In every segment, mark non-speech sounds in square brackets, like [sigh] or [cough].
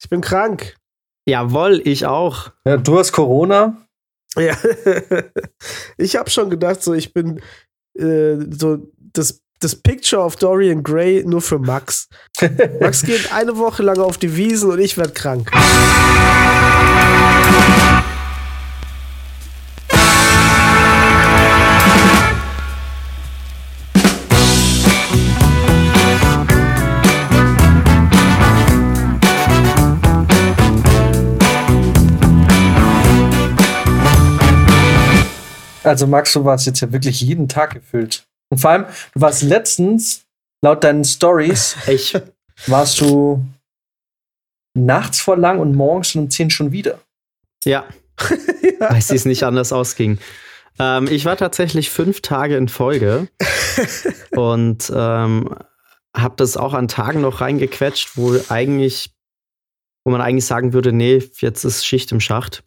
Ich bin krank. Jawohl, ich auch. Ja, du hast Corona? Ja. [laughs] ich habe schon gedacht, so ich bin äh, so das, das Picture of Dorian Gray nur für Max. [laughs] Max geht eine Woche lang auf die Wiesen und ich werde krank. Also Max, du warst jetzt ja wirklich jeden Tag gefüllt. Und vor allem, du warst letztens, laut deinen Stories, [laughs] warst du nachts vor lang und morgens um 10 schon wieder. ja, [laughs] weil es nicht anders ausging. Ähm, ich war tatsächlich fünf Tage in Folge [laughs] und ähm, habe das auch an Tagen noch reingequetscht, wo eigentlich, wo man eigentlich sagen würde, nee, jetzt ist Schicht im Schacht.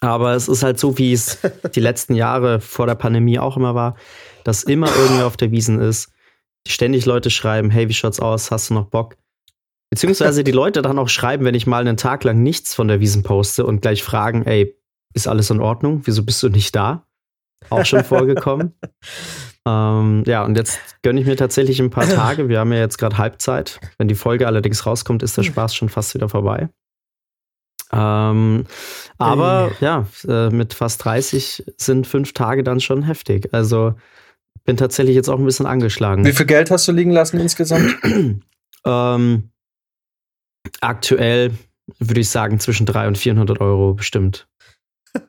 Aber es ist halt so, wie es [laughs] die letzten Jahre vor der Pandemie auch immer war, dass immer irgendwer auf der Wiesen ist, ständig Leute schreiben, hey, wie schaut's aus, hast du noch Bock? Beziehungsweise die Leute dann auch schreiben, wenn ich mal einen Tag lang nichts von der Wiesen poste und gleich fragen, ey, ist alles in Ordnung? Wieso bist du nicht da? Auch schon vorgekommen. [laughs] ähm, ja, und jetzt gönne ich mir tatsächlich ein paar [laughs] Tage. Wir haben ja jetzt gerade Halbzeit. Wenn die Folge allerdings rauskommt, ist der Spaß schon fast wieder vorbei. Ähm, aber ja, äh, mit fast 30 sind fünf Tage dann schon heftig. Also bin tatsächlich jetzt auch ein bisschen angeschlagen. Wie viel Geld hast du liegen lassen insgesamt? [clears throat] Ähm, aktuell würde ich sagen zwischen 300 und 400 Euro bestimmt. [laughs]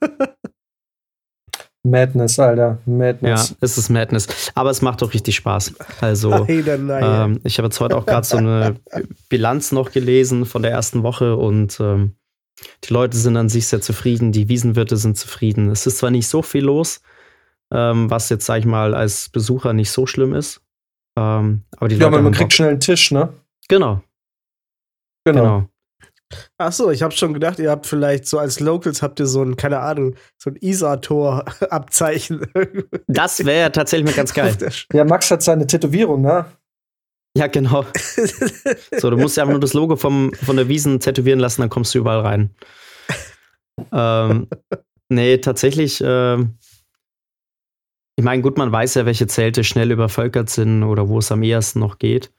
Madness, Alter. Ja, Madness. es ist Madness. Aber es macht auch richtig Spaß. Also, [laughs] ähm, ich habe jetzt heute auch gerade so eine [laughs] Bilanz noch gelesen von der ersten Woche und ähm, die Leute sind an sich sehr zufrieden, die Wiesenwirte sind zufrieden. Es ist zwar nicht so viel los, ähm, was jetzt, sag ich mal, als Besucher nicht so schlimm ist. Ähm, aber die Ja, Leute aber man kriegt Bock. schnell einen Tisch, ne? Genau, Genau. genau. Ach so, ich habe schon gedacht, ihr habt vielleicht so als Locals habt ihr so ein, keine Ahnung, so ein Isar-Tor-Abzeichen. Das wäre tatsächlich mal ganz geil. [laughs] Ja, Max hat seine Tätowierung, ne? Ja, genau. So, du musst ja einfach nur das Logo vom, von der Wiesen tätowieren lassen, dann kommst du überall rein. ähm, nee, tatsächlich, ähm, ich meine, gut, man weiß ja, welche Zelte schnell übervölkert sind oder wo es am ehesten noch geht.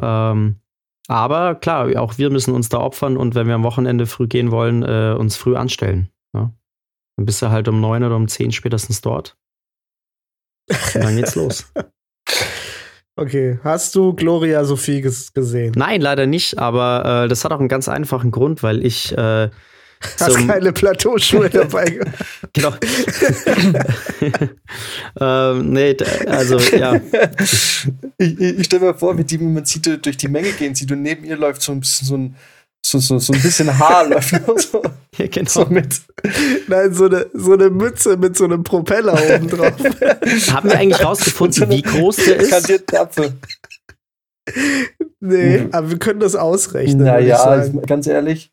Ähm, aber klar, auch wir müssen uns da opfern und wenn wir am Wochenende früh gehen wollen, äh, uns früh anstellen. Ja? Dann bist du halt um neun oder um zehn spätestens dort. Und dann geht's los. Okay, hast du Gloria Sophie ges gesehen? Nein, leider nicht, aber äh, das hat auch einen ganz einfachen Grund, weil ich äh, Hast zum- keine Plateauschuhe [laughs] dabei gehabt? genau. [laughs] ähm, nee, also ja, Ich, ich, stelle mir vor, wie die, man sieht, du durch die Menge gehen, sieht und neben ihr läuft so ein bisschen so ein, so, so, so ein bisschen Haar [laughs] läuft so, ja, genau. so mit. Nein, so eine, so eine Mütze mit so einem Propeller oben drauf. [laughs] Haben wir eigentlich rausgefunden, wie groß der ist? Kandierten Apfel. nee, aber wir können das ausrechnen. Naja, ich- ganz ehrlich.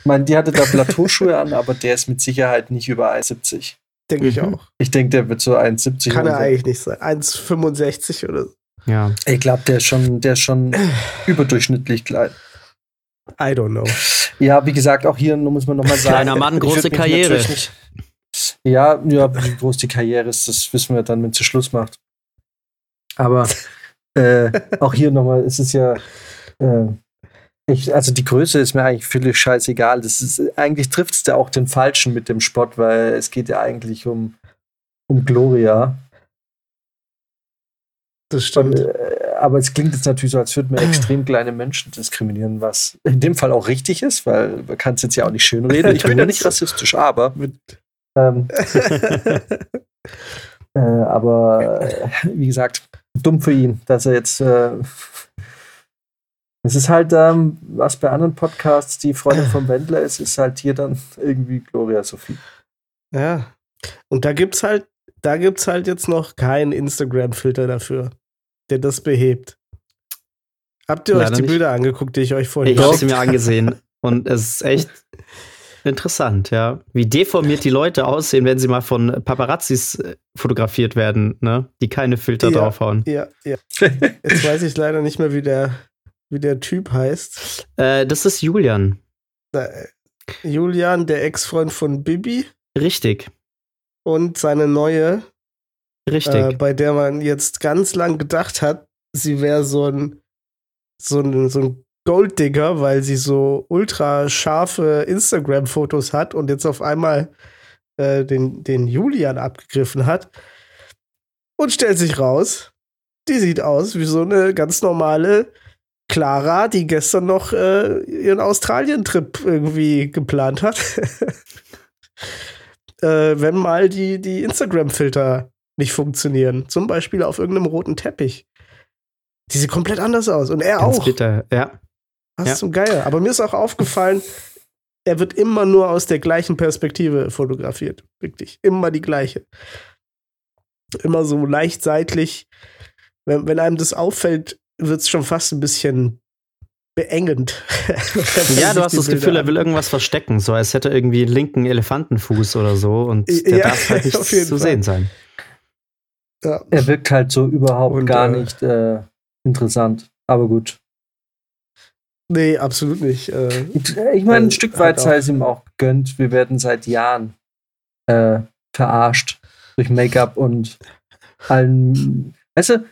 Ich meine, die hatte da Plateauschuhe an, aber der ist mit Sicherheit nicht über 1,70. denke ich Mhm. auch. Ich denke, der wird so 1,70. Kann er eigentlich nicht sein. 1,65 oder so. Ja, Ich glaube, der ist schon, der ist schon [clears throat] überdurchschnittlich klein. I don't know. Ja, wie gesagt, auch hier muss man nochmal sagen. Kleiner Mann, große Karriere. ja, ja, wie groß die Karriere ist, das wissen wir dann, wenn sie Schluss macht. Aber äh, auch hier nochmal, es ist ja, äh, ich, also die Größe ist mir eigentlich völlig scheißegal. Das ist, eigentlich trifft es da auch den Falschen mit dem Spott, weil es geht ja eigentlich um, um Gloria. Das stimmt. Und, äh, aber es klingt jetzt natürlich so, als würden wir extrem kleine Menschen diskriminieren, was in dem Fall auch richtig ist, weil man kann es jetzt ja auch nicht schönreden. Ich bin ja nicht [laughs] rassistisch, aber ähm, [laughs] äh, aber äh, wie gesagt, dumm für ihn, dass er jetzt äh, es ist halt, ähm, was bei anderen Podcasts die Freundin vom Wendler ist, ist halt hier dann irgendwie Gloria Sophie. ja. Und da gibt's halt, da gibt's halt jetzt noch keinen Instagram-Filter dafür, der das behebt. Habt ihr euch Leider die nicht. Bilder angeguckt, die ich euch vorhin ich habe sie mir [laughs] angesehen und es ist echt interessant, ja, wie deformiert die Leute aussehen, wenn sie mal von Paparazzis äh, fotografiert werden, ne, die keine Filter Ja. draufhauen. Ja, ja. Jetzt weiß ich leider nicht mehr, wie der, wie der Typ heißt. Äh, das ist Julian. Äh, Julian, der Ex-Freund von Bibi. Richtig. Und seine neue, Richtig. äh, bei der man jetzt ganz lang gedacht hat, sie wäre so ein, so ein, so ein Golddigger, weil sie so ultra scharfe Instagram-Fotos hat und jetzt auf einmal äh, den, den Julian abgegriffen hat. Und stellt sich raus, die sieht aus wie so eine ganz normale Clara, die gestern noch äh, ihren Australien-Trip irgendwie geplant hat. [laughs] äh, wenn mal die, die Instagram-Filter nicht funktionieren. Zum Beispiel auf irgendeinem roten Teppich. Die sieht komplett anders aus. Und er Ganz auch. bitter, ja. Was Ja. zum Geier. Aber mir ist auch aufgefallen, er wird immer nur aus der gleichen Perspektive fotografiert. Wirklich. Immer die gleiche. Immer so leicht seitlich. Wenn, wenn einem das auffällt, wird es schon fast ein bisschen beengend. [laughs] Ja, du hast das Gefühl, er will irgendwas verstecken, so als hätte er irgendwie einen linken Elefantenfuß oder so und der Ja, darf halt [laughs] nicht zu Fall. sehen sein. Ja. Er wirkt halt so überhaupt Und, gar äh, nicht äh, interessant. Aber gut. Nee, absolut nicht. Äh, Ich meine, ein Äh, Stück halt weit sei es ihm auch gegönnt. Wir werden seit Jahren äh, verarscht durch Make-up und allen. Weißt du,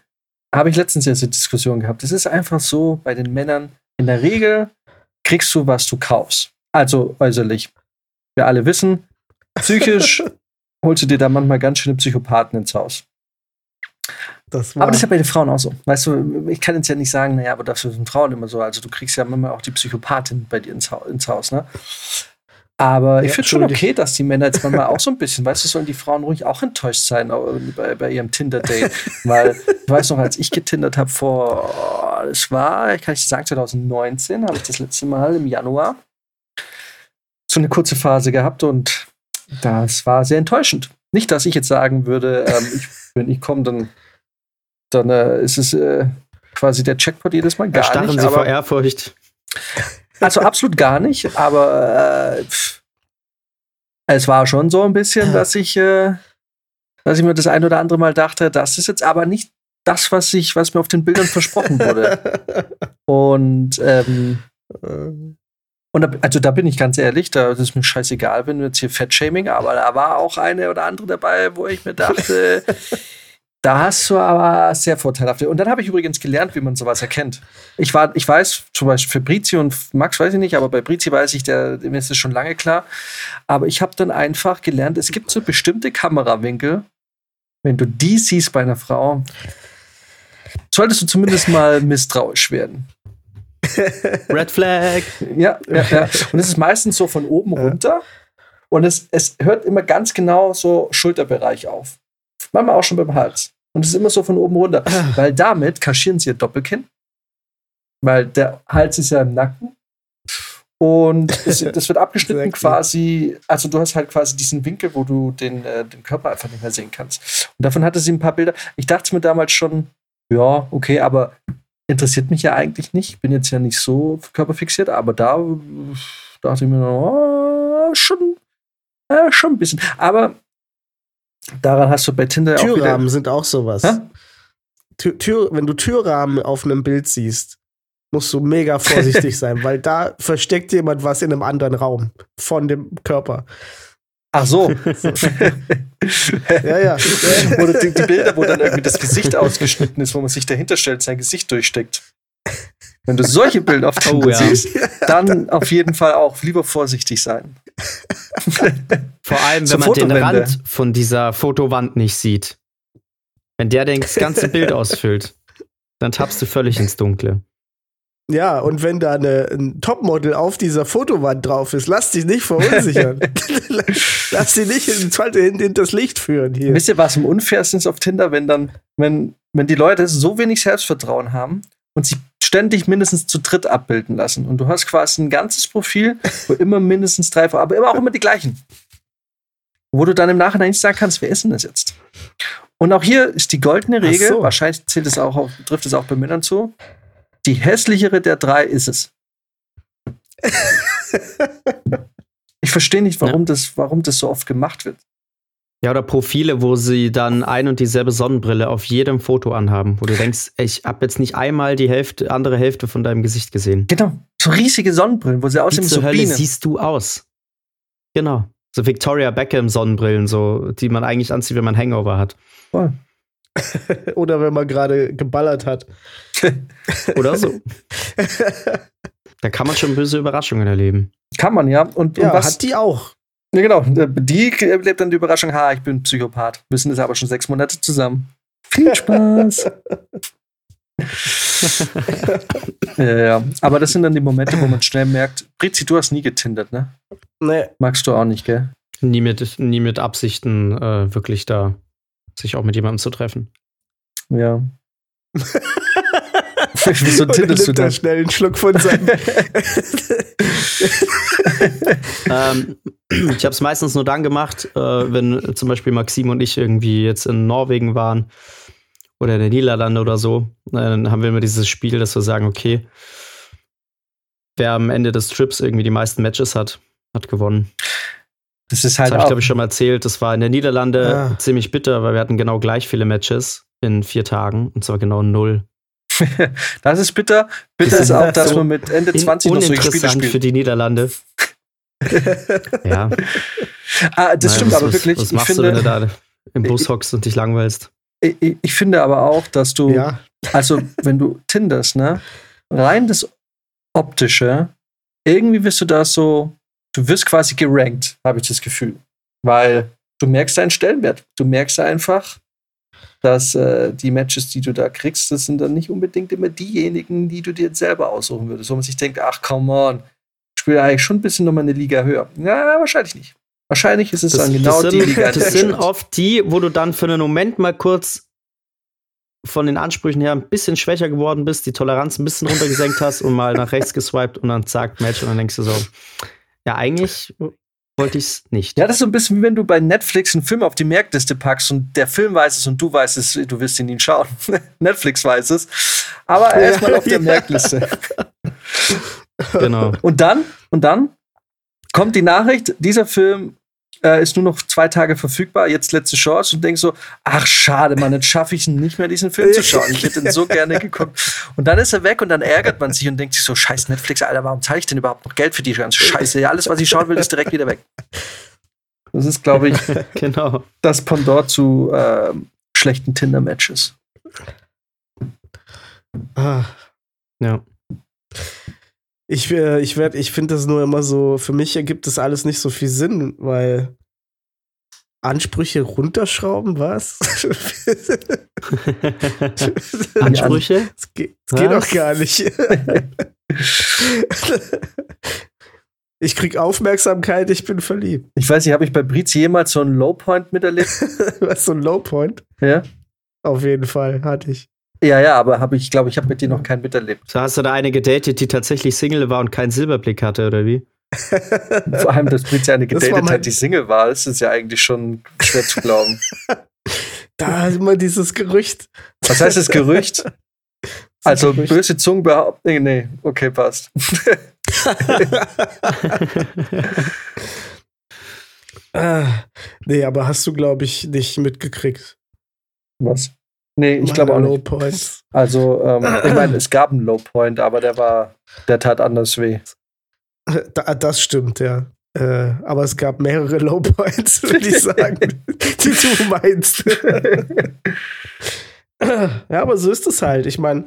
habe ich letztens erst eine Diskussion gehabt. Es ist einfach so bei den Männern, in der Regel kriegst du, was du kaufst. Also äußerlich. Wir alle wissen, psychisch [laughs] holst du dir da manchmal ganz schöne Psychopathen ins Haus. Das Aber das ist ja bei den Frauen auch so. Weißt du, ich kann jetzt ja nicht sagen, naja, aber das sind Frauen immer so. Also du kriegst ja manchmal auch die Psychopathin bei dir ins, Hau- ins Haus, ne? Aber ich Ja, finde schon okay, dass die Männer jetzt manchmal auch so ein bisschen, weißt du, sollen die Frauen ruhig auch enttäuscht sein bei, bei ihrem Tinder-Date. Weil ich weiß noch, als ich getindert habe vor, oh, es war, ich kann nicht sagen, 2019, habe ich das letzte Mal im Januar so eine kurze Phase gehabt und das war sehr enttäuschend. Nicht, dass ich jetzt sagen würde, ähm, ich, [laughs] wenn ich komme, dann, dann äh, ist es äh, quasi der Checkpoint jedes Mal. Gar Erstarren nicht, sie aber, vor Ehrfurcht. also absolut gar nicht, aber äh, pff, es war schon so ein bisschen, dass ich, äh, dass ich mir das ein oder andere Mal dachte, das ist jetzt aber nicht das, was ich, was mir auf den Bildern versprochen wurde. [laughs] Und ähm, äh, und da, also da bin ich ganz ehrlich, da ist mir scheißegal, wenn du jetzt hier Fettshaming, aber da war auch eine oder andere dabei, wo ich mir dachte, [laughs] da hast du aber sehr vorteilhafte. Und dann habe ich übrigens gelernt, wie man sowas erkennt. Ich war, ich weiß, zum Beispiel für Brizi und Max weiß ich nicht, aber bei Brizi weiß ich, der, mir ist das schon lange klar. Aber ich habe dann einfach gelernt, es gibt so bestimmte Kamerawinkel, wenn du die siehst bei einer Frau, solltest du zumindest mal misstrauisch werden. Red Flag. Ja, ja, ja. Und es ist meistens so von oben runter. Und es, es hört immer ganz genau so Schulterbereich auf. Manchmal auch schon beim Hals. Und es ist immer so von oben runter. [laughs] Weil damit kaschieren sie ihr Doppelkinn. Weil der Hals ist ja im Nacken. Und es, [laughs] das wird abgeschnitten quasi, also du hast halt quasi diesen Winkel, wo du den, äh, den Körper einfach nicht mehr sehen kannst. Und davon hatte sie ein paar Bilder. Ich dachte mir damals schon, ja, okay, aber interessiert mich ja eigentlich nicht. Bin jetzt ja nicht so körperfixiert, aber da dachte ich mir, oh, schon, äh, schon ein bisschen. Aber daran hast du bei Tinder auch wieder. Türrahmen sind auch sowas. Tür, Tür, wenn du Türrahmen auf einem Bild siehst, musst du mega vorsichtig [laughs] sein, weil da versteckt jemand was in einem anderen Raum von dem Körper. Ach [laughs] so. Ja, ja. [laughs] Oder die, die Bilder, wo dann irgendwie das Gesicht ausgeschnitten ist, wo man sich dahinter stellt, sein Gesicht durchsteckt. Wenn du solche Bilder auf Tinder Oh, ja. siehst, dann auf jeden Fall auch lieber vorsichtig sein. [laughs] Vor allem, wenn man den. Rand von dieser Fotowand nicht sieht. Wenn der das ganze Bild ausfüllt, dann tappst du völlig ins Dunkle. Ja, und wenn da eine, ein Topmodel auf dieser Fotowand drauf ist, lass dich nicht verunsichern. [laughs] lass dich nicht in, in das Licht führen hier. Wisst ihr, was im unfairsten ist auf Tinder, wenn dann, wenn, wenn die Leute so wenig Selbstvertrauen haben und sie ständig mindestens zu dritt abbilden lassen und du hast quasi ein ganzes Profil, wo immer mindestens drei, aber immer auch immer die gleichen. Wo du dann im Nachhinein nicht sagen kannst, wer ist denn das jetzt? Und auch hier ist die goldene Regel, so. wahrscheinlich zählt es auch trifft es auch bei Männern zu. Die hässlichere der drei ist es. [laughs] Ich verstehe nicht, warum, das, warum das so oft gemacht wird. Ja, oder Profile, wo sie dann ein und dieselbe Sonnenbrille auf jedem Foto anhaben, wo du denkst, ich habe jetzt nicht einmal die Hälfte, andere Hälfte von deinem Gesicht gesehen. Genau, so riesige Sonnenbrillen, wo sie aussehen Wie wie zur so Hölle Bienen. siehst du aus? Genau. So Victoria Beckham Sonnenbrillen, so, die man eigentlich anzieht, wenn man Hangover hat. Voll. [laughs] Oder wenn man gerade geballert hat. [laughs] Oder so. da kann man schon böse Überraschungen erleben. Kann man, ja. Und, Ja, und was? hat die auch. Ja, genau. Die lebt dann die Überraschung, ha, ich bin Psychopath. Wir sind jetzt aber schon sechs Monate zusammen. Viel Spaß. [laughs] ja, ja. Aber das sind dann die Momente, wo man schnell merkt, Brizi, du hast nie getindert, ne? Nee. Magst du auch nicht, gell? Nie mit, nie mit Absichten äh, wirklich da sich auch mit jemandem zu treffen. Ja. [laughs] Wieso tinderst du denn? schnell einen Schluck von seinem. ähm, ich habe es meistens nur dann gemacht, äh, wenn zum Beispiel Maxim und ich irgendwie jetzt in Norwegen waren oder in den Niederlande oder so. Dann haben wir immer dieses Spiel, dass wir sagen, okay, wer am Ende des Trips irgendwie die meisten Matches hat, hat gewonnen. Das ist Das halt habe ich, glaube ich, schon mal erzählt. Das war in den Niederlande Ah. ziemlich bitter, weil wir hatten genau gleich viele Matches in vier Tagen und zwar genau null. [laughs] das ist bitter. Bitter Das ist ist auch, dass so man mit Ende 20 noch solche Spiele Uninteressant für spielt. die Niederlande. [laughs] ja, Ah, das Nein, stimmt was, aber wirklich. Was ich, machst du, wenn du finde, da im Bus hockst und dich langweilst? ich, ich- ich finde aber auch, dass du, ja. also wenn du tinderst, ne, rein das Optische, irgendwie wirst du da so, du wirst quasi gerankt, habe ich das Gefühl. Weil du merkst deinen Stellenwert. Du merkst einfach, dass äh, die Matches, die du da kriegst, das sind dann nicht unbedingt immer diejenigen, die du dir jetzt selber aussuchen würdest, wo man sich denkt, ach, come on, ich spiele eigentlich schon ein bisschen nochmal eine Liga höher. Ja, wahrscheinlich nicht. Wahrscheinlich ist es dann genau das die sind, Liga. Das sind oft die, wo du dann für einen Moment mal kurz von den Ansprüchen her ein bisschen schwächer geworden bist, die Toleranz ein bisschen runtergesenkt hast und mal nach rechts geswiped und dann zack, Match und dann denkst du so, ja, eigentlich wollte ich es nicht. Ja, das ist so ein bisschen wie wenn du bei Netflix einen Film auf die Merkliste packst und der Film weiß es und du weißt es, du wirst ihn nie schauen. [laughs] Netflix weiß es. Aber er ist mal auf der [laughs] Ja. Merkliste. Genau. Und dann, und dann kommt die Nachricht, dieser Film äh, ist nur noch zwei Tage verfügbar, jetzt letzte Chance und denkst so, ach schade, Mann, jetzt schaffe ich nicht mehr, diesen Film zu [laughs] schauen. Ich hätte ihn so gerne geguckt. Und dann ist er weg und dann ärgert man sich und denkt sich so, scheiß Netflix, Alter, warum zahle ich denn überhaupt noch Geld für die ganze Scheiße? Ja, alles, was ich schauen will, ist direkt wieder weg. Das ist, glaube ich, [laughs] genau. das Pendant zu ähm, schlechten Tinder-Matches. Ah. Ja. Ich, äh, ich, werd- ich finde das nur immer so, für mich ergibt das alles nicht so viel Sinn, weil Ansprüche runterschrauben, was? [laughs] [laughs] Ansprüche? Das geht, das geht doch gar nicht. [laughs] ich krieg Aufmerksamkeit, ich bin verliebt. Ich weiß nicht, habe ich bei Brizi jemals so einen Lowpoint miterlebt? Was so ein Lowpoint? ja? Auf jeden Fall hatte ich. Ja, ja, aber habe ich, glaube ich, habe mit dir noch keinen miterlebt. So hast du da eine gedatet, die tatsächlich Single war und keinen Silberblick hatte, oder wie? [laughs] Vor allem, dass Brizi eine gedatet hat, die Single war, das ist ja eigentlich schon schwer zu glauben. [laughs] Da ist immer dieses Gerücht. Was heißt das Gerücht? [laughs] Also Gerücht. böse Zungen behaupten. Nee, nee, okay, passt. Ah, nee, aber hast du, glaube ich, nicht mitgekriegt. Was? Nee, ich glaube auch nicht. Lowpoints. Also, ähm, ich meine, es gab einen Lowpoint, aber der war, der tat anders weh. Da, das stimmt, ja. Äh, aber es gab mehrere Lowpoints, würde ich sagen, [laughs] die du meinst. ja, aber so ist es halt. Ich meine,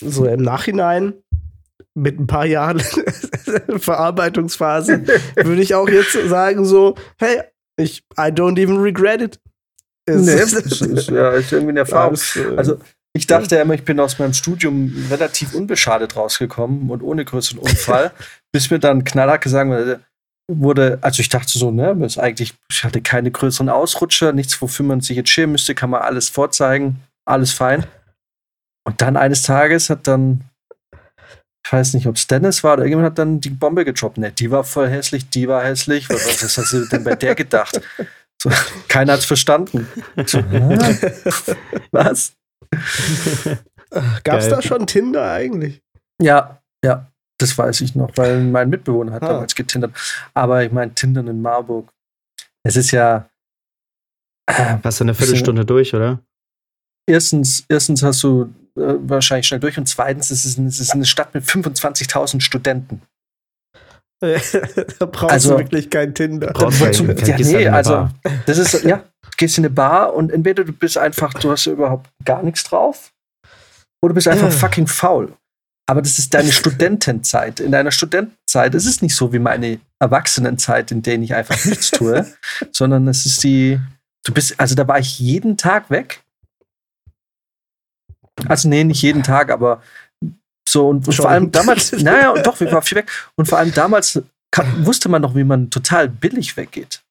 so im Nachhinein, mit ein paar Jahren [laughs] Verarbeitungsphase, würde ich auch jetzt sagen, so, hey, ich, I don't even regret it. Es- Nee, das ist, ja, ist irgendwie eine Erfahrung. Äh, Also, ich dachte ja immer, ich bin aus meinem Studium relativ unbeschadet rausgekommen und ohne größeren Unfall, [laughs] bis mir dann knallhart gesagt wurde- also ich dachte so, ne, ist eigentlich, ich hatte keine größeren Ausrutscher, nichts, wofür man sich jetzt schämen müsste, kann man alles vorzeigen, alles fein. Und dann eines Tages hat dann, ich weiß nicht, ob es Dennis war oder irgendjemand hat dann die Bombe gedroppt. Ne, die war voll hässlich, die war hässlich. Was, was hast du denn bei der gedacht? [laughs] So, keiner hat's verstanden. So, [laughs] was? Gab's Geil. da schon Tinder eigentlich? Ja, ja, das weiß ich noch, weil mein Mitbewohner hat Ah. damals getindert. Aber ich meine, Tindern in Marburg, es ist ja, Hast du eine Viertelstunde durch, oder? Erstens, erstens hast du äh, wahrscheinlich schnell durch und zweitens ist es, es ist eine Stadt mit 25.000 Studenten. [laughs] da brauchst Also- du wirklich kein Tinder. Brauchst kein- ja, nee, also das ist ja, du gehst in eine Bar und entweder du bist einfach, du hast überhaupt gar nichts drauf, oder du bist einfach Ah. fucking faul. Aber das ist deine [laughs] Studentenzeit. In deiner Studentenzeit ist es nicht so wie meine Erwachsenenzeit, in der ich einfach nichts tue, [laughs] sondern es ist die, du bist, also da war ich jeden Tag weg. Also nee, nicht jeden Tag, aber so und, und vor allem damals, [laughs] naja, und doch, wir waren viel weg. Und vor allem damals kann, wusste man noch, wie man total billig weggeht.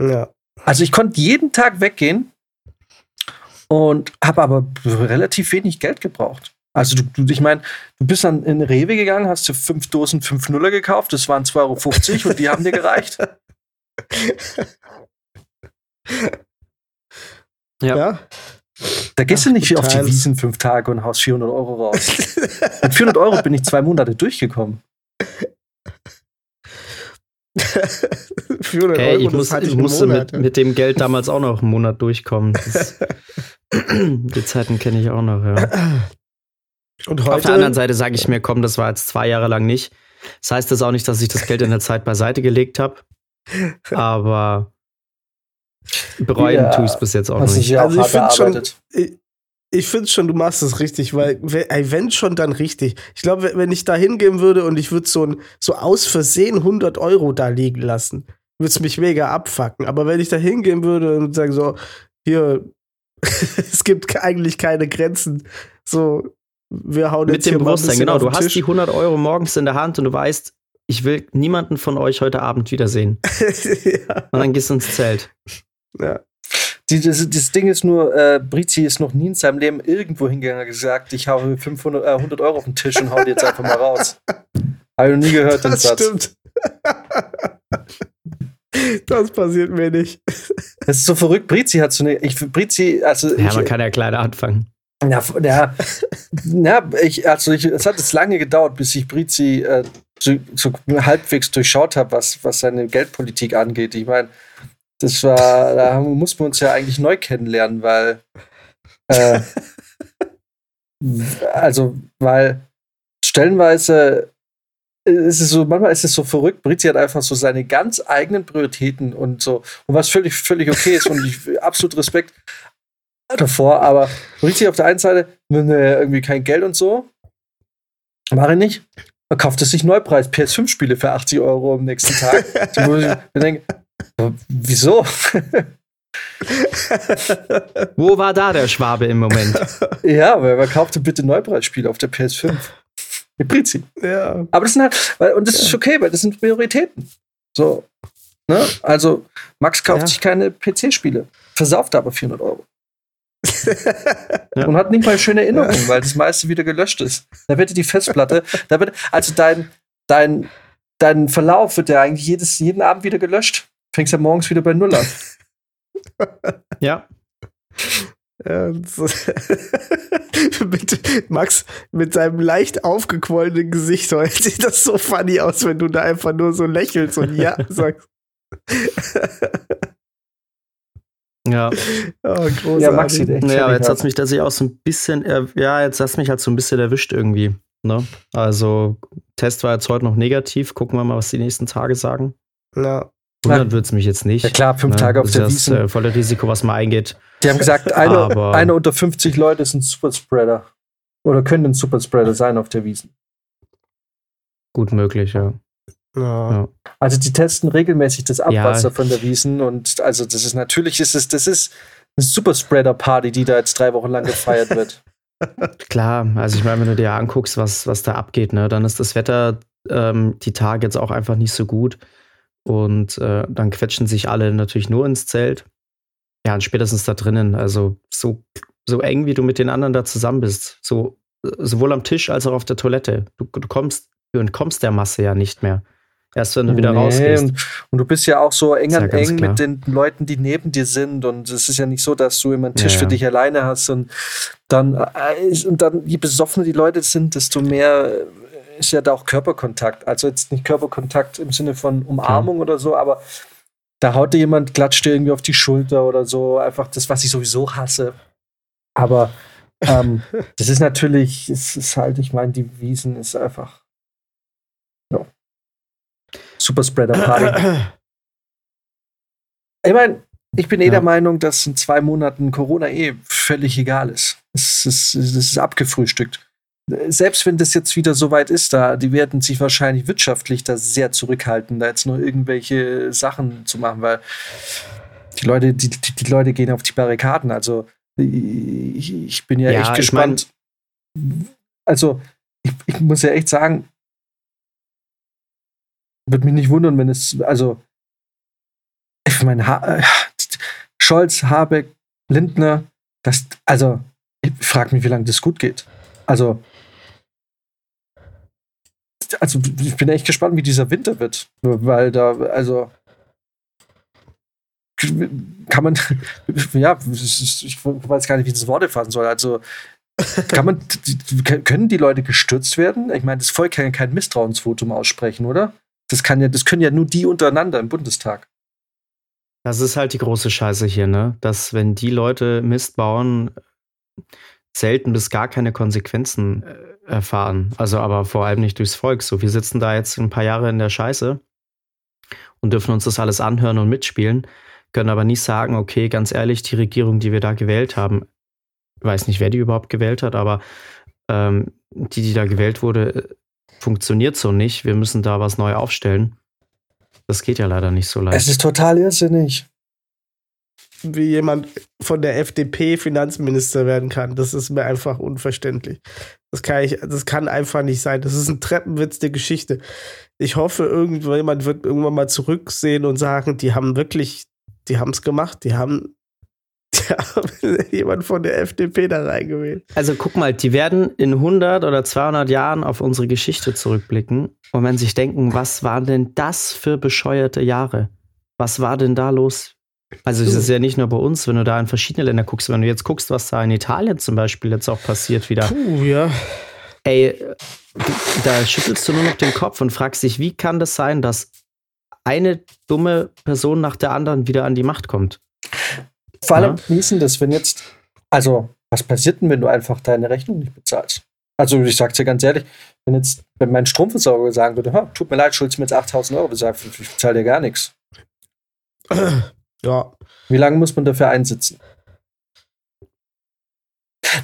Ja. Also ich konnte jeden Tag weggehen und habe aber relativ wenig Geld gebraucht. Also du, du ich meine, du bist dann in Rewe gegangen, hast dir fünf Dosen 5 Nuller gekauft, das waren 2,50 Euro und die haben dir gereicht. [laughs] Ja. ja. Da gehst du Ach, nicht good auf die. Wiesen fünf Tage und haust 400 Euro raus. [laughs] Mit 400 Euro bin ich zwei Monate durchgekommen. 400 Ey, Euro, ich, muss, ich musste mit, mit dem Geld damals auch noch einen Monat durchkommen. Das, [laughs] [clears throat] die Zeiten kenne ich auch noch, ja. Und Auf heute, der anderen Seite sage ich mir, komm, das war jetzt zwei Jahre lang nicht. Das heißt das auch nicht, dass ich das Geld in der Zeit beiseite gelegt habe. Aber bereuen Ja, tue ich es bis jetzt auch noch nicht. Also ich hart find schon- ich, ich finde schon, du machst es richtig, weil, wenn schon, dann richtig. Ich glaube, wenn ich da hingehen würde und ich würde so, ein, so aus Versehen 100 Euro da liegen lassen, würde es mich mega abfacken. Aber wenn ich da hingehen würde und sagen so, hier, [laughs] es gibt eigentlich keine Grenzen, so, wir hauen Mit jetzt dem Bewusstsein, genau. Du hast Tisch. die 100 Euro morgens in der Hand und du weißt, ich will niemanden von euch heute Abend wiedersehen. [laughs] ja, Und dann gehst du ins Zelt. Ja. Die, das, das Ding ist nur, äh, Brizi ist noch nie in seinem Leben irgendwo hingegangen und gesagt, ich habe 500, äh, 100 Euro auf den Tisch und hau die jetzt einfach mal raus. [laughs] Habe ich noch nie gehört, den Das Satz. stimmt. das passiert mir nicht. Das ist so verrückt. Brizi hat so eine. Ich, Brizi, also. Ja, ich, man kann ja kleiner anfangen. Ja, ja, ja ich, also ich, es hat jetzt lange gedauert, bis ich Brizi äh, so, so halbwegs durchschaut habe, was, was seine Geldpolitik angeht. Ich meine, das war, da muss man uns ja eigentlich neu kennenlernen, weil, äh, also, weil stellenweise ist es so, manchmal ist es so verrückt. Brizi hat einfach so seine ganz eigenen Prioritäten und so, und was völlig, völlig okay ist und ich absolut Respekt davor, aber richtig auf der einen Seite, wenn er irgendwie kein Geld und so, mache ich nicht. Er kauft es sich Neupreis, PS5-Spiele für 80 Euro am nächsten Tag. [laughs] Ich äh, wieso? [laughs] Wo war da der Schwabe im Moment? ja, weil wer kaufte bitte Neupreisspiele auf der PS5? Mit Prizi. ja. Aber das sind halt, weil, und das ist okay, weil das sind Prioritäten. So. Ne? Also, Max kauft Ja. sich keine PC-Spiele, versauft aber 400 Euro. [laughs] Ja. Und hat nicht mal schöne Erinnerungen, weil das meiste wieder gelöscht ist. Da wird die Festplatte, da wird, also dein, dein, dein Verlauf wird ja eigentlich jedes, jeden Abend wieder gelöscht. Fängst ja morgens wieder bei Null an. [laughs] Ja. Ja, [laughs] mit, Max, mit seinem leicht aufgequollenen Gesicht heute sieht das so funny aus, wenn du da einfach nur so lächelst und ja [laughs] sagst. Ja. Oh, großartig. Ja, Max sieht echt Naja, jetzt aus. hat's mich tatsächlich auch so ein bisschen, ja, jetzt hat's mich halt so ein bisschen erwischt irgendwie. Ne? Also, Test war jetzt heute noch negativ. Gucken wir mal, was die nächsten Tage sagen. Ja. Wundern wird's mich jetzt nicht. Ja klar, fünf Ne? Tage auf das der ist Wiesn. das äh, volle Risiko, was man eingeht. Die haben gesagt, eine, eine unter 50 Leute ist ein Superspreader. Oder können ein Superspreader sein auf der Wiesn. Gut möglich, ja. Ja. Also die testen regelmäßig das Abwasser Ja. von der Wiesn und also das ist natürlich ist es, das ist eine Superspreader-Party, die da jetzt drei Wochen lang gefeiert wird. [laughs] Klar, also ich meine, wenn du dir anguckst, was, was da abgeht, ne, dann ist das Wetter ähm, die Tage jetzt auch einfach nicht so gut. Und äh, dann quetschen sich alle natürlich nur ins Zelt. Ja, und spätestens da drinnen. Also so, so eng, wie du mit den anderen da zusammen bist. So, äh, sowohl am Tisch als auch auf der Toilette. Du, du kommst, du entkommst der Masse ja nicht mehr. Erst wenn du wieder Nee, rausgehst. Und, und du bist ja auch so eng ja an ganz eng klar. mit den Leuten, die neben dir sind. Und es ist ja nicht so, dass du immer einen Tisch Ja, für ja. dich alleine hast. Und dann, äh, und dann, je besoffener die Leute sind, desto mehr äh, ist ja da auch Körperkontakt. Also jetzt nicht Körperkontakt im Sinne von Umarmung oder so, aber da haut dir jemand, klatscht dir irgendwie auf die Schulter oder so. Einfach das, was ich sowieso hasse. Aber [laughs] ähm, das ist natürlich, es ist halt, ich meine, die Wiesen ist einfach. Ja. Super Spreader Party. ich meine, ich bin eh ja. der Meinung, dass in zwei Monaten Corona eh völlig egal ist. Es ist, es ist abgefrühstückt. Selbst wenn das jetzt wieder so weit ist, da, die werden sich wahrscheinlich wirtschaftlich da sehr zurückhalten, da jetzt nur irgendwelche Sachen zu machen, weil die Leute, die, die, die Leute gehen auf die Barrikaden. Also ich, ich bin ja, ja echt gespannt. Mein also, ich, ich muss ja echt sagen, würde mich nicht wundern, wenn es, also, ich meine, ha Scholz, Habeck, Lindner, das, also, ich frage mich, wie lange das gut geht. Also, also, ich bin echt gespannt, wie dieser Winter wird, weil da, also, kann man, [laughs] ja, ich weiß gar nicht, wie ich das Worte fassen soll. Also, kann man, können die Leute gestürzt werden? Ich meine, das Volk kann ja kein Misstrauensvotum aussprechen, oder? Das kann ja, das können ja nur die untereinander im Bundestag. Das ist halt die große Scheiße hier, ne? Dass wenn die Leute Mist bauen, selten bis gar keine Konsequenzen äh, erfahren. Also aber vor allem nicht durchs Volk. So, wir sitzen da jetzt ein paar Jahre in der Scheiße und dürfen uns das alles anhören und mitspielen können aber nicht sagen, okay, ganz ehrlich, die Regierung, die wir da gewählt haben, weiß nicht, wer die überhaupt gewählt hat, aber ähm, die, die da gewählt wurde, funktioniert so nicht. Wir müssen da was neu aufstellen. Das geht ja leider nicht so leicht. Es ist total irrsinnig. Wie jemand von der FDP Finanzminister werden kann, das ist mir einfach unverständlich. Das kann, ich, das kann einfach nicht sein. Das ist ein Treppenwitz der Geschichte. Ich hoffe, irgendjemand wird irgendwann mal zurücksehen und sagen, die haben wirklich die haben es gemacht, die haben, [laughs] die haben jemand von der FDP da reingewählt. Also guck mal, die werden in 100 oder 200 Jahren auf unsere Geschichte zurückblicken und wenn sich denken, was waren denn das für bescheuerte Jahre? Was war denn da los? Also es ist ja nicht nur bei uns, wenn du da in verschiedene Länder guckst, wenn du jetzt guckst, was da in Italien zum Beispiel jetzt auch passiert wieder. Puh, ja. Ey, da schüttelst du nur noch den Kopf und fragst dich, wie kann das sein, dass eine dumme Person nach der anderen wieder an die Macht kommt. Vor allem, ja? wie ist denn das, wenn jetzt, also, was passiert denn, wenn du einfach deine Rechnung nicht bezahlst? Also, ich sag's dir ganz ehrlich, wenn jetzt wenn mein Stromversorger sagen würde, tut mir leid, schuldest mir jetzt 8000 Euro, sagt, ich bezahle dir gar nichts. Ja. Wie lange muss man dafür einsitzen?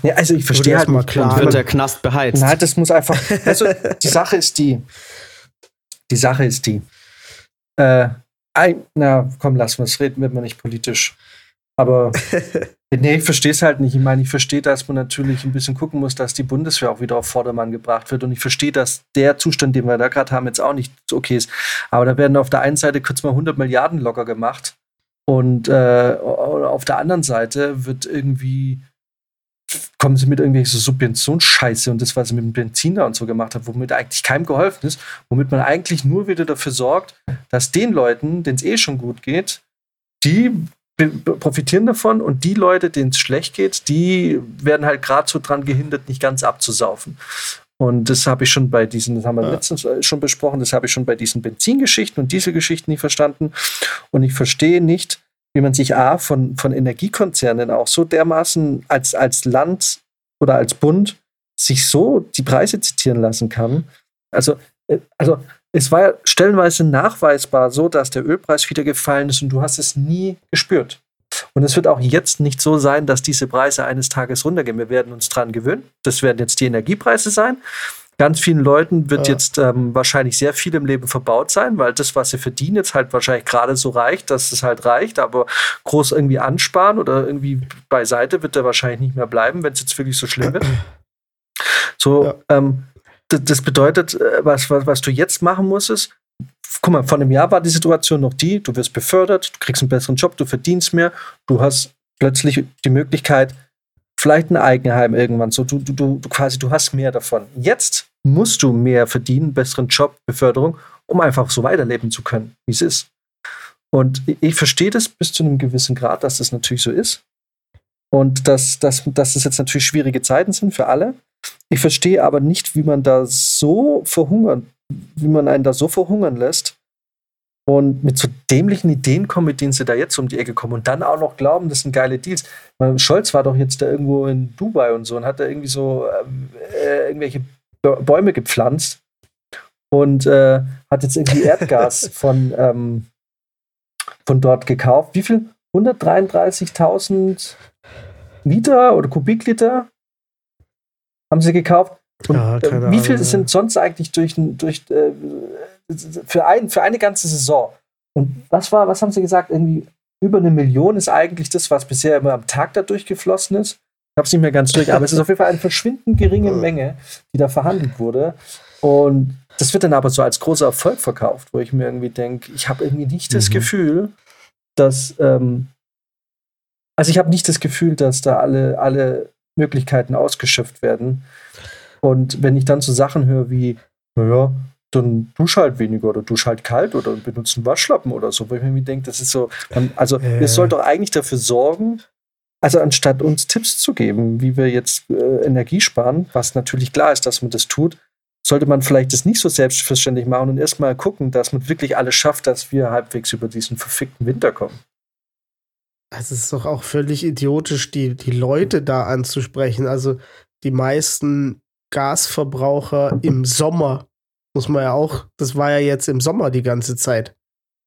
Nee, also ich verstehe halt mal klar. Wird der Knast beheizt? Nein, das muss einfach. Also die Sache ist die. Die Sache ist die. Äh, ein, na, komm, lass uns reden, wird man nicht politisch. Aber [laughs] nee, ich verstehe es halt nicht. Ich meine, ich verstehe, dass man natürlich ein bisschen gucken muss, dass die Bundeswehr auch wieder auf Vordermann gebracht wird. Und ich verstehe, dass der Zustand, den wir da gerade haben, jetzt auch nicht okay ist. Aber da werden auf der einen Seite kurz mal 100 Milliarden locker gemacht. Und äh, auf der anderen Seite wird irgendwie kommen sie mit irgendwelchen Subventionsscheiße und das, was sie mit dem Benziner und so gemacht haben, womit eigentlich keinem geholfen ist, womit man eigentlich nur wieder dafür sorgt, dass den Leuten, denen es eh schon gut geht, die profitieren davon und die Leute, denen es schlecht geht, die werden halt gerade so dran gehindert, nicht ganz abzusaufen. Und das habe ich schon bei diesen, das haben wir ja. letztens äh, schon besprochen, das habe ich schon bei diesen Benzingeschichten und Dieselgeschichten nicht verstanden. Und ich verstehe nicht, wie man sich A von, von Energiekonzernen auch so dermaßen als, als Land oder als Bund sich so die Preise zitieren lassen kann. Also, äh, also es war ja stellenweise nachweisbar so, dass der Ölpreis wieder gefallen ist und du hast es nie gespürt. Und es wird auch jetzt nicht so sein, dass diese Preise eines Tages runtergehen. Wir werden uns dran gewöhnen. Das werden jetzt die Energiepreise sein. Ganz vielen Leuten wird ja. jetzt ähm, wahrscheinlich sehr viel im Leben verbaut sein, weil das, was sie verdienen, jetzt halt wahrscheinlich gerade so reicht, dass es halt reicht, aber groß irgendwie ansparen oder irgendwie beiseite wird er wahrscheinlich nicht mehr bleiben, wenn es jetzt wirklich so schlimm wird. So, ja. ähm, das bedeutet, äh, was, was, was du jetzt machen musst, ist, guck mal, vor einem Jahr war die Situation noch die, du wirst befördert, du kriegst einen besseren Job, du verdienst mehr, du hast plötzlich die Möglichkeit, vielleicht ein Eigenheim irgendwann. So, du, du, du quasi, du hast mehr davon. Jetzt musst du mehr verdienen, besseren Job, Beförderung, um einfach so weiterleben zu können, wie es ist. Und ich verstehe das bis zu einem gewissen Grad, dass das natürlich so ist. Und dass, dass, dass das jetzt natürlich schwierige Zeiten sind für alle. Ich verstehe aber nicht, wie man da so verhungern, wie man einen da so verhungern lässt, und mit so dämlichen Ideen kommen, mit denen sie da jetzt um die Ecke kommen und dann auch noch glauben, das sind geile Deals. Weil Scholz war doch jetzt da irgendwo in Dubai und so und hat da irgendwie so äh, irgendwelche Bäume gepflanzt und äh, hat jetzt irgendwie [laughs] Erdgas von, ähm, von dort gekauft. Wie viel? 133.000 Liter oder Kubikliter haben sie gekauft. Und, ja, äh, wie viel sind sonst eigentlich durch, durch äh, für, ein, für eine ganze Saison? Und was war, was haben sie gesagt? Irgendwie über eine Million ist eigentlich das, was bisher immer am Tag da durchgeflossen ist. Ich habe es nicht mehr ganz durch, aber es ist auf jeden Fall eine verschwindend geringe Menge, die da verhandelt wurde. Und das wird dann aber so als großer Erfolg verkauft, wo ich mir irgendwie denke, ich habe irgendwie nicht das mhm. Gefühl, dass, ähm, also ich habe nicht das Gefühl, dass da alle, alle Möglichkeiten ausgeschöpft werden. Und wenn ich dann so Sachen höre wie, naja, dann dusch halt weniger oder dusch halt kalt oder benutzen Waschlappen oder so, wo ich mir denke, das ist so, also äh. es soll doch eigentlich dafür sorgen, also anstatt uns Tipps zu geben, wie wir jetzt äh, Energie sparen, was natürlich klar ist, dass man das tut, sollte man vielleicht das nicht so selbstverständlich machen und erstmal gucken, dass man wirklich alles schafft, dass wir halbwegs über diesen verfickten Winter kommen. Also es ist doch auch völlig idiotisch, die, die Leute da anzusprechen. Also die meisten Gasverbraucher im Sommer, muss man ja auch, das war ja jetzt im Sommer die ganze Zeit.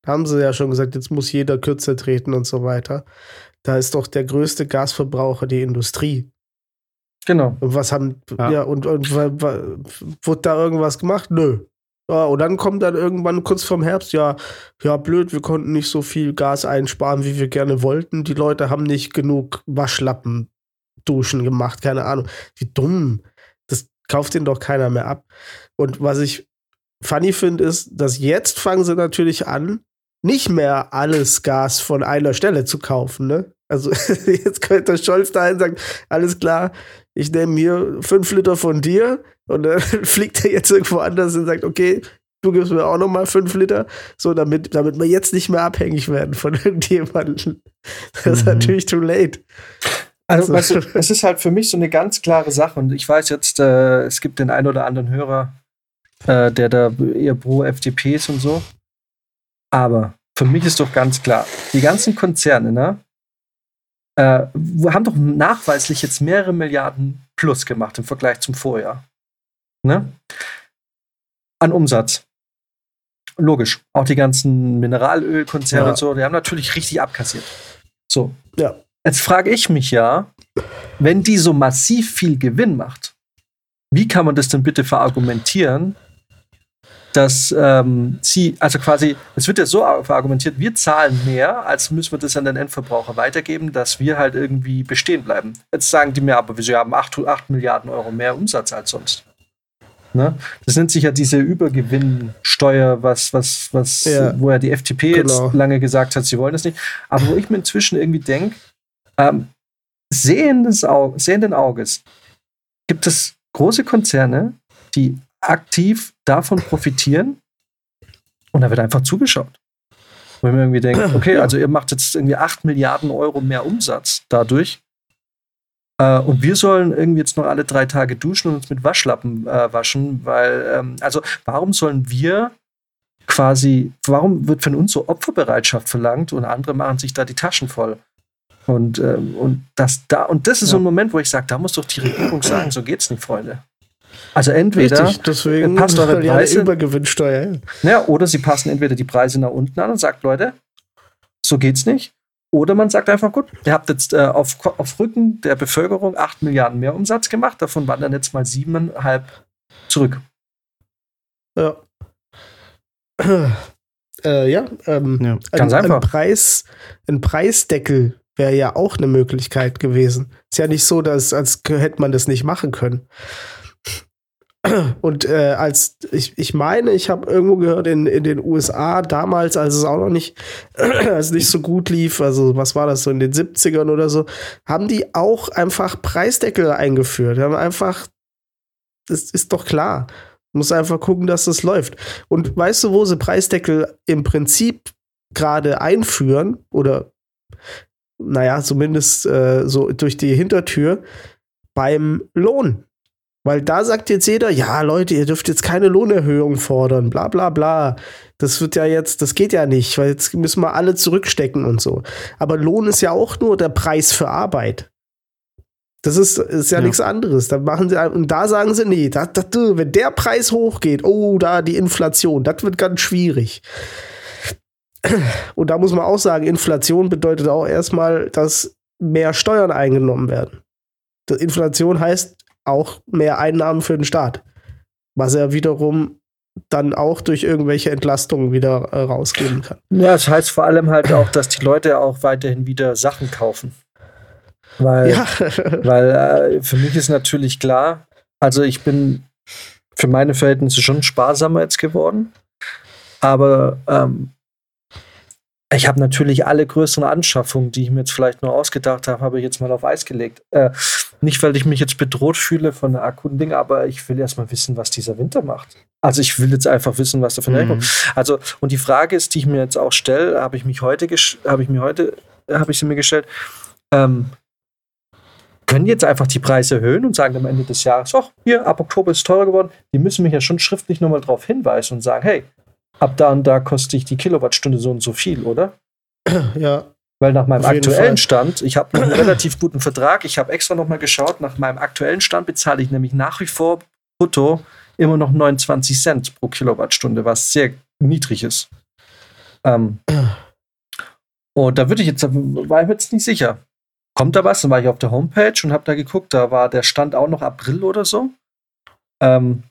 Da haben sie ja schon gesagt, jetzt muss jeder kürzer treten und so weiter. Da ist doch der größte Gasverbraucher die Industrie. Genau. Und was haben, ja, ja und, und wurde da irgendwas gemacht? Nö. Ja, und dann kommt dann irgendwann kurz vorm Herbst, ja, ja, blöd, wir konnten nicht so viel Gas einsparen, wie wir gerne wollten. Die Leute haben nicht genug Waschlappen duschen gemacht, keine Ahnung. Wie dumm. Kauft den doch keiner mehr ab. Und was ich funny finde, ist, dass jetzt fangen sie natürlich an, nicht mehr alles Gas von einer Stelle zu kaufen, ne? Also [laughs] jetzt könnte Scholz da und sagen, alles klar, ich nehme hier fünf Liter von dir und dann [laughs] fliegt er jetzt irgendwo anders und sagt, okay, du gibst mir auch noch mal fünf Liter, so damit, damit wir jetzt nicht mehr abhängig werden von [laughs] irgendjemandem. Das ist mhm. natürlich too late. Also, weißt du, [laughs] es ist halt für mich so eine ganz klare Sache und ich weiß jetzt, äh, es gibt den einen oder anderen Hörer, äh, der da eher pro FDP ist und so. Aber für mich ist doch ganz klar, die ganzen Konzerne, ne, äh, haben doch nachweislich jetzt mehrere Milliarden plus gemacht im Vergleich zum Vorjahr. Ne? An Umsatz. Logisch. Auch die ganzen Mineralölkonzerne ja. und so, die haben natürlich richtig abkassiert. So. Ja. Jetzt frage ich mich ja, wenn die so massiv viel Gewinn macht, wie kann man das denn bitte verargumentieren, dass ähm, sie, also quasi, es wird ja so argumentiert, wir zahlen mehr, als müssen wir das an den Endverbraucher weitergeben, dass wir halt irgendwie bestehen bleiben. Jetzt sagen die mir aber, wir haben 8, 8 Milliarden Euro mehr Umsatz als sonst. Ne? Das nennt sich ja diese Übergewinnsteuer, was, was, was, ja, wo ja die FDP genau. jetzt lange gesagt hat, sie wollen das nicht. Aber wo ich mir inzwischen irgendwie denke, ähm, sehendes Auge, sehenden Auges gibt es große Konzerne, die aktiv davon profitieren und da wird einfach zugeschaut. Wenn man irgendwie denkt, okay, [clears throat] also ihr macht jetzt irgendwie 8 Milliarden Euro mehr Umsatz dadurch äh, und wir sollen irgendwie jetzt noch alle drei Tage duschen und uns mit Waschlappen äh, waschen, weil, ähm, also warum sollen wir quasi, warum wird von uns so Opferbereitschaft verlangt und andere machen sich da die Taschen voll? Und, ähm, und das da, und das ist ja. so ein Moment, wo ich sage, da muss doch die Regierung sagen, so geht's nicht, Freunde. Also entweder Richtig, deswegen passt eure [laughs] Preise Übergewinnsteuer. Ja, oder sie passen entweder die Preise nach unten an und sagt, Leute, so geht's nicht. Oder man sagt einfach, gut, ihr habt jetzt äh, auf, auf Rücken der Bevölkerung 8 Milliarden mehr Umsatz gemacht, davon wandern jetzt mal 7,5 zurück. Ja. [clears throat] Äh, ja, ähm, ja, ganz ein, einfach. Ein, Preis, ein Preisdeckel wäre ja auch eine Möglichkeit gewesen. Ist ja nicht so, dass als hätte man das nicht machen können. Und äh, als ich, ich meine, ich habe irgendwo gehört in, in den USA damals, als es auch noch nicht, [clears throat] als nicht so gut lief, also was war das so in den 70ern oder so, haben die auch einfach Preisdeckel eingeführt. Haben einfach, das ist doch klar. Muss einfach gucken, dass das läuft. Und weißt du, wo sie Preisdeckel im Prinzip gerade einführen oder naja, zumindest äh, so durch die Hintertür beim Lohn Weil da sagt jetzt jeder, ja, Leute, ihr dürft jetzt keine Lohnerhöhung fordern, bla bla bla. Das wird ja jetzt, das geht ja nicht, weil jetzt müssen wir alle zurückstecken und so. Aber Lohn ist ja auch nur der Preis für Arbeit. Das ist, ist ja, ja. nichts anderes. Da machen sie, und da sagen sie, nee, das, das, wenn der Preis hochgeht, oh, da die Inflation, das wird ganz schwierig. Und da muss man auch sagen, Inflation bedeutet auch erstmal, dass mehr Steuern eingenommen werden. Inflation heißt auch mehr Einnahmen für den Staat. Was er wiederum dann auch durch irgendwelche Entlastungen wieder äh, rausgeben kann. Ja, das heißt vor allem halt auch, dass die Leute auch weiterhin wieder Sachen kaufen. Weil, ja. [laughs] weil äh, für mich ist natürlich klar, also ich bin für meine Verhältnisse schon sparsamer jetzt geworden. Aber ähm, ich habe natürlich alle größeren Anschaffungen, die ich mir jetzt vielleicht nur ausgedacht habe, habe ich jetzt mal auf Eis gelegt. Äh, nicht, weil ich mich jetzt bedroht fühle von der akuten Ding, aber ich will erst mal wissen, was dieser Winter macht. Also ich will jetzt einfach wissen, was da von mhm. kommt. Also, und die Frage ist, die ich mir jetzt auch stelle, habe ich mich heute, habe ich mir heute, habe ich sie mir gestellt, ähm, können jetzt einfach die Preise erhöhen und sagen am Ende des Jahres, ach, hier, ab Oktober ist es teurer geworden. Die müssen mich ja schon schriftlich nochmal darauf hinweisen und sagen, hey, ab da und da kostet ich die Kilowattstunde so und so viel, oder? [clears throat] Ja. Weil nach meinem aktuellen Stand, ich habe [clears throat] einen relativ guten Vertrag, ich habe extra nochmal geschaut, nach meinem aktuellen Stand bezahle ich nämlich nach wie vor brutto immer noch 29 Cent pro Kilowattstunde, was sehr niedrig ist. Ähm, [clears throat] und da würde ich jetzt, war ich mir jetzt nicht sicher. Kommt da was? Dann war ich auf der Homepage und habe da geguckt, da war der Stand auch noch April oder so. Ähm,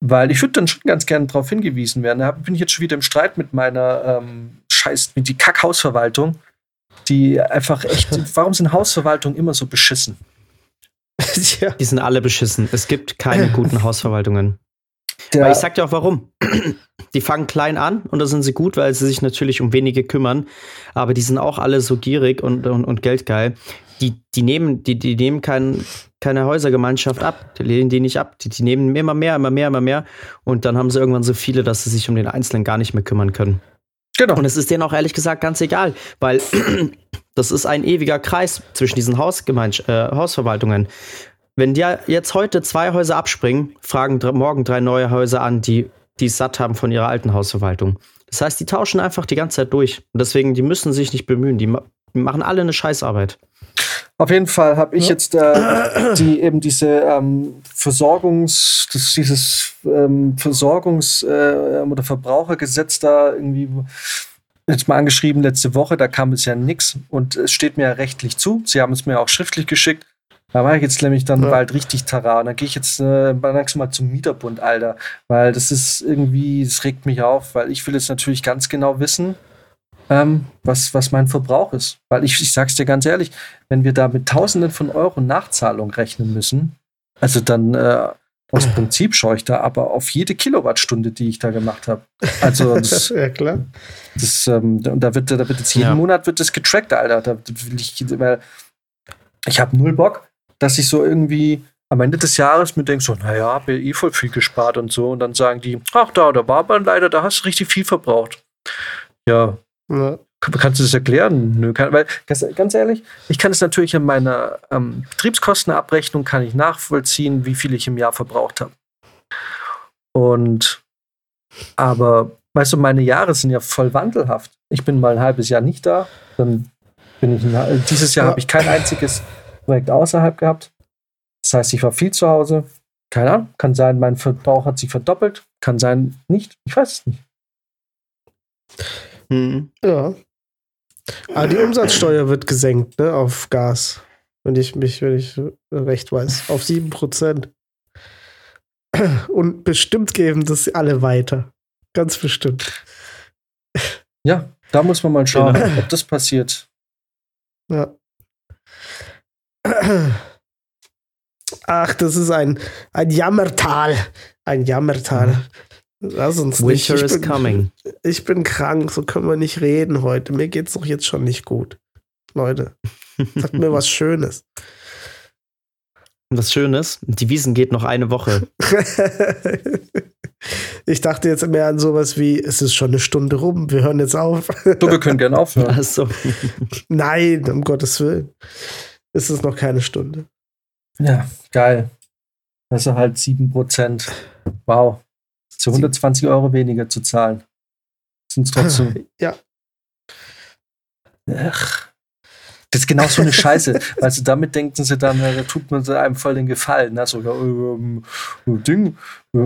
weil ich würde dann schon ganz gerne darauf hingewiesen werden. Da bin ich jetzt schon wieder im Streit mit meiner ähm, Scheiß, mit die Kackhausverwaltung, die einfach echt. [laughs] warum sind Hausverwaltungen immer so beschissen? [laughs] ja. Die sind alle beschissen. Es gibt keine [laughs] guten Hausverwaltungen. Der weil ich sag dir auch warum. [clears throat] Die fangen klein an und da sind sie gut, weil sie sich natürlich um wenige kümmern. Aber die sind auch alle so gierig und, und, und geldgeil. Die, die nehmen, die, die nehmen kein, keine Häusergemeinschaft ab. Die lehnen die nicht ab. Die, die nehmen immer mehr, immer mehr, immer mehr. Und dann haben sie irgendwann so viele, dass sie sich um den Einzelnen gar nicht mehr kümmern können. Genau. Und es ist denen auch ehrlich gesagt ganz egal, weil [clears throat] das ist ein ewiger Kreis zwischen diesen Hausgemeinsch äh, Hausverwaltungen. Wenn die jetzt heute zwei Häuser abspringen, fragen morgen drei neue Häuser an, die die es satt haben von ihrer alten Hausverwaltung. Das heißt, die tauschen einfach die ganze Zeit durch. Und deswegen, die müssen sich nicht bemühen. Die, die machen alle eine Scheißarbeit. Auf jeden Fall habe ich ja. jetzt äh, die eben diese ähm, Versorgungs, das, dieses ähm, Versorgungs- äh, oder Verbrauchergesetz da irgendwie jetzt mal angeschrieben letzte Woche, da kam es ja nichts und es steht mir ja rechtlich zu. Sie haben es mir auch schriftlich geschickt. Da war ich jetzt nämlich dann ja. bald richtig Tara. Und dann gehe ich jetzt äh, langsam mal zum Mieterbund, Alter. Weil das ist irgendwie, das regt mich auf, weil ich will jetzt natürlich ganz genau wissen, ähm, was, was mein Verbrauch ist. Weil ich, ich sag's dir ganz ehrlich, wenn wir da mit Tausenden von Euro Nachzahlung rechnen müssen, also dann äh, aus [clears throat] Prinzip schaue ich da aber auf jede Kilowattstunde, die ich da gemacht habe. Also [laughs] das, ja klar. Das, ähm, da wird, da wird jetzt jeden ja. Monat wird das getrackt, Alter. Da will ich, weil ich habe null Bock, dass ich so irgendwie am Ende des Jahres mir denke, so, naja, habe eh voll viel gespart und so. Und dann sagen die, ach da, da war aber leider, da hast du richtig viel verbraucht. Ja. Ja. Kannst du das erklären? Nö, kann, weil, ganz, ehrlich, ich kann es natürlich in meiner ähm, Betriebskostenabrechnung kann ich nachvollziehen, wie viel ich im Jahr verbraucht habe. Und aber, weißt du, meine Jahre sind ja voll wandelhaft. Ich bin mal ein halbes Jahr nicht da, dann bin ich ein, dieses Jahr ja. habe ich kein einziges Projekt außerhalb gehabt. Das heißt, ich war viel zu Hause. Keine Ahnung. Kann sein, mein Verbrauch hat sich verdoppelt. Kann sein, nicht. Ich weiß es nicht. Hm. Ja. Aber die Umsatzsteuer wird gesenkt, ne, auf Gas. Wenn ich mich, wenn ich recht weiß. Auf 7%. Und bestimmt geben das alle weiter. Ganz bestimmt. Ja, da muss man mal schauen, genau. ob das passiert. Ja. Ach, das ist ein, ein Jammertal. Ein Jammertal. Lass uns Winter nicht. is bin, coming. [laughs] Ich bin krank, so können wir nicht reden heute. Mir geht's doch jetzt schon nicht gut. Leute, sagt mir [laughs] was Schönes. Was Schönes? Die Wiesen geht noch eine Woche. [laughs] ich dachte jetzt mehr an sowas wie, es ist schon eine Stunde rum, wir hören jetzt auf. du, wir können gerne aufhören. Ach so. Nein, um Gottes Willen ist es noch keine Stunde. Ja, geil. Also halt 7%. Wow. Zu 120 Euro weniger zu zahlen. Sind es trotzdem. Ja. Ach. Das ist genau so eine Scheiße. [laughs] also damit denken sie dann, da tut man einem voll den Gefallen. Ne? So, ähm, Ding. Äh,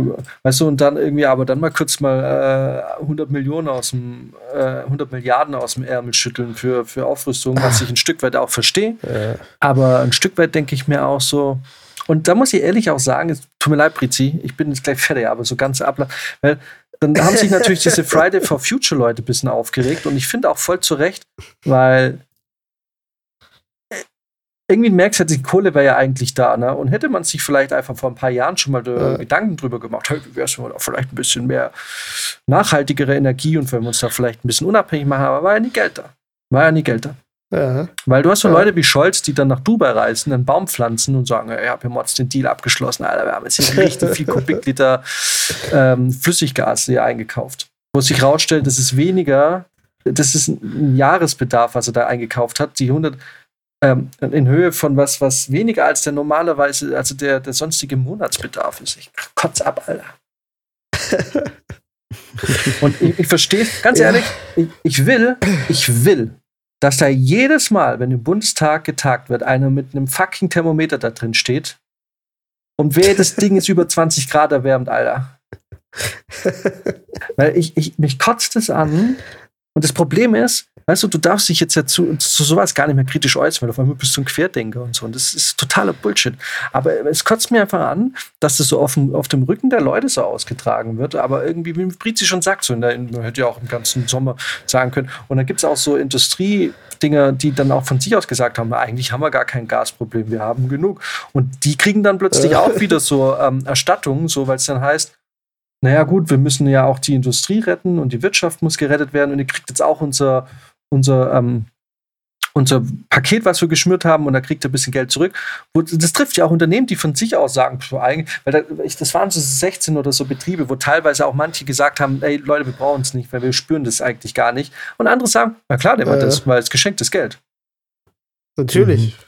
weißt du, und dann irgendwie, aber dann mal kurz mal äh, 100 Millionen aus dem, äh, 100 Milliarden aus dem Ärmel schütteln für, für Aufrüstung, was ich ein Stück weit auch verstehe. Äh. Aber ein Stück weit denke ich mir auch so, und da muss ich ehrlich auch sagen, es tut mir leid, Prizi, ich bin jetzt gleich fertig, aber so ganz abla, weil dann haben sich natürlich diese [laughs] Friday for Future Leute ein bisschen aufgeregt und ich finde auch voll zu Recht, weil irgendwie merkst du, die Kohle wäre ja eigentlich da, ne? Und hätte man sich vielleicht einfach vor ein paar Jahren schon mal äh, Gedanken drüber gemacht, hey, wie wäre es vielleicht ein bisschen mehr nachhaltigere Energie und wenn wir uns da vielleicht ein bisschen unabhängig machen, aber war ja nie Geld da. War ja nie Geld da. Ja. Weil du hast so Ja. Leute wie Scholz, die dann nach Dubai reisen, einen Baum pflanzen und sagen, ja, wir haben jetzt den Deal abgeschlossen, Alter, wir haben jetzt hier richtig viel [laughs] Kubikliter ähm, Flüssiggas hier eingekauft. Wo sich rausstellt, das ist weniger, das ist ein Jahresbedarf, was er da eingekauft hat, die 100 ähm, in Höhe von was, was weniger als der normalerweise, also der, der sonstige Monatsbedarf ist. Ich kotz ab, Alter. [laughs] Und ich, ich verstehe, ganz Ja. ehrlich, ich, ich will, ich will, dass da jedes Mal, wenn im Bundestag getagt wird, einer mit einem fucking Thermometer da drin steht und wer das [laughs] Ding ist über 20 Grad erwärmt, Alter. [laughs] Weil ich, ich, mich kotzt es an. Und das Problem ist, weißt du, du darfst dich jetzt ja zu, zu sowas gar nicht mehr kritisch äußern, weil auf einmal bist du ein Querdenker und so. Und das ist totaler Bullshit. Aber es kotzt mir einfach an, dass das so auf dem, auf dem Rücken der Leute so ausgetragen wird. Aber irgendwie, wie Brizi schon sagt, so in der, man hätte ja auch im ganzen Sommer sagen können. Und dann gibt es auch so Industriedinger, die dann auch von sich aus gesagt haben, eigentlich haben wir gar kein Gasproblem, wir haben genug. Und die kriegen dann plötzlich auch wieder so ähm, Erstattungen, so weil es dann heißt, naja gut, wir müssen ja auch die Industrie retten und die Wirtschaft muss gerettet werden und ihr kriegt jetzt auch unser, unser, ähm, unser Paket, was wir geschnürt haben und da kriegt ihr ein bisschen Geld zurück. Das trifft ja auch Unternehmen, die von sich aus sagen, weil das waren so 16 oder so Betriebe, wo teilweise auch manche gesagt haben, ey Leute, wir brauchen es nicht, weil wir spüren das eigentlich gar nicht. Und andere sagen, na klar, nehmen wir Äh. das, weil es geschenktes Geld. Natürlich.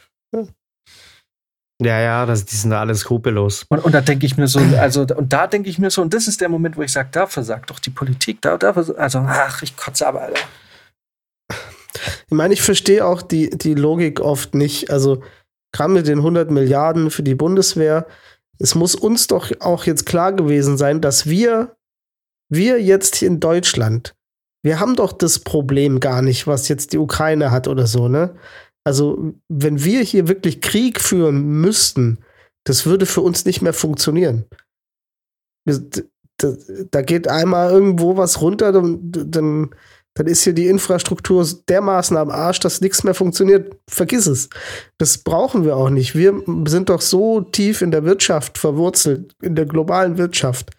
Ja, ja, das, die sind da alle skrupellos. Und, und da denke ich mir so, also, und da denke ich mir so, und das ist der Moment, wo ich sage, da versagt doch die Politik, da, da also, ach, ich kotze aber, Alter. Ich meine, ich verstehe auch die, die Logik oft nicht. Also, gerade mit den 100 Milliarden für die Bundeswehr, es muss uns doch auch jetzt klar gewesen sein, dass wir, wir jetzt hier in Deutschland, wir haben doch das Problem gar nicht, was jetzt die Ukraine hat oder so, ne? Also, wenn wir hier wirklich Krieg führen müssten, das würde für uns nicht mehr funktionieren. Da geht einmal irgendwo was runter, dann, dann ist hier die Infrastruktur dermaßen am Arsch, dass nichts mehr funktioniert. Vergiss es. Das brauchen wir auch nicht. Wir sind doch so tief in der Wirtschaft verwurzelt, in der globalen Wirtschaft,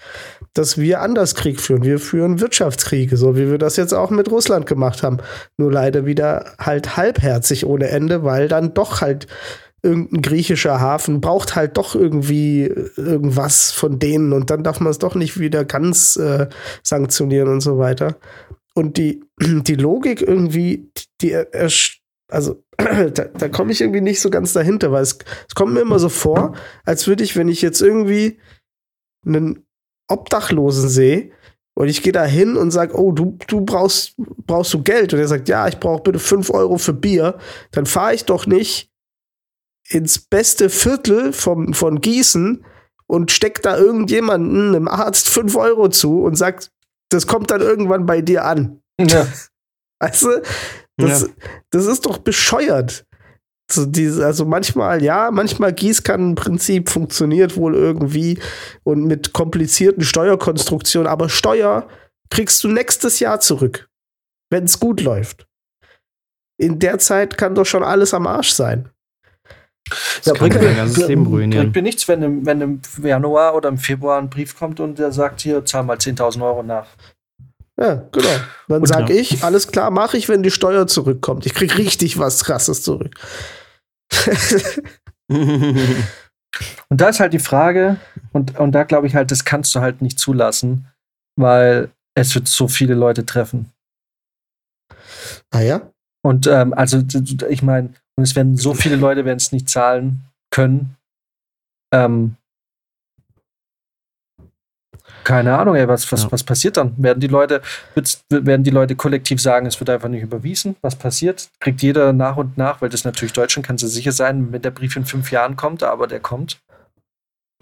dass wir anders Krieg führen. Wir führen Wirtschaftskriege, so wie wir das jetzt auch mit Russland gemacht haben. Nur leider wieder halt halbherzig ohne Ende, weil dann doch halt irgendein griechischer Hafen braucht halt doch irgendwie irgendwas von denen und dann darf man es doch nicht wieder ganz äh, sanktionieren und so weiter. Und die, [clears throat] die Logik irgendwie, die, also [clears throat] da, da komme ich irgendwie nicht so ganz dahinter, weil es, es kommt mir immer so vor, als würde ich, wenn ich jetzt irgendwie einen Obdachlosen sehe und ich gehe da hin und sage, oh, du, du brauchst, brauchst du Geld. Und er sagt, ja, ich brauche bitte 5 Euro für Bier, dann fahre ich doch nicht ins beste Viertel vom, von Gießen und steck da irgendjemanden, einem Arzt, 5 Euro zu und sagt, das kommt dann irgendwann bei dir an. Ja. [laughs] Weißt du? Das, das ist doch bescheuert. So diese, also manchmal, ja, manchmal Gießkannenprinzip funktioniert wohl irgendwie und mit komplizierten Steuerkonstruktionen, aber Steuer kriegst du nächstes Jahr zurück, wenn es gut läuft. In der Zeit kann doch schon alles am Arsch sein. Das kann dein ganzes Leben ruinieren. bringt mir nichts, wenn im, wenn im Januar oder im Februar ein Brief kommt und der sagt, hier, zahl mal 10.000 Euro nach. Ja, genau. Dann Und sag ja. ich, alles klar, mache ich, wenn die Steuer zurückkommt. Ich krieg richtig was krasses zurück. [laughs] Und da ist halt die Frage, und, und da glaube ich halt, das kannst du halt nicht zulassen, weil es wird so viele Leute treffen. ah ja? Und ähm, also ich meine, und es werden so viele Leute werden es nicht zahlen können. Ähm, Keine Ahnung, ey, was, was, Ja. was passiert dann? Werden die Leute, werden die Leute kollektiv sagen, es wird einfach nicht überwiesen? Was passiert? Kriegt jeder nach und nach, weil das natürlich Deutschland, kannst du sicher sein, wenn der Brief in fünf Jahren kommt, aber der kommt.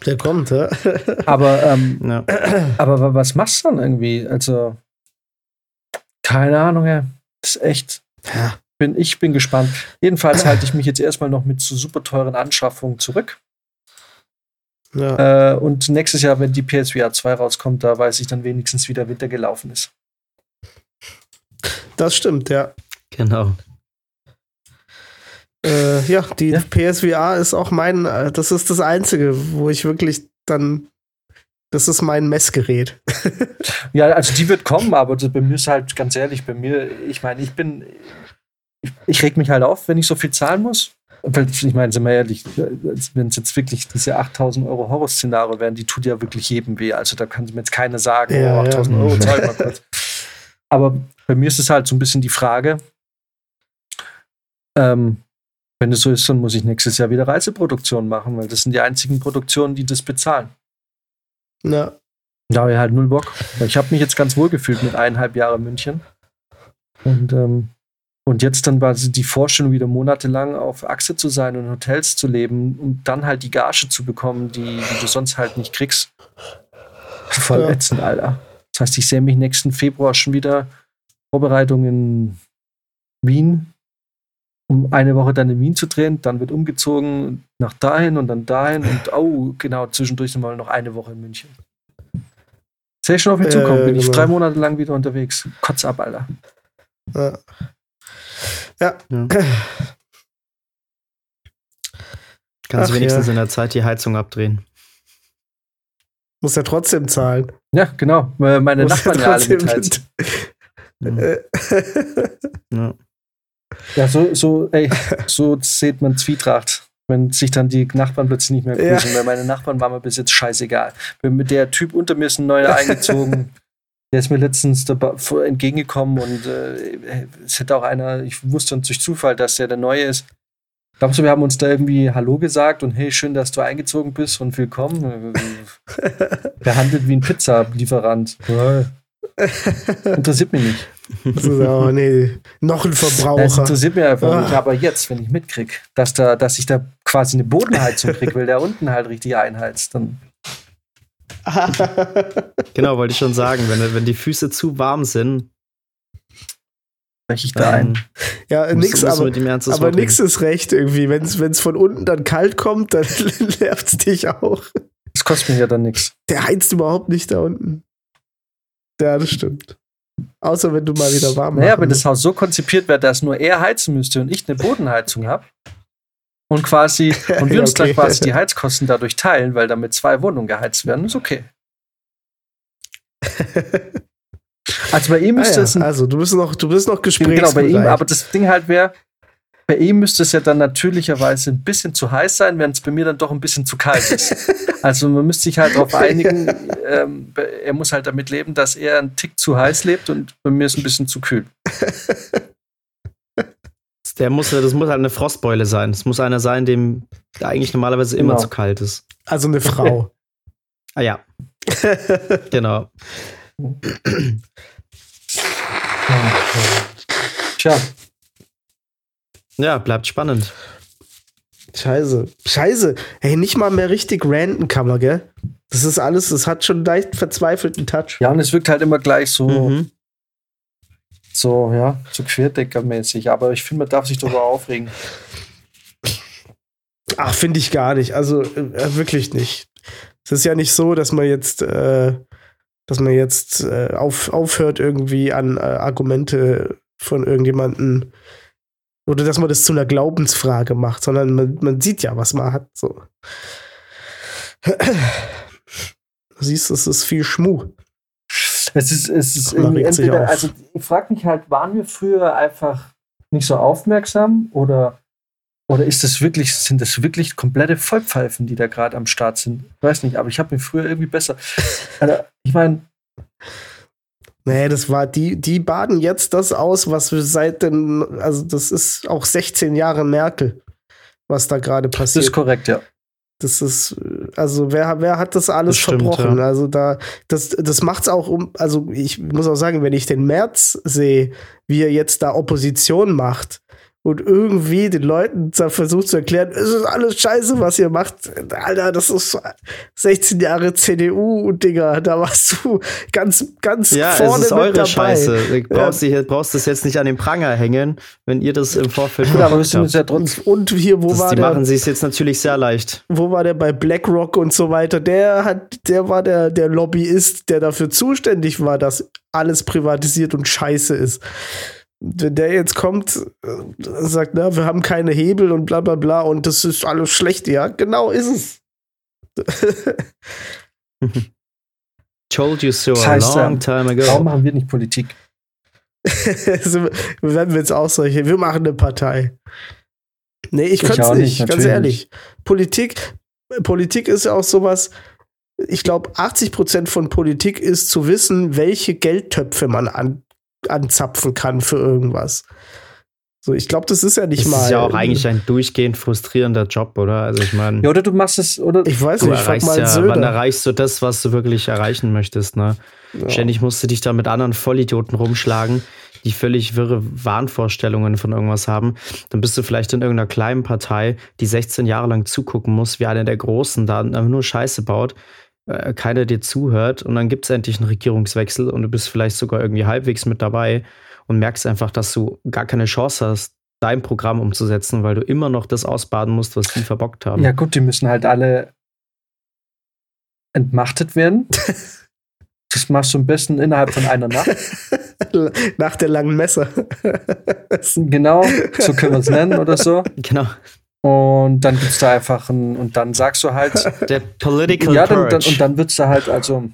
Der kommt, ja. [laughs] Aber, ähm, Ja. [clears throat] aber wa- was machst du dann irgendwie? Also, keine Ahnung, ey. Das ist echt. ja. Bin, ich bin gespannt. Jedenfalls halte ich mich jetzt erstmal noch mit so super teuren Anschaffungen zurück. Ja. Äh, und nächstes Jahr, wenn die PSVR 2 rauskommt, da weiß ich dann wenigstens, wie der Winter gelaufen ist. Das stimmt, ja. Genau. Äh, ja, die Ja. PSVR ist auch mein, äh, das ist das Einzige, wo ich wirklich dann, das ist mein Messgerät. [laughs] Ja, also die wird kommen, aber das, bei mir ist halt ganz ehrlich, bei mir, ich meine, ich bin, ich, ich reg mich halt auf, wenn ich so viel zahlen muss. Ich meine, sind wir ehrlich, wenn es jetzt wirklich diese 8000 Euro Horrorszenario wären, die tut ja wirklich jedem weh. Also da kann mir jetzt keiner sagen, Ja, oh, 8000 ja. Euro, zahl mal kurz. [laughs] Aber bei mir ist es halt so ein bisschen die Frage, ähm, wenn es so ist, dann muss ich nächstes Jahr wieder Reiseproduktion machen, weil das sind die einzigen Produktionen, die das bezahlen. Ja, Da habe ich halt null Bock. Ich habe mich jetzt ganz wohl gefühlt mit eineinhalb Jahren München. Und, ähm, und jetzt dann war die Vorstellung, wieder monatelang auf Achse zu sein und in Hotels zu leben und dann halt die Gage zu bekommen, die, die du sonst halt nicht kriegst. Voll Ja. ätzend, Alter. Das heißt, ich sehe mich nächsten Februar schon wieder Vorbereitung in Wien, um eine Woche dann in Wien zu drehen. Dann wird umgezogen nach dahin und dann dahin und oh, genau, zwischendurch sind wir noch eine Woche in München. Sehe ich schon auf mich Äh, zukommen. Bin ich genau. drei Monate lang wieder unterwegs. Kotz ab, Alter. ja. Ja, Ja. [clears throat] Kannst Ach, wenigstens ja. in der Zeit die Heizung abdrehen. muss ja trotzdem zahlen. Ja, genau. weil Meine Muss Nachbarn ja alle trotzdem mitheizen. Ja. Äh, [laughs] Ja. Ja, so, so, ey, so sieht man Zwietracht, wenn sich dann die Nachbarn plötzlich nicht mehr Ja. grüßen, weil meine Nachbarn waren mir bis jetzt scheißegal. Wenn mit der Typ unter mir ist ein neuer [laughs] eingezogen, der ist mir letztens entgegengekommen und äh, es hätte auch einer, ich wusste durch Zufall, dass der der Neue ist. Glaubst du, wir haben uns da irgendwie Hallo gesagt und hey, schön, dass du eingezogen bist und willkommen? [laughs] Behandelt wie ein Pizzalieferant. Interessiert mich nicht. oh, nee, noch ein Verbraucher. interessiert mich einfach Ah. nicht. Aber jetzt, wenn ich mitkrieg, dass, da, dass ich da quasi eine Bodenheizung krieg, weil der unten halt richtig einheizt, dann [laughs] Genau, wollte ich schon sagen. Wenn, wenn die Füße zu warm sind, breche ich da ein. ja, musst, nix, musst aber, mit ihm ernstes aber nix ist recht irgendwie. Wenn es von unten dann kalt kommt, dann [laughs] nervt es dich auch. Das kostet mir ja dann nichts. Der heizt überhaupt nicht da unten. Ja, das stimmt. Außer wenn du mal wieder warm Naja, machen wenn das. Haus so konzipiert wäre, dass nur er heizen müsste und ich eine Bodenheizung habe und quasi [laughs] und wir uns dann okay. quasi die Heizkosten dadurch teilen, weil damit zwei Wohnungen geheizt werden, ist okay. [laughs] Also bei ihm Ah, müsste ja. es ein Also, du bist noch, du bist noch Genau, gesprächsbereit. bei ihm, aber das Ding halt wäre, bei ihm müsste es ja dann natürlicherweise ein bisschen zu heiß sein, während es bei mir dann doch ein bisschen zu kalt ist. [laughs] also man müsste sich halt darauf einigen, ähm, er muss halt damit leben, dass er einen Tick zu heiß lebt und bei mir ist ein bisschen zu kühl. Der muss, das muss halt eine Frostbeule sein. Es muss einer sein, dem eigentlich normalerweise immer Genau. zu kalt ist. also eine Frau. [laughs] Ah ja, [laughs] genau. Tja, Ja, bleibt spannend. Scheiße. Scheiße. Hey, nicht mal mehr richtig ranten kann man, gell? Das ist alles, das hat schon leicht verzweifelten Touch. ja, und es wirkt halt immer gleich so, Mhm. So, ja, so querdeckermäßig. Aber ich finde, man darf sich darüber aufregen. Ach, finde ich gar nicht. Also äh, wirklich nicht. Es ist ja nicht so, dass man jetzt, äh, dass man jetzt äh, auf, aufhört, irgendwie an äh, Argumente von irgendjemanden oder dass man das zu einer Glaubensfrage macht, sondern man, man sieht ja, was man hat. So. [clears throat] Du siehst, es ist viel Schmuh. Es ist, es ist irgendwie entweder, also ich frage mich halt, waren wir früher einfach nicht so aufmerksam oder, oder ist das wirklich, sind das wirklich komplette Vollpfeifen, die da gerade am Start sind? Ich weiß nicht, aber ich habe mich früher irgendwie besser. Also, ich meine, Nee, das war, die, die baden jetzt das aus, was wir seit den, also das ist auch 16 Jahre Merkel, was da gerade das ist passiert. korrekt, ja. Das ist, also wer, wer hat das alles Das stimmt, verbrochen? ja. Also da, das, das macht's auch um, also ich muss auch sagen, wenn ich den März sehe, wie er jetzt da Opposition macht und irgendwie den Leuten versucht zu erklären, es ist alles scheiße, was ihr macht. Alter, das ist 16 Jahre CDU, Digga, da warst du ganz, ganz Ja, vorne es ist mit eure dabei. Scheiße. Du brauchst, dich, brauchst das jetzt nicht an den Pranger hängen, wenn ihr das im Vorfeld Gut, aber habt. ja trotzdem. Und hier, wo Das, war die der? machen sich jetzt natürlich sehr leicht. wo war der bei BlackRock und so weiter? Der hat, der war der, der Lobbyist, der dafür zuständig war, dass alles privatisiert und scheiße ist. Wenn der jetzt kommt, äh, sagt, na, wir haben keine Hebel und bla bla bla und das ist alles schlecht, ja, genau ist es. [laughs] Told you so Das heißt, a long ähm, time ago. Warum machen wir nicht Politik? [laughs] Also, werden wir jetzt auch solche, wir machen eine Partei. Nee, ich Ich könnte es nicht, nicht, ganz ehrlich. Politik, Politik ist ja auch sowas, ich glaube, 80 Prozent von Politik ist zu wissen, welche Geldtöpfe man an, anzapfen kann für irgendwas. So, ich glaube, das ist ja nicht das mal. ist ja auch eigentlich ein durchgehend frustrierender Job, oder? Also ich meine, Ja, oder du machst es, oder ich weiß du nicht, ich frag erreichst mal ja, Söder. wann erreichst du das, was du wirklich erreichen möchtest, ne? Ja. Ständig musst du dich da mit anderen Vollidioten rumschlagen, die völlig wirre Wahnvorstellungen von irgendwas haben. Dann bist du vielleicht in irgendeiner kleinen Partei, die 16 Jahre lang zugucken muss, wie einer der Großen da nur Scheiße baut, äh, keiner dir zuhört und dann gibt es endlich einen Regierungswechsel und du bist vielleicht sogar irgendwie halbwegs mit dabei und merkst einfach, dass du gar keine Chance hast, dein Programm umzusetzen, weil du immer noch das ausbaden musst, was die verbockt haben. Ja, gut, die müssen halt alle entmachtet werden. [laughs] Das machst du am besten innerhalb von einer Nacht. [laughs] Nach der langen Messe. Genau, so können wir es nennen oder so. Genau. Und dann gibt's da einfach ein, und dann sagst du halt, [laughs] Der Political ja, dann, dann, und dann wird's da halt, also,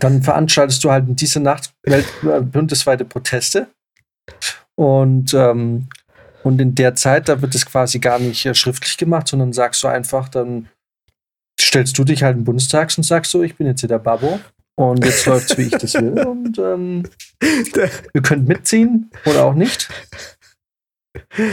dann veranstaltest du halt in dieser Nacht äh, bundesweite Proteste. Und, ähm, und in der Zeit, da wird es quasi gar nicht äh, schriftlich gemacht, sondern sagst du einfach, dann stellst du dich halt im Bundestag und sagst so, ich bin jetzt hier der Babbo und jetzt [laughs] läuft's, wie ich das will. Und ähm, ihr könnt mitziehen oder auch nicht.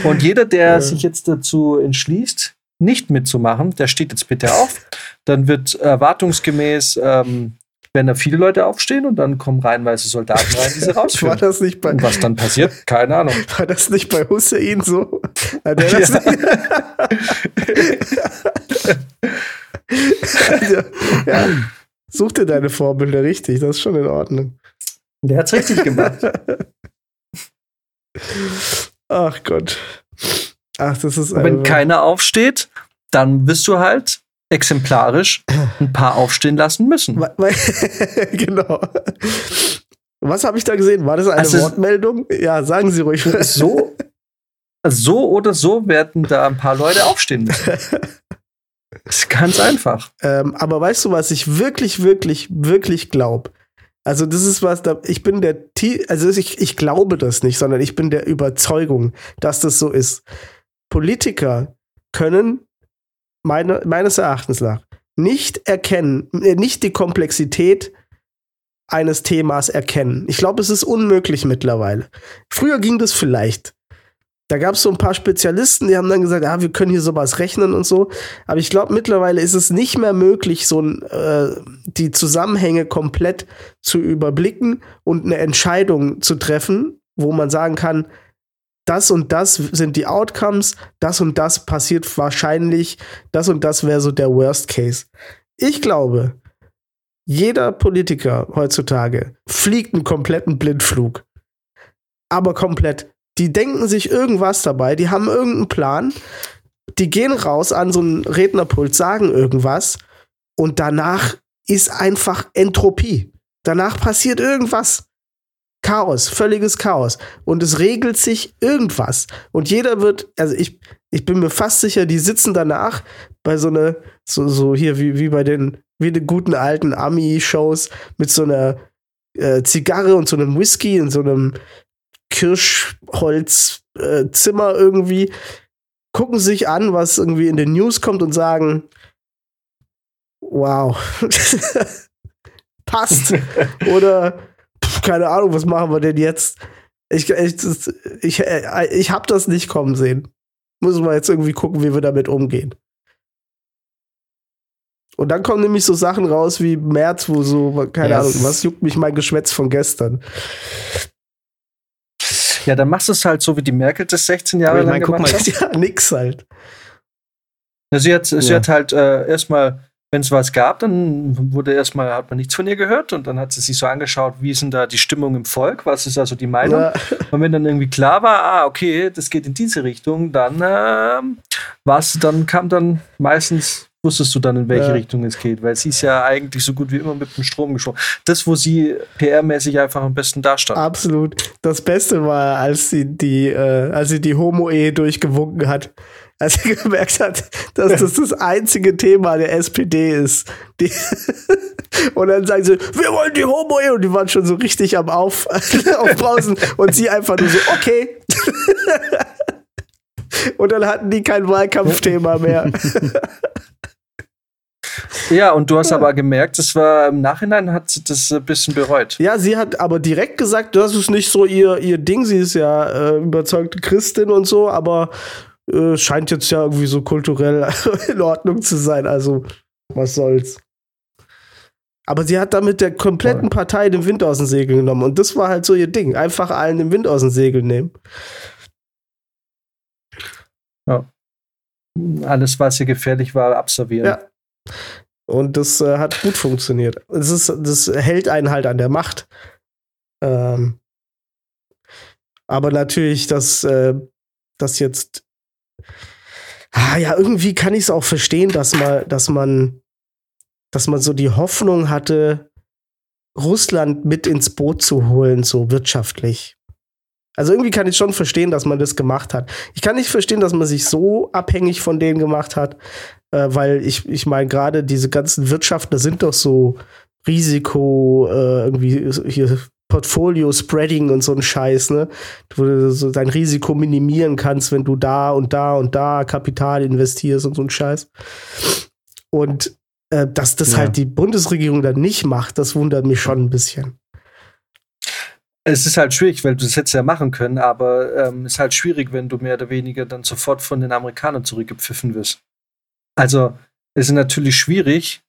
Und jeder, der Ja. sich jetzt dazu entschließt, nicht mitzumachen, der steht jetzt bitte auf. Dann wird erwartungsgemäß, ähm, werden da viele Leute aufstehen und dann kommen reihenweise Soldaten rein, die sie [laughs] War rausführen. das nicht bei, Und was dann passiert, keine Ahnung. [laughs] war das nicht bei Hussein so? Hat er das Ja. ja. [laughs] ja. Such dir deine Vorbilder richtig, das ist schon in Ordnung. Der hat's richtig gemacht. Ach Gott. Ach, das ist Und wenn keiner aufsteht, dann wirst du halt exemplarisch ein paar aufstehen lassen müssen. [laughs] Genau. Was habe ich da gesehen? War das eine Also- Wortmeldung? Ja, sagen Sie ruhig. So, [laughs] so oder so werden da ein paar Leute aufstehen müssen. Das [laughs] ist ganz einfach. Ähm, aber weißt du, was ich wirklich, wirklich, wirklich glaube? Also, das ist was, da, ich bin der, also ich, ich glaube das nicht, sondern ich bin der Überzeugung, dass das so ist. Politiker können meine, meines Erachtens nach nicht erkennen, äh, nicht die Komplexität eines Themas erkennen. Ich glaube, es ist unmöglich mittlerweile. Früher ging das vielleicht. Da gab es so ein paar Spezialisten, die haben dann gesagt, ja, wir können hier sowas rechnen und so. Aber ich glaube, mittlerweile ist es nicht mehr möglich, so äh, die Zusammenhänge komplett zu überblicken und eine Entscheidung zu treffen, wo man sagen kann, das und das sind die Outcomes, das und das passiert wahrscheinlich, das und das wäre so der Worst Case. Ich glaube, jeder Politiker heutzutage fliegt einen kompletten Blindflug. Aber komplett. Die denken sich irgendwas dabei, die haben irgendeinen Plan, die gehen raus an so einen Rednerpult, sagen irgendwas und danach ist einfach Entropie. Danach passiert irgendwas. Chaos, völliges Chaos. Und es regelt sich irgendwas. Und jeder wird, also ich, ich bin mir fast sicher, die sitzen danach bei so einer, so, so hier wie, wie bei den, wie den guten alten Ami-Shows mit so einer äh, Zigarre und so einem Whisky in so einem Kirschholzzimmer irgendwie, gucken sich an, was irgendwie in den News kommt und sagen, wow, [laughs] passt. [laughs] Oder pf, keine Ahnung, was machen wir denn jetzt? Ich, ich, ich, äh, ich habe das nicht kommen sehen. Müssen wir jetzt irgendwie gucken, wie wir damit umgehen. Und dann kommen nämlich so Sachen raus wie März, wo so, keine Ja, Ahnung, was juckt mich mein Geschwätz von gestern. Ja, dann machst du es halt so, wie die Merkel das 16 Jahre lang meine, guck gemacht mal, hat. [laughs] Ja, nix halt. Ja, sie hat, sie Ja. hat halt äh, erstmal, wenn es was gab, dann wurde erstmal, hat man nichts von ihr gehört und dann hat sie sich so angeschaut, wie ist denn da die Stimmung im Volk, was ist also die Meinung. Ja, [laughs] Und wenn dann irgendwie klar war, ah, okay, das geht in diese Richtung, dann ähm, war's, dann kam dann meistens, wusstest du dann, in welche Ja. Richtung es geht, weil sie ist ja eigentlich so gut wie immer mit dem Strom geschoben. Das, wo sie PR-mäßig einfach am besten dastand. absolut. Das Beste war, als sie die, äh, als sie die Homo-Ehe durchgewunken hat. Als sie [laughs] gemerkt hat, dass das das einzige Thema der SPD ist. Die [laughs] und dann sagen sie, wir wollen die Homo-Ehe. Und die waren schon so richtig am Auf [laughs] Aufbrausen. Und sie einfach nur so, okay. und dann hatten die kein Wahlkampfthema mehr. Ja, und du hast aber gemerkt, das war im Nachhinein hat sie das ein bisschen bereut. Ja, sie hat aber direkt gesagt, das ist nicht so ihr, ihr Ding. Sie ist ja äh, überzeugte Christin und so, aber äh, scheint jetzt ja irgendwie so kulturell [laughs] in Ordnung zu sein. Also, was soll's. Aber sie hat damit der kompletten Partei den Wind aus den Segeln genommen. Und das war halt so ihr Ding. Einfach allen den Wind aus den Segeln nehmen. Alles, was ihr gefährlich war, abservieren. Ja. Und das äh, hat gut funktioniert. Das, ist, das hält einen halt an der Macht. Ähm, aber natürlich, dass äh, das jetzt. Ah, ja, irgendwie kann ich es auch verstehen, dass man, dass man, dass man so die Hoffnung hatte, Russland mit ins Boot zu holen, so wirtschaftlich. Also irgendwie kann ich schon verstehen, dass man das gemacht hat. Ich kann nicht verstehen, dass man sich so abhängig von denen gemacht hat, äh, weil ich, ich meine, gerade diese ganzen Wirtschaften, sind doch so Risiko, äh, irgendwie hier Portfolio Spreading und so ein Scheiß, ne? Wo du so dein Risiko minimieren kannst, wenn du da und da und da Kapital investierst und so ein Scheiß. Und äh, dass das Ja. halt die Bundesregierung dann nicht macht, das wundert mich schon ein bisschen. Es ist halt schwierig, weil du das hättest ja machen können, aber ähm, es ist halt schwierig, wenn du mehr oder weniger dann sofort von den Amerikanern zurückgepfiffen wirst. Also, es ist natürlich schwierig,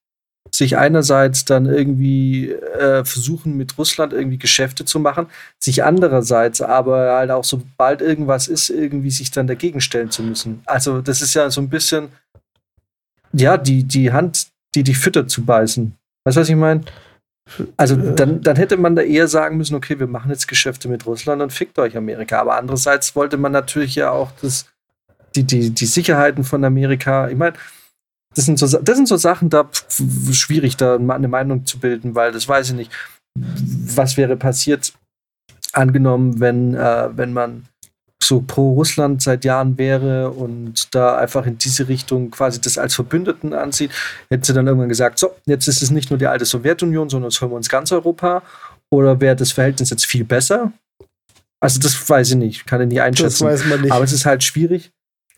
sich einerseits dann irgendwie äh, versuchen, mit Russland irgendwie Geschäfte zu machen, sich andererseits aber halt auch, sobald irgendwas ist, irgendwie sich dann dagegen stellen zu müssen. Also, das ist ja so ein bisschen, ja, die, die Hand, die dich füttert zu beißen. Weißt du, was ich meine? Also Äh. dann, dann hätte man da eher sagen müssen, okay, wir machen jetzt Geschäfte mit Russland und fickt euch Amerika. Aber andererseits wollte man natürlich ja auch das, die, die, die Sicherheiten von Amerika. Ich meine, das sind so, das sind so Sachen, da schwierig, da eine Meinung zu bilden, weil das weiß ich nicht. Was wäre passiert, angenommen, wenn, äh, wenn man so pro Russland seit Jahren wäre und da einfach in diese Richtung quasi das als Verbündeten ansieht, hätte sie dann irgendwann gesagt, so, jetzt ist es nicht nur die alte Sowjetunion, sondern jetzt holen wir uns ganz Europa. Oder wäre das Verhältnis jetzt viel besser? Also das weiß ich nicht, kann ich nicht Das einschätzen. weiß man nicht. Aber es ist halt schwierig,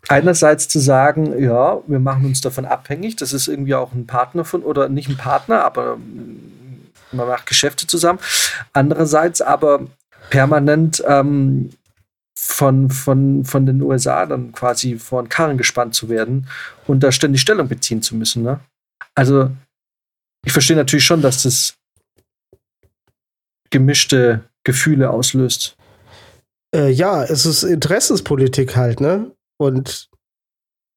einerseits zu sagen, ja, wir machen uns davon abhängig, das ist irgendwie auch ein Partner von, oder nicht ein Partner, aber man macht Geschäfte zusammen. Andererseits aber permanent ähm, von, von, von den USA dann quasi vor den Karren gespannt zu werden und da ständig Stellung beziehen zu müssen. Ne? Also ich verstehe natürlich schon, dass das gemischte Gefühle auslöst. Äh, ja, es ist Interessenspolitik halt, ne? Und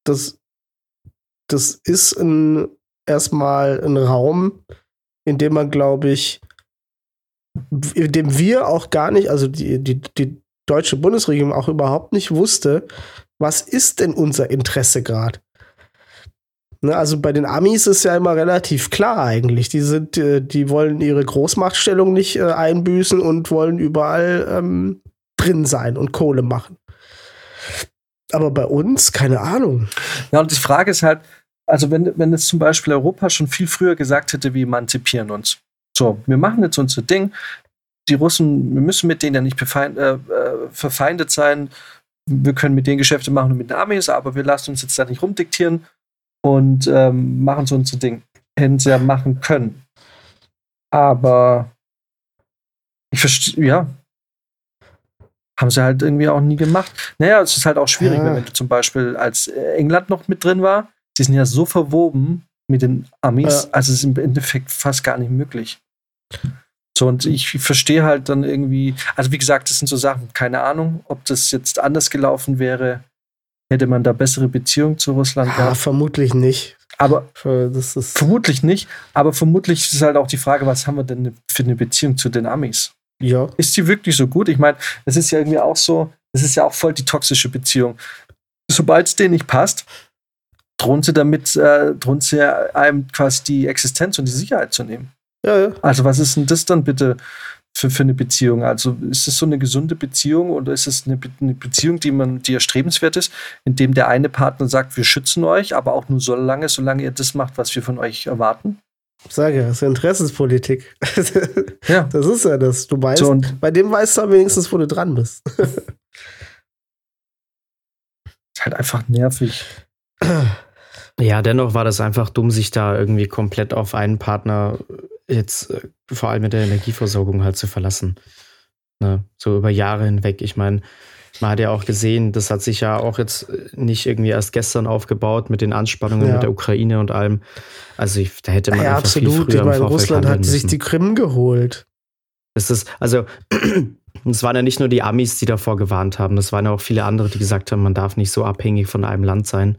das, das ist ein, erstmal ein Raum, in dem man, glaube ich, in dem wir auch gar nicht, also die, die, die deutsche Bundesregierung auch überhaupt nicht wusste, was ist denn unser Interesse gerade? Ne, also bei den Amis ist ja immer relativ klar eigentlich. Die sind, äh, die wollen ihre Großmachtstellung nicht äh, einbüßen und wollen überall ähm, drin sein und Kohle machen. Aber bei uns, keine Ahnung. Ja, und die Frage ist halt, also wenn, wenn jetzt zum Beispiel Europa schon viel früher gesagt hätte, wir emanzipieren uns. So, wir machen jetzt unser Ding. Die Russen, wir müssen mit denen ja nicht befeind, äh, äh, verfeindet sein. Wir können mit denen Geschäfte machen und mit den Armees, aber wir lassen uns jetzt da nicht rumdiktieren und ähm, machen so unser Ding. Hätten sie ja machen können. Aber ich verstehe, ja. Haben sie halt irgendwie auch nie gemacht. Naja, es ist halt auch schwierig, Ja. wenn du zum Beispiel als äh, England noch mit drin war, die sind ja so verwoben mit den Amis. Ja. Also es ist im Endeffekt fast gar nicht möglich. So, und ich verstehe halt dann irgendwie, also wie gesagt, das sind so Sachen, keine Ahnung, ob das jetzt anders gelaufen wäre, hätte man da bessere Beziehungen zu Russland ja, gehabt. vermutlich nicht. Aber das ist vermutlich nicht, aber vermutlich ist halt auch die Frage, was haben wir denn für eine Beziehung zu den Amis? Ja. Ist die wirklich so gut? Ich meine, es ist ja irgendwie auch so, es ist ja auch voll die toxische Beziehung. Sobald es denen nicht passt, drohen sie damit, äh, drohen sie einem quasi die Existenz und die Sicherheit zu nehmen. Ja, ja. Also, was ist denn das dann bitte für, für eine Beziehung? Also, ist es so eine gesunde Beziehung oder ist es eine, eine Beziehung, die man, die erstrebenswert ist, in dem der eine Partner sagt, wir schützen euch, aber auch nur so lange, solange ihr das macht, was wir von euch erwarten? Ich sage ja, das ist Interessenspolitik. [laughs] ja. Das ist ja das. Du weißt, so, bei dem weißt du wenigstens, wo du dran bist. [laughs] ist halt einfach nervig. [clears throat] Ja, dennoch war das einfach dumm, sich da irgendwie komplett auf einen Partner jetzt äh, vor allem mit der Energieversorgung halt zu verlassen. Ne? So über Jahre hinweg. Ich meine, man hat ja auch gesehen, das hat sich ja auch jetzt äh, nicht irgendwie erst gestern aufgebaut mit den Anspannungen ja. mit der Ukraine und allem. Also ich, da hätte man ja, einfach absolut. viel früher ich meine, Russland hat sich die Krim geholt. Es ist, also [clears throat] es waren ja nicht nur die Amis, die davor gewarnt haben, es waren ja auch viele andere, die gesagt haben, man darf nicht so abhängig von einem Land sein.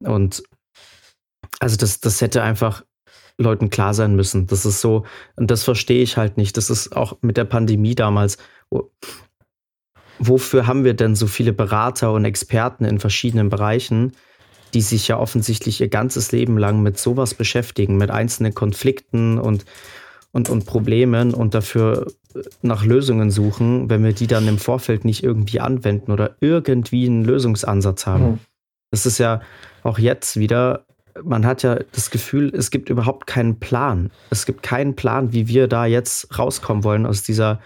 Und also das, das hätte einfach Leuten klar sein müssen. Das ist so, und das verstehe ich halt nicht. Das ist auch mit der Pandemie damals. Wofür haben wir denn so viele Berater und Experten in verschiedenen Bereichen, die sich ja offensichtlich ihr ganzes Leben lang mit sowas beschäftigen, mit einzelnen Konflikten und, und, und Problemen und dafür nach Lösungen suchen, wenn wir die dann im Vorfeld nicht irgendwie anwenden oder irgendwie einen Lösungsansatz haben. Mhm. Das ist ja auch jetzt wieder man hat ja das Gefühl, es gibt überhaupt keinen Plan. Es gibt keinen Plan, wie wir da jetzt rauskommen wollen aus dieser,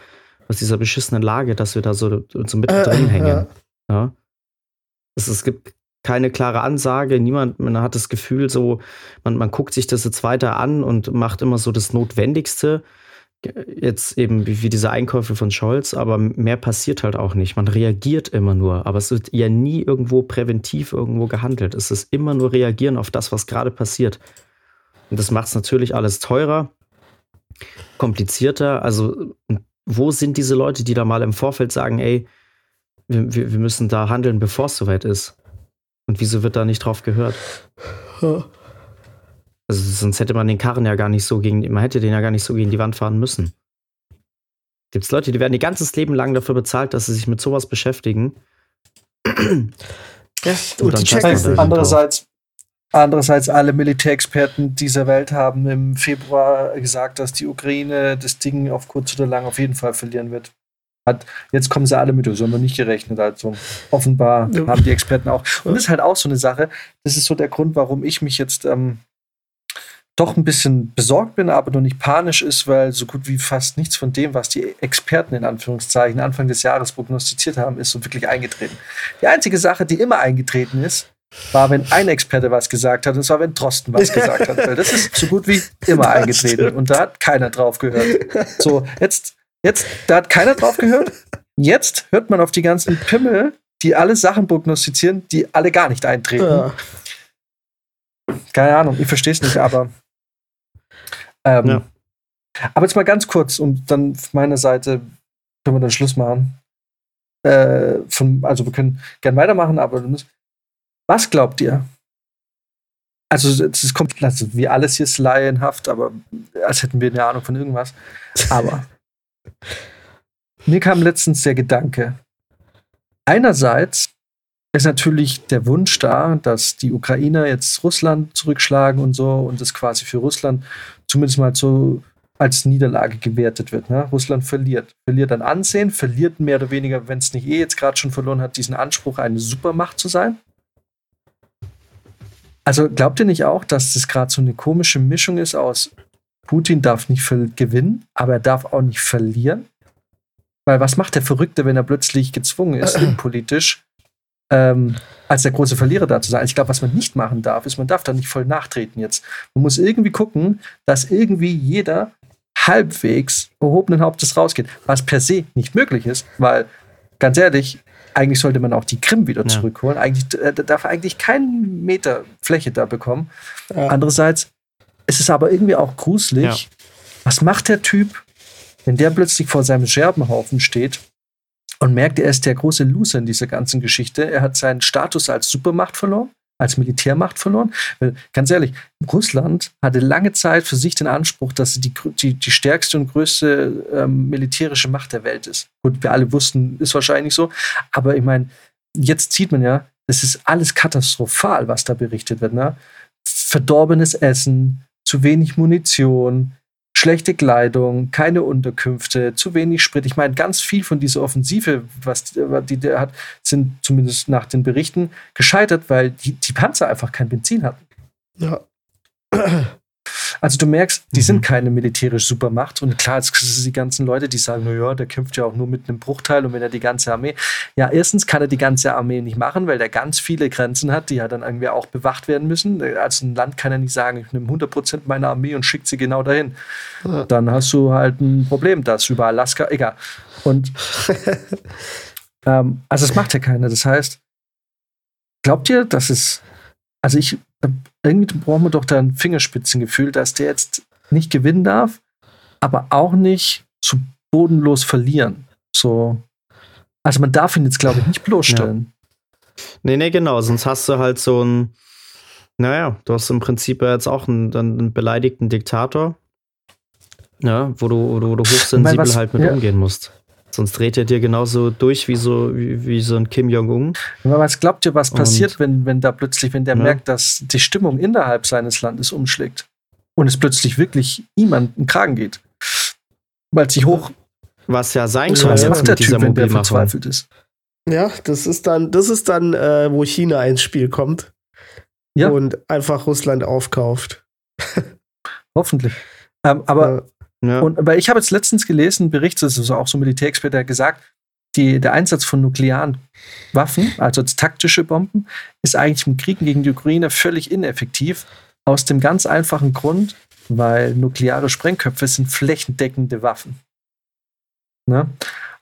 aus dieser beschissenen Lage, dass wir da so, so mittendrin äh, hängen. Ja. ja. Es, es gibt keine klare Ansage, niemand, man hat das Gefühl, so, man, man guckt sich das jetzt weiter an und macht immer so das Notwendigste jetzt eben wie, diese Einkäufe von Scholz, aber mehr passiert halt auch nicht. Man reagiert immer nur, aber es wird ja nie irgendwo präventiv irgendwo gehandelt. Es ist immer nur reagieren auf das, was gerade passiert. Und das macht es natürlich alles teurer, komplizierter. Also wo sind diese Leute, die da mal im Vorfeld sagen, ey, wir, wir, wir müssen da handeln, bevor es soweit ist? Und wieso wird da nicht drauf gehört? Also sonst hätte man den Karren ja gar nicht so gegen, man hätte den ja gar nicht so gegen die Wand fahren müssen. Gibt es Leute, die werden ihr ganzes Leben lang dafür bezahlt, dass sie sich mit sowas beschäftigen. Ja, und dann checken andererseits, andererseits alle Militärexperten dieser Welt haben im Februar gesagt, dass die Ukraine das Ding auf kurz oder lang auf jeden Fall verlieren wird. Hat, jetzt kommen sie alle mit, so haben wir nicht gerechnet. Also offenbar ja. haben die Experten auch. Und das ist halt auch so eine Sache. Das ist so der Grund, warum ich mich jetzt ähm, doch ein bisschen besorgt bin, aber noch nicht panisch ist, weil so gut wie fast nichts von dem, was die Experten in Anführungszeichen Anfang des Jahres prognostiziert haben, ist so wirklich eingetreten. Die einzige Sache, die immer eingetreten ist, war, wenn ein Experte was gesagt hat, und zwar, wenn Drosten was gesagt hat. Weil das ist so gut wie immer eingetreten. Und da hat keiner drauf gehört. So, jetzt, jetzt, da hat keiner drauf gehört. Jetzt hört man auf die ganzen Pimmel, die alle Sachen prognostizieren, die alle gar nicht eintreten. Ja. Keine Ahnung, ich verstehe es nicht, aber ähm, ja. Aber jetzt mal ganz kurz und dann von meiner Seite können wir dann Schluss machen. Äh, von, also wir können gern weitermachen, aber was glaubt ihr? Also es kommt also wie alles hier ist laienhaft, aber als hätten wir eine Ahnung von irgendwas. Aber [laughs] mir kam letztens der Gedanke. Einerseits ist natürlich der Wunsch da, dass die Ukrainer jetzt Russland zurückschlagen und so und das quasi für Russland zumindest mal so als Niederlage gewertet wird. Ne? Russland verliert. Verliert an Ansehen, verliert mehr oder weniger, wenn es nicht eh jetzt gerade schon verloren hat, diesen Anspruch, eine Supermacht zu sein. Also glaubt ihr nicht auch, dass das gerade so eine komische Mischung ist aus Putin darf nicht gewinnen, aber er darf auch nicht verlieren? Weil was macht der Verrückte, wenn er plötzlich gezwungen ist, [clears throat] politisch ähm, als der große Verlierer da zu sein. Ich glaube, was man nicht machen darf, ist, man darf da nicht voll nachtreten jetzt. Man muss irgendwie gucken, dass irgendwie jeder halbwegs erhobenen Hauptes rausgeht, was per se nicht möglich ist, weil ganz ehrlich, eigentlich sollte man auch die Krim wieder ja. zurückholen. Eigentlich äh, darf eigentlich keinen Meter Fläche da bekommen. Ja. Andererseits ist es aber irgendwie auch gruselig. Ja. Was macht der Typ, wenn der plötzlich vor seinem Scherbenhaufen steht und merkt, er ist der große Loser in dieser ganzen Geschichte? Er hat seinen Status als Supermacht verloren als Militärmacht verloren. Weil, ganz ehrlich, Russland hatte lange Zeit für sich den Anspruch, dass sie die, die, die stärkste und größte ähm, militärische Macht der Welt ist. Gut, wir alle wussten, ist wahrscheinlich so. Aber ich meine, jetzt sieht man ja, es ist alles katastrophal, was da berichtet wird. Ne? Verdorbenes Essen, zu wenig Munition, schlechte Kleidung, keine Unterkünfte, zu wenig Sprit. Ich meine, ganz viel von dieser Offensive, was die der hat, sind zumindest nach den Berichten gescheitert, weil die, die Panzer einfach kein Benzin hatten. Ja. Also du merkst, die mhm. sind keine militärische Supermacht. Und klar, es sind die ganzen Leute, die sagen, naja, der kämpft ja auch nur mit einem Bruchteil und wenn er die ganze Armee. Ja, erstens kann er die ganze Armee nicht machen, weil der ganz viele Grenzen hat, die ja dann irgendwie auch bewacht werden müssen. Als ein Land kann er nicht sagen, ich nehme 100% meiner Armee und schicke sie genau dahin. Ja. Dann hast du halt ein Problem, das über Alaska, egal. Und [laughs] ähm, also es macht ja keiner. Das heißt, glaubt ihr, dass es also ich, irgendwie brauchen wir doch da ein Fingerspitzengefühl, dass der jetzt nicht gewinnen darf, aber auch nicht so bodenlos verlieren. So. Also man darf ihn jetzt, glaube ich, nicht bloßstellen. Ja. Nee, nee, genau. Sonst hast du halt so ein, naja, du hast im Prinzip jetzt auch einen, einen beleidigten Diktator, ja, wo du, wo du, wo du hochsensibel was, halt mit ja. umgehen musst. Sonst dreht er dir genauso durch wie so, wie, wie so ein Kim Jong-un. Was glaubt ihr, was passiert, wenn, wenn da plötzlich, wenn der ja. merkt, dass die Stimmung innerhalb seines Landes umschlägt und es plötzlich wirklich ihm an den Kragen geht? Weil sich hoch. Was ja sein kann, was macht der Typ, wenn der verzweifelt ist? Ja, das ist dann, das ist dann, äh, wo China ins Spiel kommt. Ja. Und einfach Russland aufkauft. [laughs] Hoffentlich. Ähm, aber ja. Und, weil ich habe jetzt letztens gelesen, einen Bericht, das ist auch so ein Militärexperte, der gesagt, die, der Einsatz von nuklearen Waffen, also taktische Bomben, ist eigentlich im Krieg gegen die Ukraine völlig ineffektiv. Aus dem ganz einfachen Grund, weil nukleare Sprengköpfe sind flächendeckende Waffen. Ne?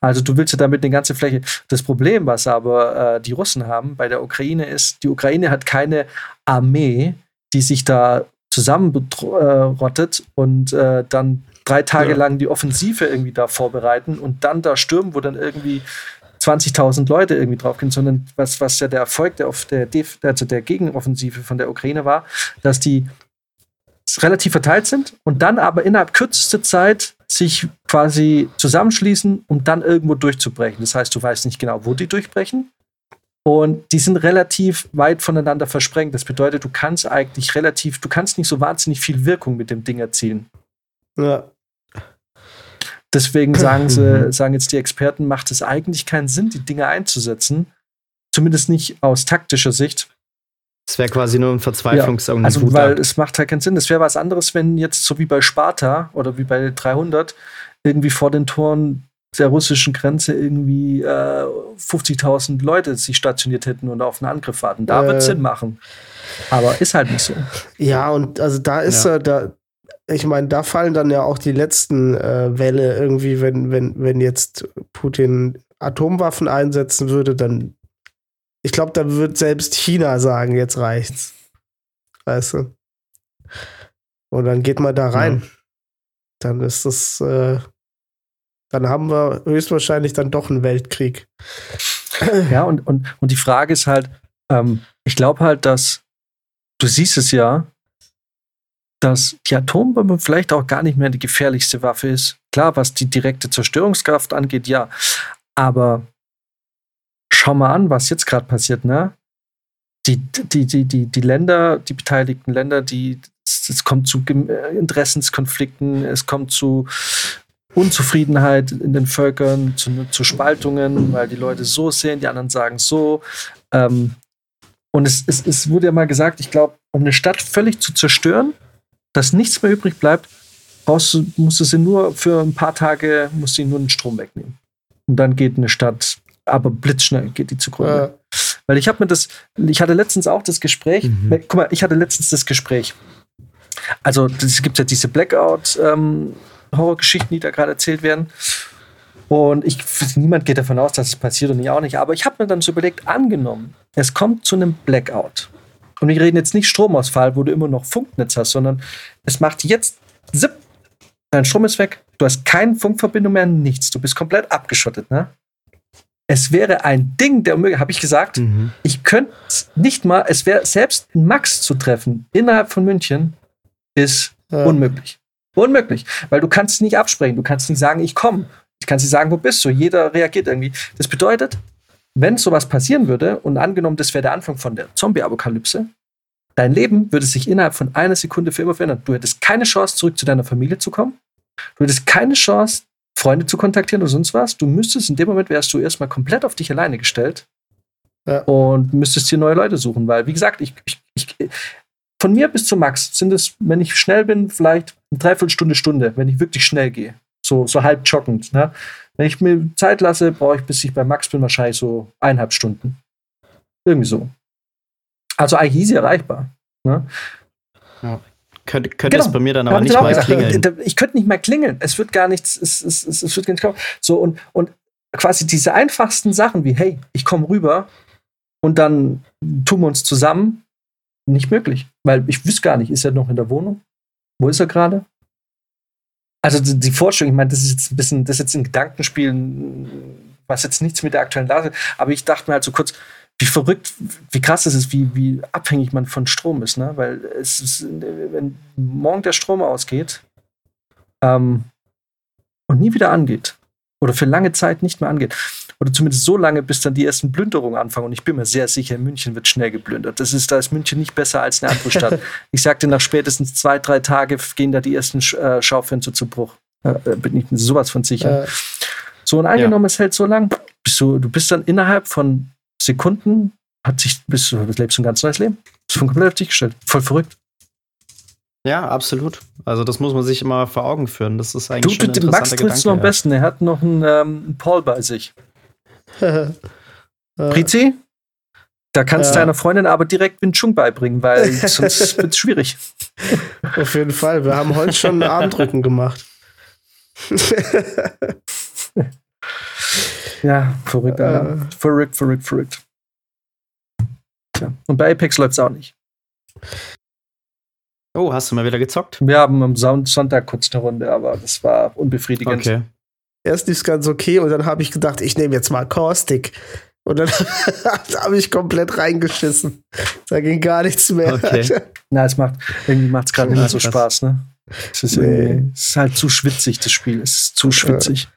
Also du willst ja damit eine ganze Fläche. Das Problem, was aber äh, die Russen haben bei der Ukraine, ist, die Ukraine hat keine Armee, die sich da zusammenrottet und äh, dann drei Tage ja. lang die Offensive irgendwie da vorbereiten und dann da stürmen, wo dann irgendwie 20.000 Leute irgendwie draufgehen, sondern was, was ja der Erfolg der, der, also der Gegenoffensive von der Ukraine war, dass die relativ verteilt sind und dann aber innerhalb kürzester Zeit sich quasi zusammenschließen, um dann irgendwo durchzubrechen. Das heißt, du weißt nicht genau, wo die durchbrechen. Und die sind relativ weit voneinander versprengt. Das bedeutet, du kannst eigentlich relativ, du kannst nicht so wahnsinnig viel Wirkung mit dem Ding erzielen. Ja. Deswegen sagen sie, mhm. sagen jetzt die Experten, macht es eigentlich keinen Sinn, die Dinge einzusetzen. Zumindest nicht aus taktischer Sicht. Es wäre quasi nur ein Verzweiflungs- ja, Also, weil es macht halt keinen Sinn. Es wäre was anderes, wenn jetzt so wie bei Sparta oder wie bei 300 irgendwie vor den Toren der russischen Grenze irgendwie äh, 50.000 Leute sich stationiert hätten und auf einen Angriff warten. Da äh, wird Sinn machen. Aber ist halt nicht so. Ja, und also da ist ja. äh, da, ich meine, da fallen dann ja auch die letzten äh, Welle irgendwie, wenn, wenn, wenn jetzt Putin Atomwaffen einsetzen würde, dann, ich glaube, da wird selbst China sagen, jetzt reicht's. Weißt du? Und dann geht man da rein. Ja. Dann ist das, äh, dann haben wir höchstwahrscheinlich dann doch einen Weltkrieg. [clears throat] Ja, und, und, und die Frage ist halt, ähm, ich glaube halt, dass du siehst es ja, dass die Atombombe vielleicht auch gar nicht mehr die gefährlichste Waffe ist. Klar, was die direkte Zerstörungskraft angeht, ja. Aber schau mal an, was jetzt gerade passiert, ne? Die, die, die, die, die Länder, die beteiligten Länder, die, es kommt zu äh, Interessenskonflikten, es kommt zu Unzufriedenheit in den Völkern, zu, zu Spaltungen, weil die Leute so sehen, die anderen sagen so. Ähm, und es, es, es wurde ja mal gesagt, ich glaube, um eine Stadt völlig zu zerstören, dass nichts mehr übrig bleibt, brauchst musst du sie nur für ein paar Tage, musst du nur den Strom wegnehmen. Und dann geht eine Stadt, aber blitzschnell geht die zugrunde. Ja. Weil ich habe mir das, ich hatte letztens auch das Gespräch, mhm. guck mal, ich hatte letztens das Gespräch. Also es gibt ja diese Blackout- ähm, die da gerade erzählt werden. Und ich, niemand geht davon aus, dass es passiert und ich auch nicht. Aber ich habe mir dann so überlegt, angenommen, es kommt zu einem Blackout. Und wir reden jetzt nicht Stromausfall, wo du immer noch Funknetz hast, sondern es macht jetzt zip, dein Strom ist weg, du hast keine Funkverbindung mehr, nichts. Du bist komplett abgeschottet, ne? Es wäre ein Ding der Unmöglichkeit, habe ich gesagt. Mhm. Ich könnte nicht mal, es wäre selbst Max zu treffen innerhalb von München ist Ja. unmöglich. Unmöglich, weil du kannst nicht absprechen, du kannst nicht sagen, ich komme. Ich kann nicht sagen, wo bist du? Jeder reagiert irgendwie. Das bedeutet, wenn sowas passieren würde und angenommen, das wäre der Anfang von der Zombie-Apokalypse, dein Leben würde sich innerhalb von einer Sekunde für immer verändern. Du hättest keine Chance, zurück zu deiner Familie zu kommen. Du hättest keine Chance, Freunde zu kontaktieren oder sonst was. Du müsstest, in dem Moment wärst du erstmal komplett auf dich alleine gestellt Ja. und müsstest dir neue Leute suchen, weil, wie gesagt, ich, ich, ich, von mir bis zu Max sind es, wenn ich schnell bin, vielleicht eine Dreiviertelstunde, Stunde, wenn ich wirklich schnell gehe. So, so halb joggend. Ne? Wenn ich mir Zeit lasse, brauche ich, bis ich bei Max bin, wahrscheinlich so eineinhalb Stunden. Irgendwie so. Also eigentlich easy erreichbar. Ne? Könnte, könnte Genau. es bei mir dann aber ich nicht mal gesagt. klingeln. Ich könnte nicht mehr klingeln. Es wird gar nichts, es, es, es, es wird gar nicht kommen. So, und, und quasi diese einfachsten Sachen wie, hey, ich komme rüber und dann tun wir uns zusammen, nicht möglich. Weil ich wüsste gar nicht, ist er noch in der Wohnung? Wo ist er gerade? Also die, Vorstellung, ich meine, das ist jetzt ein bisschen, das ist jetzt ein Gedankenspiel, was jetzt nichts mit der aktuellen Lage, aber ich dachte mir halt so kurz, wie verrückt, wie krass es ist, wie, wie abhängig man von Strom ist, ne? Weil es ist, wenn morgen der Strom ausgeht ähm, und nie wieder angeht, oder für lange Zeit nicht mehr angeht, oder zumindest so lange, bis dann die ersten Plünderungen anfangen. Und ich bin mir sehr sicher, München wird schnell geplündert. Das ist, da ist München nicht besser als eine andere Stadt. [laughs] ich sagte, nach spätestens zwei, drei Tage gehen da die ersten äh, Schaufenster zu Bruch. Äh, bin ich mir sowas von sicher. Äh, So, und angenommen, es hält so lang, bist du, du bist dann innerhalb von Sekunden, hat sich, bist du, lebst du ein ganz neues Leben. Bist von komplett auf dich gestellt. Voll verrückt. Ja, absolut. Also das muss man sich immer vor Augen führen. Das ist Du, eigentlich du, schon ein Max trifft noch am besten. Er hat noch einen, ähm, Paul bei sich. [laughs] äh, Prizi, da kannst du Ja. deiner Freundin aber direkt Wing Chun beibringen, weil [laughs] sonst wird es schwierig. [laughs] Auf jeden Fall. Wir haben heute schon einen Armdrücken gemacht. Ja, verrückt. Äh. Verrückt, verrückt, verrückt. Tja. Und bei Apex läuft es auch nicht. Oh, hast du mal wieder gezockt? Wir haben am Son- Sonntag kurz eine Runde, aber das war unbefriedigend. Okay. Erst lief es ganz okay und dann habe ich gedacht, ich nehme jetzt mal Caustic. Und dann [laughs] habe ich komplett reingeschissen. Da ging gar nichts mehr. Okay. [laughs] Na, es macht, irgendwie macht es gerade nicht so. Spaß, ne? Es ist, Nee. es ist halt zu schwitzig, das Spiel. Es ist zu schwitzig.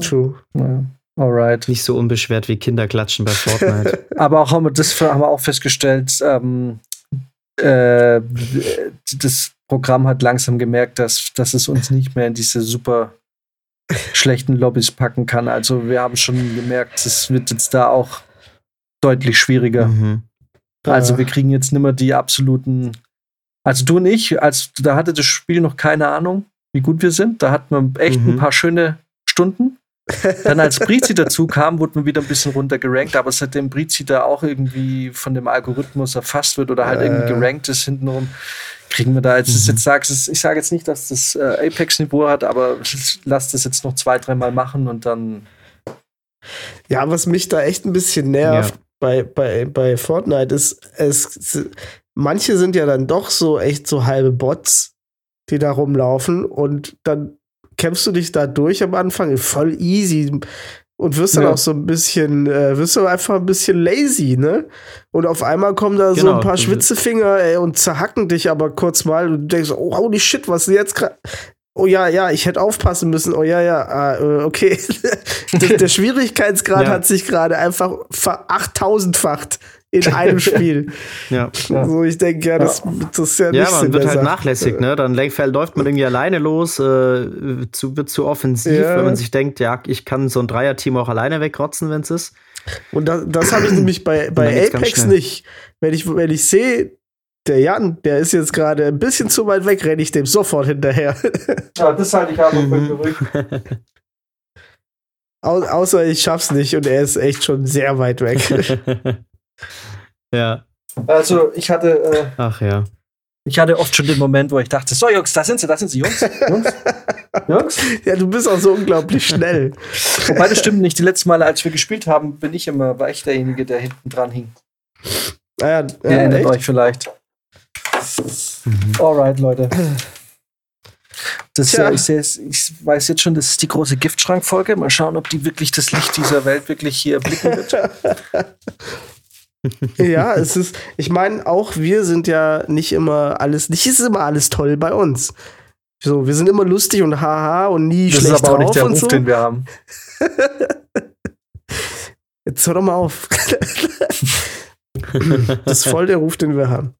True. Ja. Alright. Nicht so unbeschwert wie Kinder klatschen bei Fortnite. [laughs] Aber auch haben wir das haben wir auch festgestellt, ähm, äh, das Programm hat langsam gemerkt, dass, dass es uns nicht mehr in diese super schlechten Lobbys packen kann. Also wir haben schon gemerkt, es wird jetzt da auch deutlich schwieriger. mhm. Also wir kriegen jetzt nimmer die absoluten. Also du und ich, als da hatte das Spiel noch keine Ahnung, wie gut wir sind. Da hatten wir echt Mhm. ein paar schöne Stunden. Dann als Brizi dazu kam, wurde man wieder ein bisschen runter gerankt, aber seitdem Brizi da auch irgendwie von dem Algorithmus erfasst wird oder halt Äh. irgendwie gerankt ist hintenrum, kriegen wir da jetzt, Mhm. jetzt sagst, ich sage jetzt nicht, dass das äh, Apex-Niveau hat, aber lass das jetzt noch zwei, dreimal machen und dann Ja, was mich da echt ein bisschen nervt bei, bei, bei Fortnite ist, es, manche sind ja dann doch so echt so halbe Bots, die da rumlaufen und dann kämpfst du dich da durch am Anfang voll easy und wirst dann Ja. auch so ein bisschen, äh, wirst du einfach ein bisschen lazy, ne? Und auf einmal kommen da so Genau. ein paar Schwitzefinger ey, und zerhacken dich aber kurz mal und du denkst, oh, holy shit, was ist jetzt gerade? Oh ja, ja, ich hätte aufpassen müssen. Oh ja, ja, ah, okay. [laughs] der, der [laughs] Schwierigkeitsgrad Ja. hat sich gerade einfach ver 8000-facht in [laughs] einem Spiel. Ja. Ja. So, ich denke, ja, das, das ist ja nicht Ja, man Sinn wird halt Sache. nachlässig, ne? Dann läuft- man irgendwie alleine los, äh, zu, wird zu offensiv, Ja. wenn man sich denkt, ja, ich kann so ein Dreierteam auch alleine wegrotzen, wenn es ist. Und das, das habe ich nämlich bei, bei Apex nicht. Wenn ich, wenn ich sehe, der Jan, der ist jetzt gerade ein bisschen zu weit weg, renne ich dem sofort hinterher. [laughs] Ja, das halte ich aber Mhm. für verrückt. Au außer ich schaff's nicht und er ist echt schon sehr weit weg. [laughs] ja, Also ich hatte, äh, ach ja. ich hatte oft schon den Moment, wo ich dachte, so Jungs, da sind sie, da sind sie, Jungs, Jungs. [laughs] Jungs? Ja, du bist auch so unglaublich schnell. Wobei das stimmt nicht. Die letzten Male, als wir gespielt haben, bin ich immer, war ich derjenige, der hinten dran hing. Ah, ja, Ihr erinnert echt? euch vielleicht. Alright, Leute. Das, äh, ich, ich weiß jetzt schon, das ist die große Giftschrankfolge. Mal schauen, ob die wirklich das Licht dieser Welt wirklich hier blicken wird. [laughs] Ja, es ist, ich meine, auch wir sind ja nicht immer alles, nicht ist immer alles toll bei uns. So, wir sind immer lustig und haha und nie Das ist schlecht aber auch nicht der Ruf, so. den wir haben. [laughs] Jetzt hör doch mal auf. [laughs] das ist voll der Ruf, den wir haben.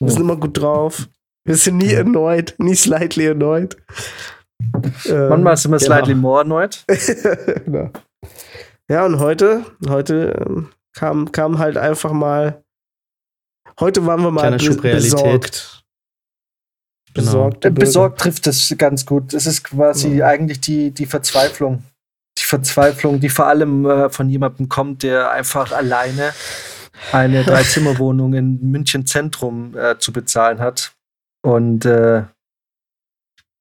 Wir sind immer gut drauf. Wir sind nie erneut, nie slightly erneut. Ähm, Manchmal sind wir genau. slightly more erneut. [laughs] genau. Ja, und heute, heute ähm, kam, kam halt einfach mal. Heute waren wir mal be besorgt. Genau. Besorgt. Äh, Besorgt trifft das ganz gut. Es ist quasi Ja. eigentlich die, die Verzweiflung. Die Verzweiflung, die vor allem äh, von jemandem kommt, der einfach alleine eine [laughs] Dreizimmerwohnung in München Zentrum äh, zu bezahlen hat. Und äh,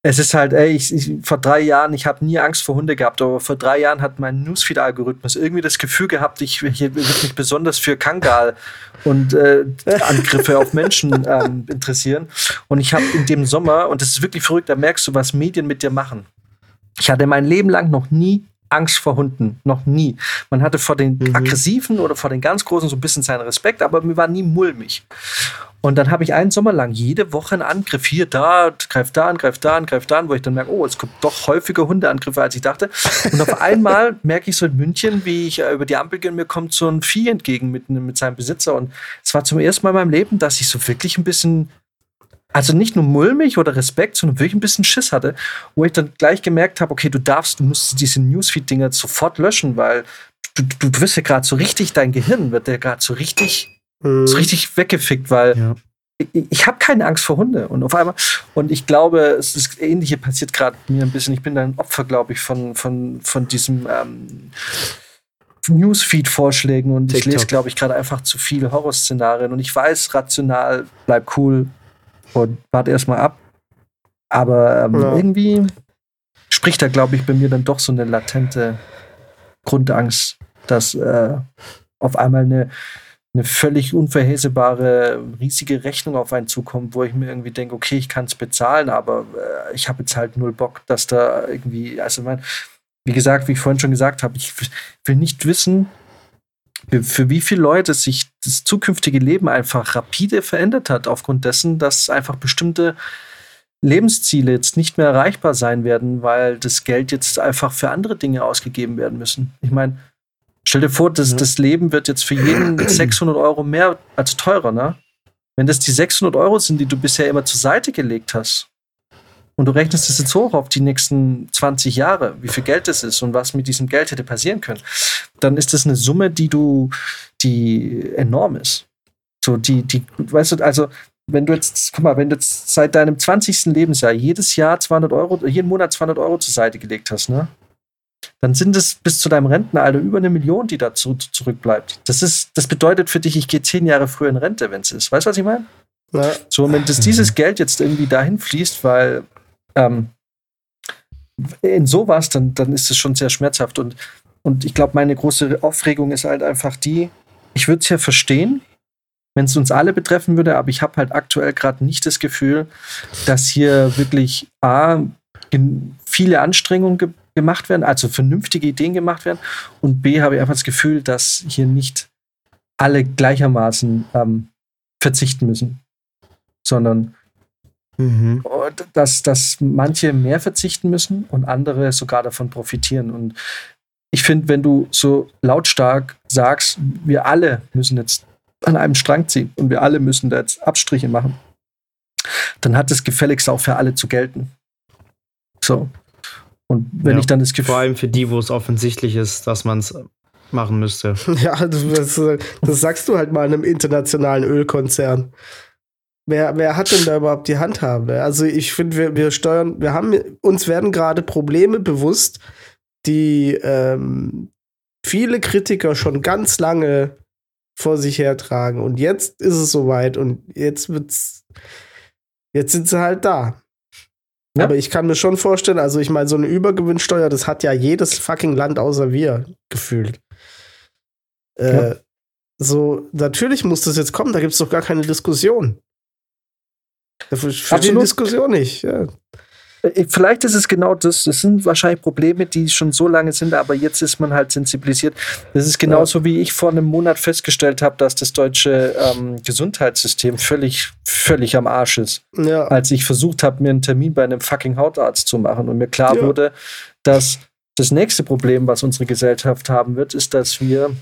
es ist halt, ey, ich, ich, vor drei Jahren, ich habe nie Angst vor Hunde gehabt, aber vor drei Jahren hat mein Newsfeed-Algorithmus irgendwie das Gefühl gehabt, ich, ich würde mich besonders für Kangal und äh, Angriffe auf Menschen [laughs] ähm, interessieren. Und ich habe in dem Sommer, und das ist wirklich verrückt, da merkst du, was Medien mit dir machen. Ich hatte mein Leben lang noch nie Angst vor Hunden. Noch nie. Man hatte vor den Mhm. aggressiven oder vor den ganz großen so ein bisschen seinen Respekt, aber mir war nie mulmig. Und dann habe ich einen Sommer lang jede Woche einen Angriff hier, da, greift da an, greift da an, greift da an, wo ich dann merke, oh, es kommt doch häufiger Hundeangriffe, als ich dachte. Und auf [laughs] einmal merke ich so in München, wie ich äh, über die Ampel gehe und mir kommt so ein Vieh entgegen mit, mit seinem Besitzer. Und es war zum ersten Mal in meinem Leben, dass ich so wirklich ein bisschen also nicht nur mulmig oder Respekt, sondern wirklich ein bisschen Schiss hatte, wo ich dann gleich gemerkt habe, okay, du darfst, du musst diese Newsfeed-Dinger sofort löschen, weil du, du, du wirst ja gerade so richtig, dein Gehirn wird ja gerade so richtig, Mhm. so richtig weggefickt, weil Ja. ich, ich habe keine Angst vor Hunde. Und auf einmal, und ich glaube, es ist das Ähnliche passiert gerade mir ein bisschen. Ich bin ein Opfer, glaube ich, von, von, von diesem ähm, Newsfeed-Vorschlägen und ich TikTok. lese, glaube ich, gerade einfach zu viele Horrorszenarien. Und ich weiß, rational, bleib cool und warte erstmal ab. Aber ähm, Ja. irgendwie spricht da, glaube ich, bei mir dann doch so eine latente Grundangst, dass äh, auf einmal eine, eine völlig unvorhersehbare, riesige Rechnung auf einen zukommt, wo ich mir irgendwie denke, okay, ich kann es bezahlen, aber äh, ich habe jetzt halt null Bock, dass da irgendwie, also mein, wie gesagt, wie ich vorhin schon gesagt habe, ich will nicht wissen, für wie viele Leute sich das zukünftige Leben einfach rapide verändert hat, aufgrund dessen, dass einfach bestimmte Lebensziele jetzt nicht mehr erreichbar sein werden, weil das Geld jetzt einfach für andere Dinge ausgegeben werden müssen. Ich meine, stell dir vor, das, Ja. das Leben wird jetzt für jeden 600 Euro mehr als teurer, ne? Wenn das die 600 Euro sind, die du bisher immer zur Seite gelegt hast, und du rechnest das jetzt hoch auf die nächsten 20 Jahre, wie viel Geld das ist und was mit diesem Geld hätte passieren können, dann ist das eine Summe, die du, die enorm ist. So, die, die, weißt du, also, wenn du jetzt, guck mal, wenn du jetzt seit deinem 20. Lebensjahr jedes Jahr 200 Euro, jeden Monat 200 Euro zur Seite gelegt hast, ne? Dann sind es bis zu deinem Rentenalter über eine Million, die da zu, zurückbleibt. Das ist, das bedeutet für dich, ich gehe zehn Jahre früher in Rente, wenn es ist. Weißt du, was ich meine? Ja. So, und wenn das, dieses Geld jetzt irgendwie dahin fließt, weil ähm, in sowas, dann, dann ist es schon sehr schmerzhaft. Und, und ich glaube, meine große Aufregung ist halt einfach die, ich würde es ja verstehen, wenn es uns alle betreffen würde, aber ich habe halt aktuell gerade nicht das Gefühl, dass hier wirklich A, viele Anstrengungen ge gemacht werden, also vernünftige Ideen gemacht werden und B, habe ich einfach das Gefühl, dass hier nicht alle gleichermaßen ähm, verzichten müssen, sondern Mhm. und dass, dass manche mehr verzichten müssen und andere sogar davon profitieren. Und ich finde, wenn du so lautstark sagst, wir alle müssen jetzt an einem Strang ziehen und wir alle müssen da jetzt Abstriche machen, dann hat es gefälligst auch für alle zu gelten. So. Und wenn Ja. ich dann das Gefühl. Vor allem für die, wo es offensichtlich ist, dass man es machen müsste. [laughs] Ja, das, das sagst du halt mal einem internationalen Ölkonzern. Wer, wer hat denn da überhaupt die Handhabe? Also ich finde, wir, wir steuern, wir haben, uns werden gerade Probleme bewusst, die ähm, viele Kritiker schon ganz lange vor sich hertragen. Und jetzt ist es soweit und jetzt wird's, jetzt sind sie halt da. Ja? Aber ich kann mir schon vorstellen, also ich meine, so eine Übergewinnsteuer, das hat ja jedes fucking Land außer wir gefühlt. Äh, ja. So, natürlich muss das jetzt kommen, da gibt es doch gar keine Diskussion. Da verstehe die Diskussion nicht. Ja. Äh, vielleicht ist es genau das. Das sind wahrscheinlich Probleme, die schon so lange sind, aber jetzt ist man halt sensibilisiert. Das ist genauso, ja. wie ich vor einem Monat festgestellt habe, dass das deutsche ähm, Gesundheitssystem völlig, völlig am Arsch ist. Ja. Als ich versucht habe, mir einen Termin bei einem fucking Hautarzt zu machen und mir klar ja. wurde, dass das nächste Problem, was unsere Gesellschaft haben wird, ist, dass wir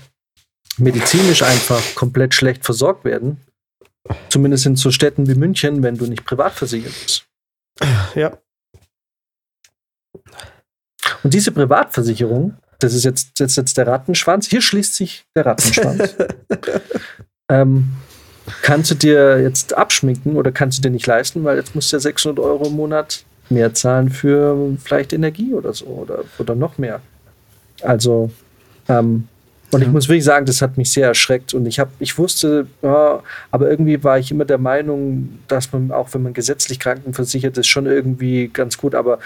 medizinisch einfach komplett schlecht versorgt werden. Zumindest in so Städten wie München, wenn du nicht privat versichert bist. Ja, und diese Privatversicherung, das ist jetzt, jetzt, jetzt der Rattenschwanz, hier schließt sich der Rattenschwanz. [laughs] ähm, kannst du dir jetzt abschminken oder kannst du dir nicht leisten, weil jetzt musst du ja 600 Euro im Monat mehr zahlen für vielleicht Energie oder so oder, oder noch mehr. Also, ähm, und ich muss wirklich sagen, das hat mich sehr erschreckt. Und ich habe, ich wusste, ja, aber irgendwie war ich immer der Meinung, dass man, auch wenn man gesetzlich krankenversichert ist, schon irgendwie ganz gut. Aber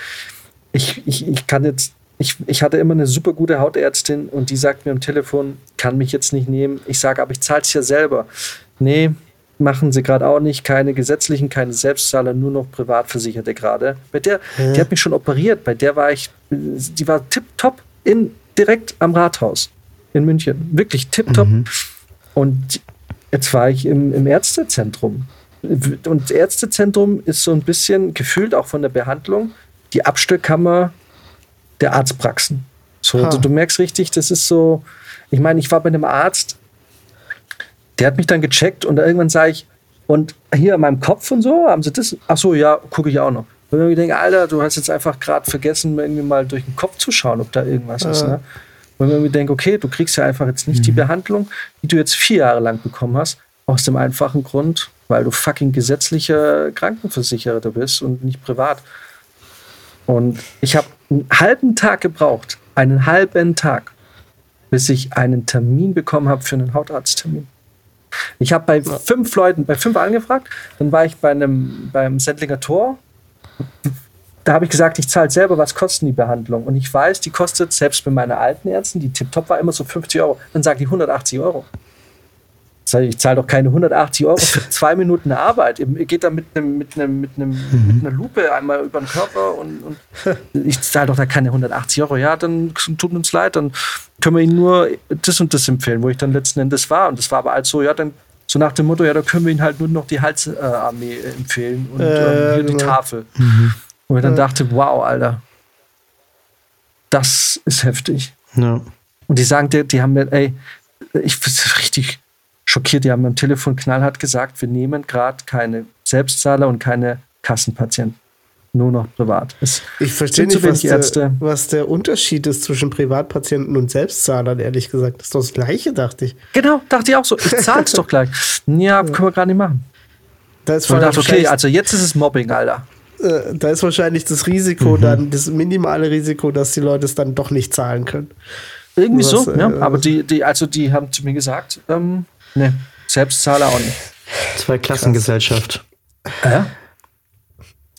ich, ich, ich kann jetzt, ich, ich hatte immer eine super gute Hautärztin und die sagt mir am Telefon, kann mich jetzt nicht nehmen. Ich sage, aber ich zahle es ja selber. Nee, machen sie gerade auch nicht. Keine gesetzlichen, keine Selbstzahler, nur noch Privatversicherte gerade. Bei der, ja. die hat mich schon operiert. Bei der war ich, die war tipptopp in, direkt am Rathaus in München. Wirklich tipptopp. Mhm. Und jetzt war ich im, im Ärztezentrum. Und Ärztezentrum ist so ein bisschen gefühlt auch von der Behandlung die Abstellkammer der Arztpraxen. So, also du merkst richtig, das ist so, ich meine, ich war bei einem Arzt, der hat mich dann gecheckt und irgendwann sage ich, und hier an meinem Kopf und so, haben sie das? Ach so, ja, gucke ich auch noch. Und ich denke, Alter, du hast jetzt einfach gerade vergessen, irgendwie mal durch den Kopf zu schauen, ob da irgendwas ja. ist. Ne? Und wenn ich denke, okay, du kriegst ja einfach jetzt nicht mhm. die Behandlung, die du jetzt vier Jahre lang bekommen hast, aus dem einfachen Grund, weil du fucking gesetzlicher Krankenversicherer bist und nicht privat. Und ich habe einen halben Tag gebraucht, einen halben Tag, bis ich einen Termin bekommen habe für einen Hautarzttermin. Ich habe bei fünf Leuten, bei fünf angefragt, dann war ich bei einem, beim Sendlinger Tor. Da habe ich gesagt, ich zahle selber, was kostet die Behandlung? Und ich weiß, die kostet selbst bei meinen alten Ärzten, die Tiptop war immer so 50 Euro, dann sagt die 180 Euro ich zahle doch keine 180 Euro für [laughs] zwei Minuten Arbeit. Ihr geht da mit, einem, mit, einem, mit, einem, mhm. mit einer Lupe einmal über den Körper und, und [laughs] ich zahle doch da keine 180 Euro. Ja, dann tut uns leid, dann können wir Ihnen nur das und das empfehlen, wo ich dann letzten Endes war. Und das war aber halt so, ja, dann so nach dem Motto, ja, da können wir Ihnen halt nur noch die Halsarmee äh, empfehlen und äh, ähm, hier die Tafel. Mhm. Und ich dann dachte, wow, Alter, das ist heftig. Ja. Und die sagen, die, die haben mir, ey, ich richtig schockiert. Die haben am Telefon knallhart gesagt, wir nehmen gerade keine Selbstzahler und keine Kassenpatienten. Nur noch privat. Es ich verstehe nicht, was der, was der, Unterschied ist zwischen Privatpatienten und Selbstzahlern, ehrlich gesagt. Das ist doch das Gleiche, dachte ich. Genau, dachte ich auch so. Ich [laughs] zahl's doch gleich. Ja, können wir gerade nicht machen. Da ist und dachte, okay, also jetzt ist es Mobbing, Alter. Äh, da ist wahrscheinlich das Risiko mhm. dann, das minimale Risiko, dass die Leute es dann doch nicht zahlen können. Irgendwie was, so, äh, ja. Aber die, die, also die haben zu mir gesagt, ähm, Nee, Selbstzahler auch nicht. Zweiklassengesellschaft. Ja?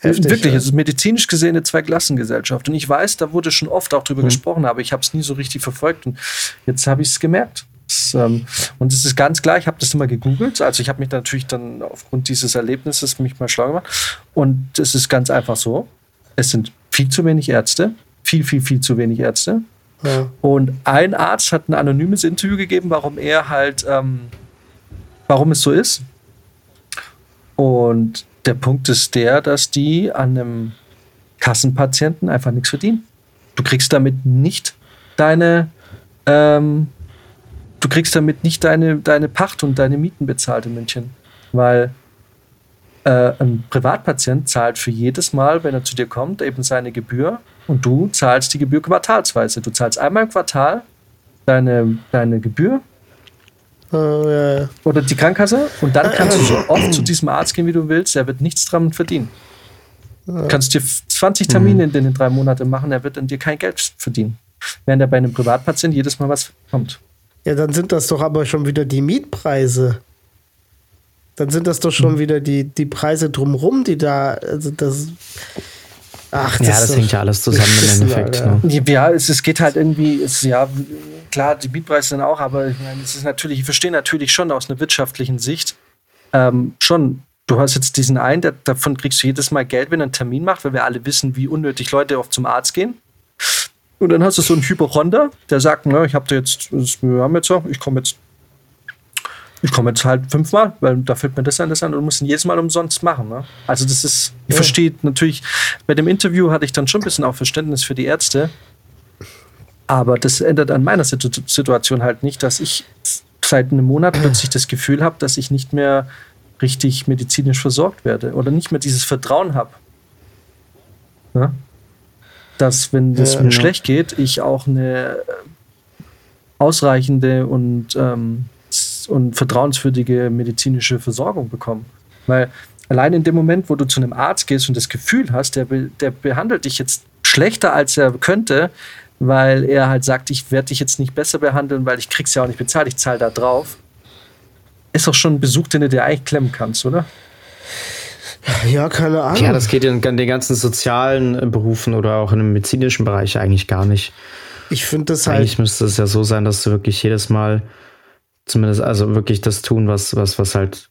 Heftig, Wirklich, ja. es ist medizinisch gesehen eine Zweiklassengesellschaft. Und ich weiß, da wurde schon oft auch drüber mhm. gesprochen, aber ich habe es nie so richtig verfolgt. Und jetzt habe ich es gemerkt. Das, ähm, und es ist ganz klar, ich habe das immer gegoogelt. Also ich habe mich natürlich dann aufgrund dieses Erlebnisses mich mal schlau gemacht. Und es ist ganz einfach so. Es sind viel zu wenig Ärzte. Viel, viel, viel zu wenig Ärzte. Ja. Und ein Arzt hat ein anonymes Interview gegeben, warum er halt ähm, warum es so ist. Und der Punkt ist der, dass die an einem Kassenpatienten einfach nichts verdienen. Du kriegst damit nicht deine, ähm, du kriegst damit nicht deine, deine Pacht und deine Mieten bezahlt in München. Weil äh, ein Privatpatient zahlt für jedes Mal, wenn er zu dir kommt, eben seine Gebühr und du zahlst die Gebühr quartalsweise. Du zahlst einmal im Quartal deine, deine Gebühr Uh, ja, ja. Oder die Krankenkasse. Und dann kannst du so oft zu diesem Arzt gehen, wie du willst. Er wird nichts dran verdienen. Du kannst dir 20 Termine in den drei Monaten machen, er wird an dir kein Geld verdienen. Während er bei einem Privatpatient jedes Mal was kommt. Ja, dann sind das doch aber schon wieder die Mietpreise. Dann sind das doch schon mhm. wieder die, die Preise drumrum, die da. Also das, Ach, das ja, das hängt ja alles [laughs] zusammen im Endeffekt. Ne? Ja, es, es geht halt irgendwie, es, ja, klar, die Mietpreise sind auch, aber ich meine, es ist natürlich, ich verstehe natürlich schon aus einer wirtschaftlichen Sicht, ähm, schon, du hast jetzt diesen einen, der, davon kriegst du jedes Mal Geld, wenn er einen Termin macht, weil wir alle wissen, wie unnötig Leute oft zum Arzt gehen. Und dann hast du so einen Hypochonder, der sagt, na, ich habe jetzt, wir haben jetzt ich komme jetzt ich komme jetzt halt fünfmal, weil da fällt mir das an, das an und muss ihn jedes Mal umsonst machen. Ne? Also das ist, ich ja. verstehe natürlich, bei dem Interview hatte ich dann schon ein bisschen auch Verständnis für die Ärzte, aber das ändert an meiner Situation halt nicht, dass ich seit einem Monat plötzlich das Gefühl habe, dass ich nicht mehr richtig medizinisch versorgt werde oder nicht mehr dieses Vertrauen habe. Ja? Dass, wenn es ja, mir ja. schlecht geht, ich auch eine ausreichende und ähm, und vertrauenswürdige medizinische Versorgung bekommen. Weil allein in dem Moment, wo du zu einem Arzt gehst und das Gefühl hast, der, der behandelt dich jetzt schlechter, als er könnte, weil er halt sagt, ich werde dich jetzt nicht besser behandeln, weil ich krieg's ja auch nicht bezahlt, ich zahle da drauf. Ist doch schon ein Besuch, den du dir eigentlich klemmen kannst, oder? Ja, keine Ahnung. Ja, das geht in den ganzen sozialen Berufen oder auch im medizinischen Bereich eigentlich gar nicht. Ich finde das halt. Eigentlich müsste es ja so sein, dass du wirklich jedes Mal zumindest also wirklich das tun, was, was, was halt,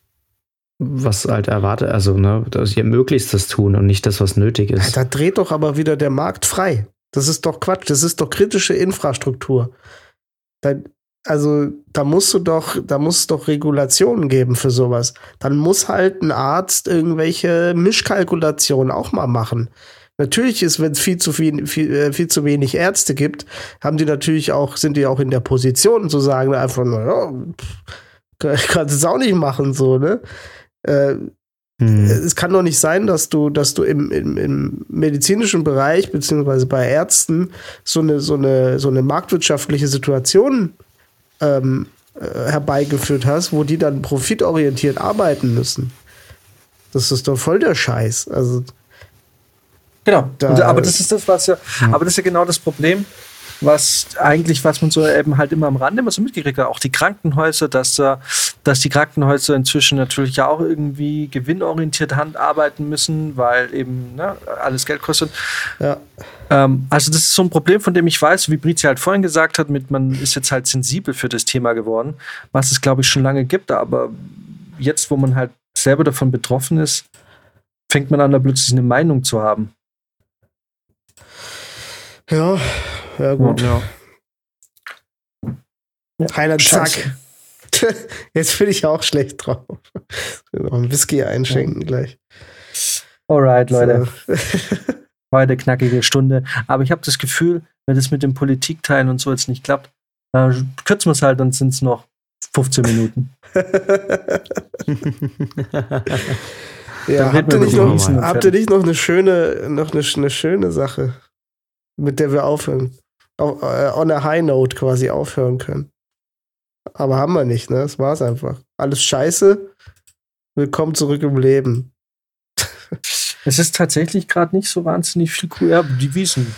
was halt erwartet, also, ne, dass ihr möglichst das tun und nicht das, was nötig ist. Ja, da dreht doch aber wieder der Markt frei. Das ist doch Quatsch. Das ist doch kritische Infrastruktur. Da, also, da musst du doch, da muss es doch Regulationen geben für sowas. Dann muss halt ein Arzt irgendwelche Mischkalkulationen auch mal machen. Natürlich ist, wenn es viel zu viel, viel, äh, viel zu wenig Ärzte gibt, haben die natürlich auch, sind die auch in der Position zu sagen, einfach nur, ja, kannst es auch nicht machen, so, ne? Äh, hm. Es kann doch nicht sein, dass du, dass du im, im, im, medizinischen Bereich, beziehungsweise bei Ärzten, so eine, so eine, so eine marktwirtschaftliche Situation ähm, äh, herbeigeführt hast, wo die dann profitorientiert arbeiten müssen. Das ist doch voll der Scheiß. Also, Genau. Da, aber das ist das, was ja, ja, aber das ist ja genau das Problem, was eigentlich, was man so eben halt immer am Rande immer so mitgekriegt hat. Auch die Krankenhäuser, dass, dass die Krankenhäuser inzwischen natürlich ja auch irgendwie gewinnorientiert arbeiten müssen, weil eben ne, alles Geld kostet. Ja. Ähm, also das ist so ein Problem, von dem ich weiß, wie Brizi halt vorhin gesagt hat, mit man ist jetzt halt sensibel für das Thema geworden, was es glaube ich schon lange gibt, aber jetzt, wo man halt selber davon betroffen ist, fängt man an, da plötzlich eine Meinung zu haben. Ja, ja gut. Ja. Heiler Zack. [laughs] Jetzt bin ich auch schlecht drauf. Noch ein Whisky einschenken ja. gleich. Alright, Leute. So. [laughs] Heute knackige Stunde. Aber ich habe das Gefühl, wenn das mit dem Politikteilen und so jetzt nicht klappt, äh, kürzen wir es halt, dann sind es noch 15 Minuten. [laughs] ja, habt ihr, nicht noch, habt ihr nicht noch eine schöne, noch eine, eine schöne Sache? mit der wir aufhören. Äh, on a high note quasi aufhören können. Aber haben wir nicht, ne? Das war's einfach. Alles scheiße. Willkommen zurück im Leben. [laughs] Es ist tatsächlich gerade nicht so wahnsinnig viel QR, die Wiesen.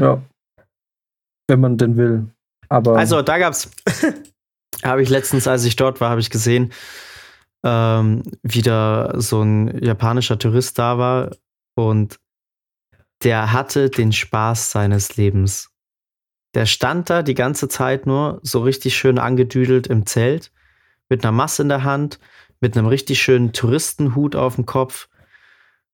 Ja. Wenn man denn will. Aber. Also, da gab's. [laughs] habe ich letztens, als ich dort war, habe ich gesehen, ähm, wieder so ein japanischer Tourist da war und der hatte den Spaß seines Lebens. Der stand da die ganze Zeit nur so richtig schön angedüdelt im Zelt, mit einer Masse in der Hand, mit einem richtig schönen Touristenhut auf dem Kopf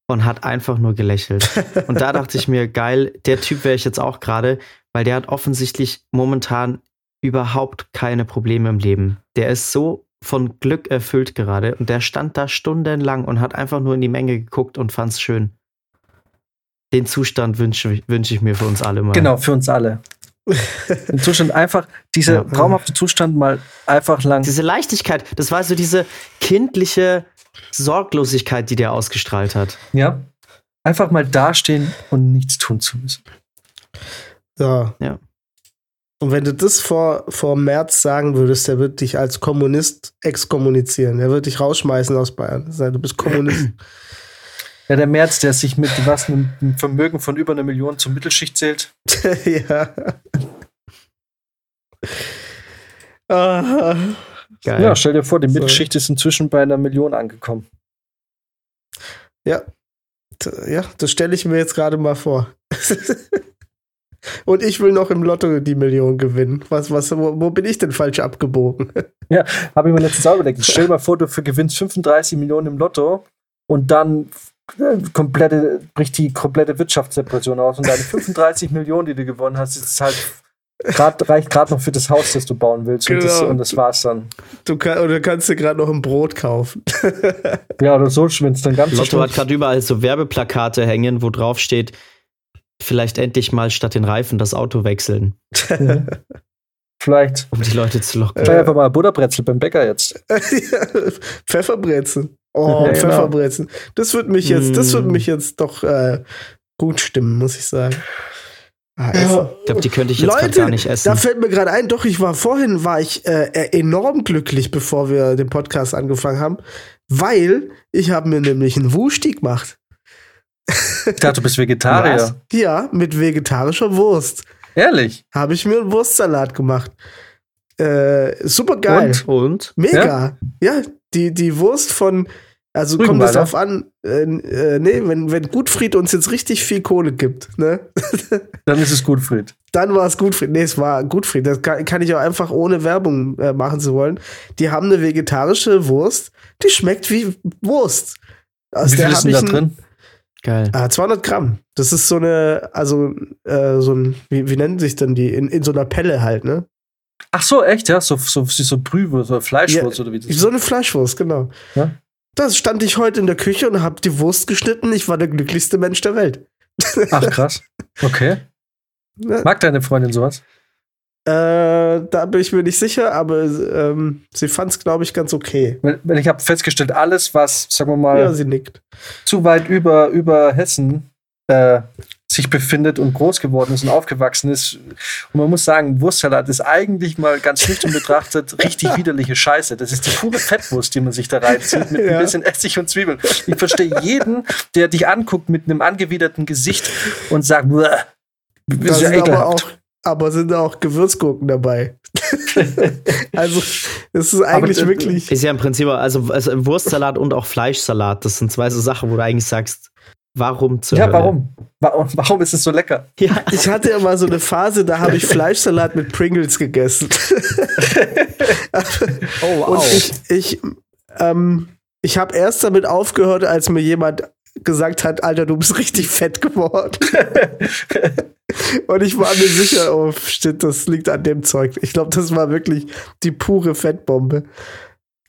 und hat einfach nur gelächelt. [laughs] Und da dachte ich mir, geil, der Typ wäre ich jetzt auch gerade, weil der hat offensichtlich momentan überhaupt keine Probleme im Leben. Der ist so von Glück erfüllt gerade und der stand da stundenlang und hat einfach nur in die Menge geguckt und fand's schön den Zustand wünsche wünsch ich mir für uns alle mal. Genau, für uns alle. Den Zustand einfach, dieser ja. traumhafte Zustand mal einfach lang. Diese Leichtigkeit, das war so diese kindliche Sorglosigkeit, die der ausgestrahlt hat. Ja. Einfach mal dastehen und nichts tun zu müssen. Ja. Ja. Und wenn du das vor, vor März sagen würdest, der wird dich als Kommunist exkommunizieren. Er wird dich rausschmeißen aus Bayern. Du bist Kommunist. [clears throat] Ja, der März, der sich mit was einem Vermögen von über einer Million zur Mittelschicht zählt. [laughs] ja. Geil. Ja, stell dir vor, die Mittelschicht so. ist inzwischen bei einer Million angekommen. Ja. Ja, das stelle ich mir jetzt gerade mal vor. [laughs] Und ich will noch im Lotto die Million gewinnen. Was, was, wo, wo bin ich denn falsch abgebogen? [laughs] Ja, habe ich mir letztens auch überlegt. Stell dir mal vor, du gewinnst 35 Millionen im Lotto und dann komplette, bricht die komplette Wirtschaftsdepression aus und deine 35 [laughs] Millionen, die du gewonnen hast, ist halt grad, reicht gerade noch für das Haus, das du bauen willst. Genau. Und, das, und das war's dann. Du kann, oder kannst dir gerade noch ein Brot kaufen. [laughs] Ja, oder so, es dann ganz Lotto hat gerade überall so Werbeplakate hängen, wo drauf steht, vielleicht endlich mal statt den Reifen das Auto wechseln, Vielleicht. um die Leute zu locken. Vielleicht einfach mal Butterbrezel beim Bäcker jetzt. [laughs] Pfefferbrezel. Oh, Ja, genau. Das wird mich jetzt, das wird Mm. mich jetzt doch äh, gut stimmen, muss ich sagen. Ah, Ja. Essen. Ich glaube, die könnte ich jetzt gerade Leute, gar nicht essen. Da fällt mir gerade ein, doch, ich war vorhin, war ich äh, enorm glücklich, bevor wir den Podcast angefangen haben, weil ich habe mir nämlich einen Wusti gemacht. Ich dachte, du bist Vegetarier. Was? Ja, mit vegetarischer Wurst. Ehrlich? Habe ich mir einen Wurstsalat gemacht. Äh, super geil. Und? Und? Mega. Ja, die, die Wurst von, also kommt es darauf an, äh, äh, nee, wenn, wenn Gutfried uns jetzt richtig viel Kohle gibt, ne? [laughs] Dann ist es gut, Fried. Dann war es Gutfried. Nee, es war Gutfried. Das kann, kann ich auch einfach ohne Werbung äh, machen zu wollen. Die haben eine vegetarische Wurst, die schmeckt wie Wurst. Aus Wie viel ist hab denn da drin? Geil. Ah, 200 Gramm. Das ist so eine, also äh, so ein, wie, wie nennen sich denn die? In, in so einer Pelle halt, ne? Ach so, echt, ja? So, so, so Brühwurst oder Fleischwurst Ja, oder wie das So eine Fleischwurst, genau. Ja. Da stand ich heute in der Küche und habe die Wurst geschnitten. Ich war der glücklichste Mensch der Welt. [laughs] Ach, krass. Okay. Mag deine Freundin sowas? Äh, da bin ich mir nicht sicher, aber ähm, sie fand es, glaube ich, ganz okay. Weil, ich habe festgestellt, alles, was, sagen wir mal, Ja, sie nickt. zu weit über, über Hessen äh, sich befindet und groß geworden ist und aufgewachsen ist. Und man muss sagen, Wurstsalat ist eigentlich mal ganz nüchtern [laughs] betrachtet richtig widerliche Scheiße. Das ist die pure Fettwurst, die man sich da reinzieht mit [laughs] Ja. ein bisschen Essig und Zwiebeln. Ich verstehe jeden, der dich anguckt mit einem angewiderten Gesicht und sagt, "Bäh, Da ist ja sind aber ekelhaft. auch, aber sind auch Gewürzgurken dabei. [laughs] also, es ist eigentlich Aber, wirklich. Ist ja im Prinzip, also, also Wurstsalat und auch Fleischsalat, das sind zwei so Sachen, wo du eigentlich sagst, warum zur Ja, Hölle? warum? Warum, warum ist es so lecker? Ja. [laughs] Ich hatte ja mal so eine Phase, da habe ich Fleischsalat mit Pringles gegessen. [laughs] Oh, Und wow. ich, ich, ähm, ich habe erst damit aufgehört, als mir jemand gesagt hat, Alter, du bist richtig fett geworden. [laughs] Und ich war mir sicher, oh shit, das liegt an dem Zeug. Ich glaube, das war wirklich die pure Fettbombe.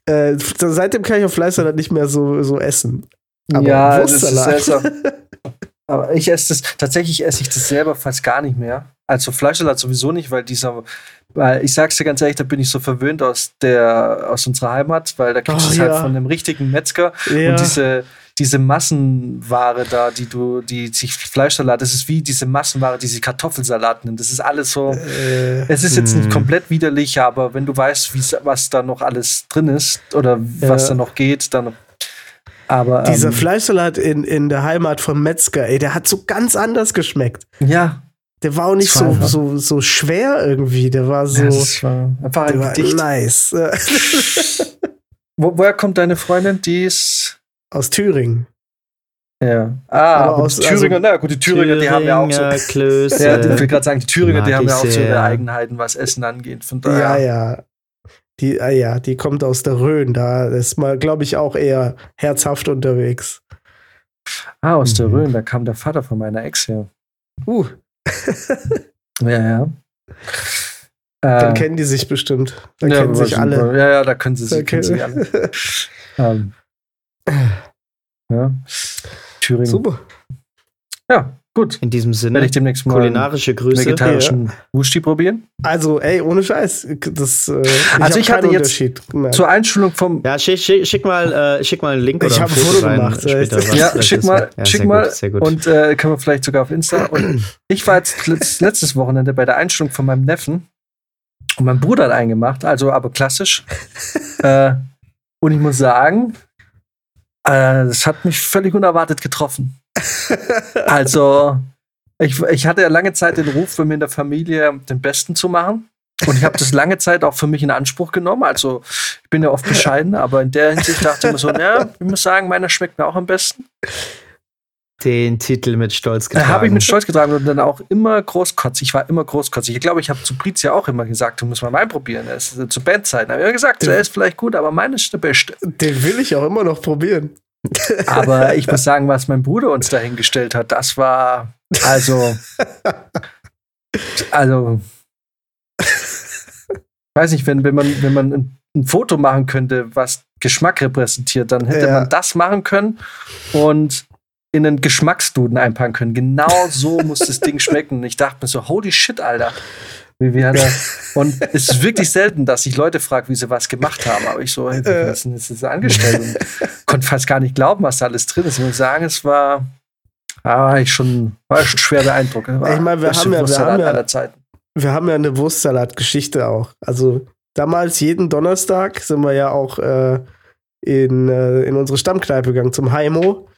Äh, seitdem kann ich auf Fleischsalat nicht mehr so, so essen. Aber ja, das ist Wurstsalat. seltsam. [laughs] Aber ich esse das, tatsächlich esse ich das selber fast gar nicht mehr. Also Fleischsalat sowieso nicht, weil dieser, weil ich sag's dir ganz ehrlich, da bin ich so verwöhnt aus der, aus unserer Heimat, weil da kriegst Oh, du es halt ja. von einem richtigen Metzger Ja. und diese, diese Massenware da, die du, die sich Fleischsalat, das ist wie diese Massenware, die sie Kartoffelsalat nennt. Das ist alles so, Äh, es ist jetzt nicht Hm. komplett widerlich, aber wenn du weißt, was da noch alles drin ist oder was Ja. da noch geht, dann. Aber dieser ähm, Fleischsalat in, in der Heimat vom Metzger, ey, der hat so ganz anders geschmeckt. ja, Der war auch nicht so, einfach- so, so schwer irgendwie. Der war so. Ja, das war einfach der ein war Gedicht. nice. Wo, woher kommt deine Freundin? Die ist. Aus Thüringen. Ja. Ah, Aber aus- die Thüringer, also- na gut, die Thüringer, die haben ja auch so. Thüringer Klöße. Ja, ich will gerade sagen, die Thüringer, die haben ja auch so ihre Eigenheiten, was Essen angeht. Von Ja, daher. ja. Die, ah, ja, die kommt aus der Rhön. Da ist mal, glaube ich, auch eher herzhaft unterwegs. Ah, aus der Mhm. Rhön, da kam der Vater von meiner Ex her. Uh, [laughs] Ja, ja. dann Äh, kennen die sich bestimmt. Da ja, kennen sich was- alle. Ja, ja, da können sie Da sich, kennen sie alle. kennen- [laughs] Ähm, ja. Thüringen. Super. Ja, gut. In diesem Werde Sinne, ich demnächst mal kulinarische einen Grüße. vegetarischen Wusti probieren. Also, ey, ohne Scheiß. Das, äh, ich Also ich hatte jetzt gemerkt. Zur Einschulung vom. Ja, schick, schick, schick, mal, äh, schick mal einen Link Ich oder hab ein ein Foto, gemacht, später. was Ja, schick mal, Ja, schick sehr mal Gut, sehr gut. und äh, können wir vielleicht sogar auf Insta. Und ich war jetzt letzt, letztes Wochenende bei der Einschulung von meinem Neffen und mein Bruder hat eingemacht, also aber klassisch. [laughs] äh, und ich muss sagen, äh, das hat mich völlig unerwartet getroffen. [laughs] Also, ich, ich hatte ja lange Zeit den Ruf, bei mir in der Familie den Besten zu machen. Und ich habe das lange Zeit auch für mich in Anspruch genommen. Also, ich bin ja oft bescheiden, aber in der Hinsicht dachte ich mir so, ja, ich muss sagen, meiner schmeckt mir auch am besten. den Titel mit Stolz getragen. Habe ich mit Stolz getragen und dann auch immer großkotzig. Ich war immer großkotzig. Ich glaube, ich habe zu Britz ja auch immer gesagt, du musst mal meinen probieren. Er ist, zu Bandzeiten habe ich immer gesagt, der ist vielleicht gut, aber meine ist der beste. Den will ich auch immer noch probieren. Aber [laughs] ich muss sagen, was mein Bruder uns dahingestellt hat, das war also also weiß nicht, wenn, wenn man wenn man ein, ein Foto machen könnte, was Geschmack repräsentiert, dann hätte ja. man das machen können und in einen Geschmacksduden einpacken können. Genau so muss das Ding schmecken. Und ich dachte mir so, holy shit, Alter. Wie, wie hat er, und es ist wirklich selten, dass ich Leute frage, wie sie was gemacht haben. Aber ich so, hey, wie ist denn das angestellt? Und [laughs] konnte fast gar nicht glauben, was da alles drin ist. Ich muss sagen, es war, war ich schon, war schon schwer beeindruckt. ich meine, wir haben ja, wir haben ja, wir haben ja eine Wurstsalat-Geschichte auch. Also damals jeden Donnerstag sind wir ja auch äh, in, äh, in unsere Stammkneipe gegangen zum Heimo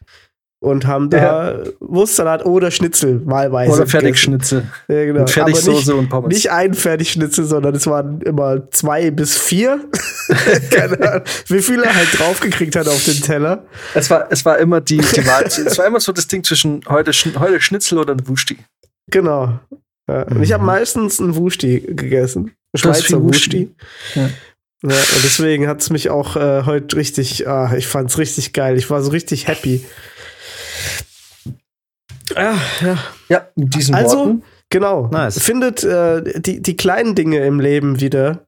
und haben da ja. Wurstsalat oder Schnitzel wahlweise. Oder Fertigschnitzel. Ja, genau. Mit Fertigsoße und Pommes. Nicht ein Fertigschnitzel, sondern es waren immer zwei bis vier. [laughs] Keine Ahnung, wie viel er halt draufgekriegt hat auf den Teller. Es war, es war immer die, die Wahl. es war immer so das Ding zwischen heute, heute Schnitzel oder ein Wusti. Genau. Ja. Und ich habe mhm. meistens ein Wusti gegessen. Schweizer Wusti. Ja. Ja, und deswegen hat es mich auch äh, heute richtig, ah, ich fand es richtig geil. Ich war so richtig happy. Ja, ja. Ja, mit diesen also, Worten. Genau. Nice. Findet äh, die, die kleinen Dinge im Leben wieder,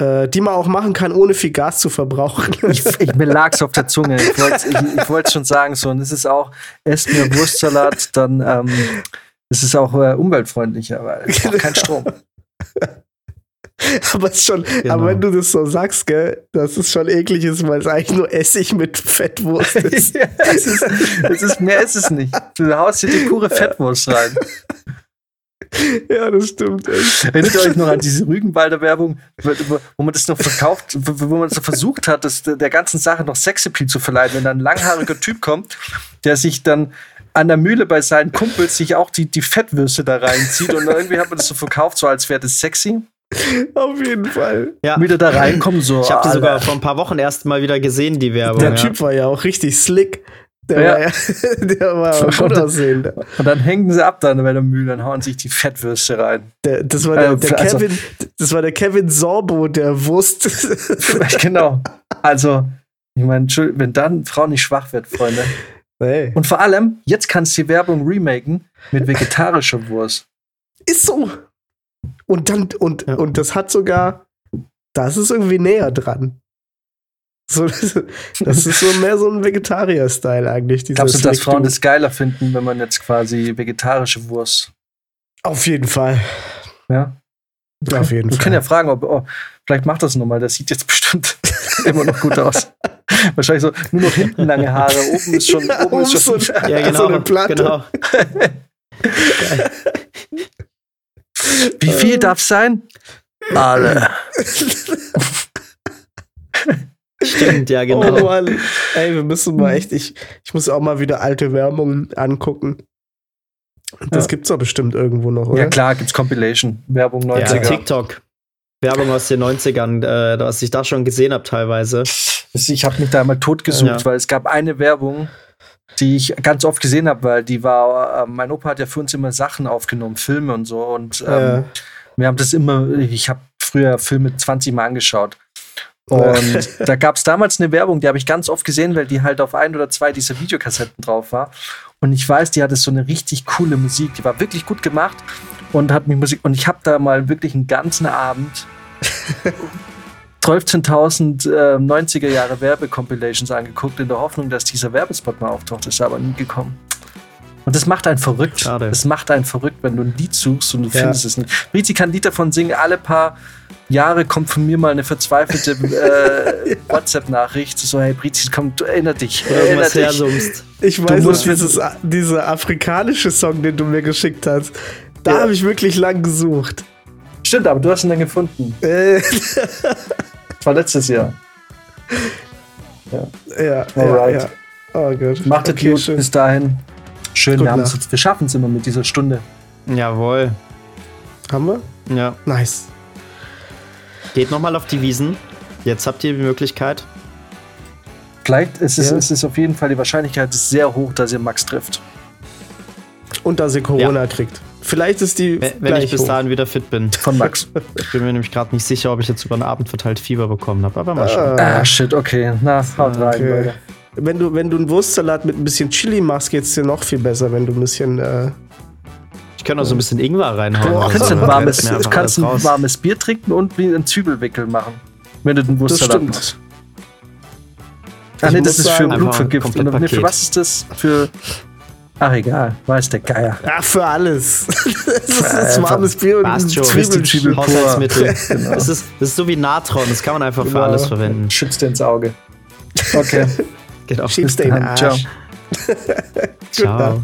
äh, die man auch machen kann, ohne viel Gas zu verbrauchen. Ich, ich, mir lag's auf der Zunge. Ich wollte ich, ich schon sagen, so, und es ist auch, esst mir Wurstsalat, dann ähm, es ist auch äh, umweltfreundlicher, weil es braucht kein Strom. [laughs] [laughs] [laughs] aber schon, genau. aber wenn du das so sagst, gell, dass es schon eklig ist, weil es eigentlich nur Essig mit Fettwurst [laughs] ist. ja, es ist, es ist. Mehr ist es nicht. Du haust hier die pure Fettwurst rein. [laughs] Ja, das stimmt. Erinnert ihr euch noch an diese Rügenwalder Werbung, wo man das noch verkauft, wo man so versucht hat, das, der ganzen Sache noch Sexappeal zu verleihen, wenn da ein langhaariger Typ kommt, der sich dann an der Mühle bei seinen Kumpels sich auch die, die Fettwürste da reinzieht und irgendwie hat man das so verkauft, so als wäre das sexy. [laughs] Auf jeden Fall. Ja. Wieder da reinkommen, so. Ich habe die sogar vor ein paar Wochen erst mal wieder gesehen, die Werbung. Der ja. Typ war ja auch richtig slick. Der ja. war ja, [laughs] der war gut aussehend. Und dann hängen sie ab dann bei der Mühle und hauen sich die Fettwürste rein. Der, das, war der, der also, Kevin, das war der Kevin Sorbo der Wurst. [laughs] genau. Also, ich meine, wenn dann Frau nicht schwach wird, Freunde. Hey. Und vor allem, jetzt kannst du die Werbung remaken mit vegetarischer Wurst. Ist so. Und dann, und, ja. und das hat sogar, das ist irgendwie näher dran. So, [laughs] das ist so mehr so ein Vegetarier-Style eigentlich. Glaubst du, dass Frauen das geiler finden, wenn man jetzt quasi vegetarische Wurst? Auf jeden Fall. Ja. Okay. Auf jeden Wir Fall. Wir können ja fragen, ob, oh, vielleicht macht das nochmal. Das sieht jetzt bestimmt [laughs] immer noch gut aus. [laughs] Wahrscheinlich so nur noch hinten lange Haare. Oben ist schon, ja, oben ist schon so, ja, genau, so eine Platte. Genau. Wie viel darf es sein? Alle. Stimmt, ja, genau. Oh Mann. Ey, wir müssen mal echt, ich, ich muss auch mal wieder alte Werbungen angucken. Das ja. gibt's doch bestimmt irgendwo noch, oder? Ja, klar, gibt's Compilation. Werbung 90er. Ja, TikTok. Werbung aus den 90ern, äh, was ich da schon gesehen habe teilweise. Ich habe mich da mal totgesucht, ja. weil es gab eine Werbung, die ich ganz oft gesehen habe, weil die war, äh, mein Opa hat ja für uns immer Sachen aufgenommen, Filme und so. Und ähm, ja. wir haben das immer, ich habe früher Filme 20 Mal angeschaut. Und [laughs] da gab es damals eine Werbung, die habe ich ganz oft gesehen, weil die halt auf ein oder zwei dieser Videokassetten drauf war. Und ich weiß, die hatte so eine richtig coole Musik, die war wirklich gut gemacht und hat mich Musik. Und ich habe da mal wirklich einen ganzen Abend [laughs] 12.000 äh, 90er Jahre Werbecompilations angeguckt, in der Hoffnung, dass dieser Werbespot mal auftaucht. Ist aber nie gekommen. Und das macht einen verrückt. Schade. Das macht einen verrückt, wenn du ein Lied suchst und du ja. findest es nicht. Brizi kann ein Lied davon singen, alle paar Jahre kommt von mir mal eine verzweifelte [laughs] äh, WhatsApp-Nachricht, so, hey Brizi, komm, du erinner dich. Erinner dich. Hersummst. Ich weiß noch, dieses, dieser afrikanische Song, den du mir geschickt hast, da ja. habe ich wirklich lang gesucht. Stimmt, aber du hast ihn dann gefunden. Äh. [laughs] war letztes Jahr. [laughs] Ja, ja, Alright. ja, ja. Oh Gott. Macht okay, gut schön. bis dahin. Schön, wir, wir schaffen es immer mit dieser Stunde. Jawohl. Haben wir? Ja. Nice. Geht nochmal auf die Wiesen. Jetzt habt ihr die Möglichkeit. Vielleicht ist es, Ja. es ist auf jeden Fall die Wahrscheinlichkeit ist sehr hoch, dass ihr Max trifft. Und dass ihr Corona kriegt. Vielleicht ist die. Wenn, wenn ich bis dahin wieder fit bin. Von Max. [laughs] Ich bin mir nämlich gerade nicht sicher, ob ich jetzt über den Abend verteilt Fieber bekommen habe. Aber mal schauen. ah, shit, okay. Na, haut rein, Okay. Leute. Wenn du, wenn du einen Wurstsalat mit ein bisschen Chili machst, geht's dir noch viel besser, wenn du ein bisschen. Äh, Ich kann auch so ein bisschen Ingwer reinhauen. Oder Du kannst so, ein warmes, einfach kannst ein warmes Bier trinken und wie einen Zwiebelwickel machen. Wenn du den Wurstsalat machst. Ah, nee, das ist für Blutvergiftung. Nee, für was ist das? Für. Ach, egal. Weiß der Geier. Ach, für alles. [laughs] das ist ein warmes Bier und ein Passt schon. Zwiebel. Zwiebel- Haushaltsmittel. [laughs] Genau. Das, ist, das ist so wie Natron, das kann man einfach für Genau. alles verwenden. Schützt dir ins Auge. Okay. [laughs] Genau. Schiebst den dann. Ciao. Arsch. Ciao.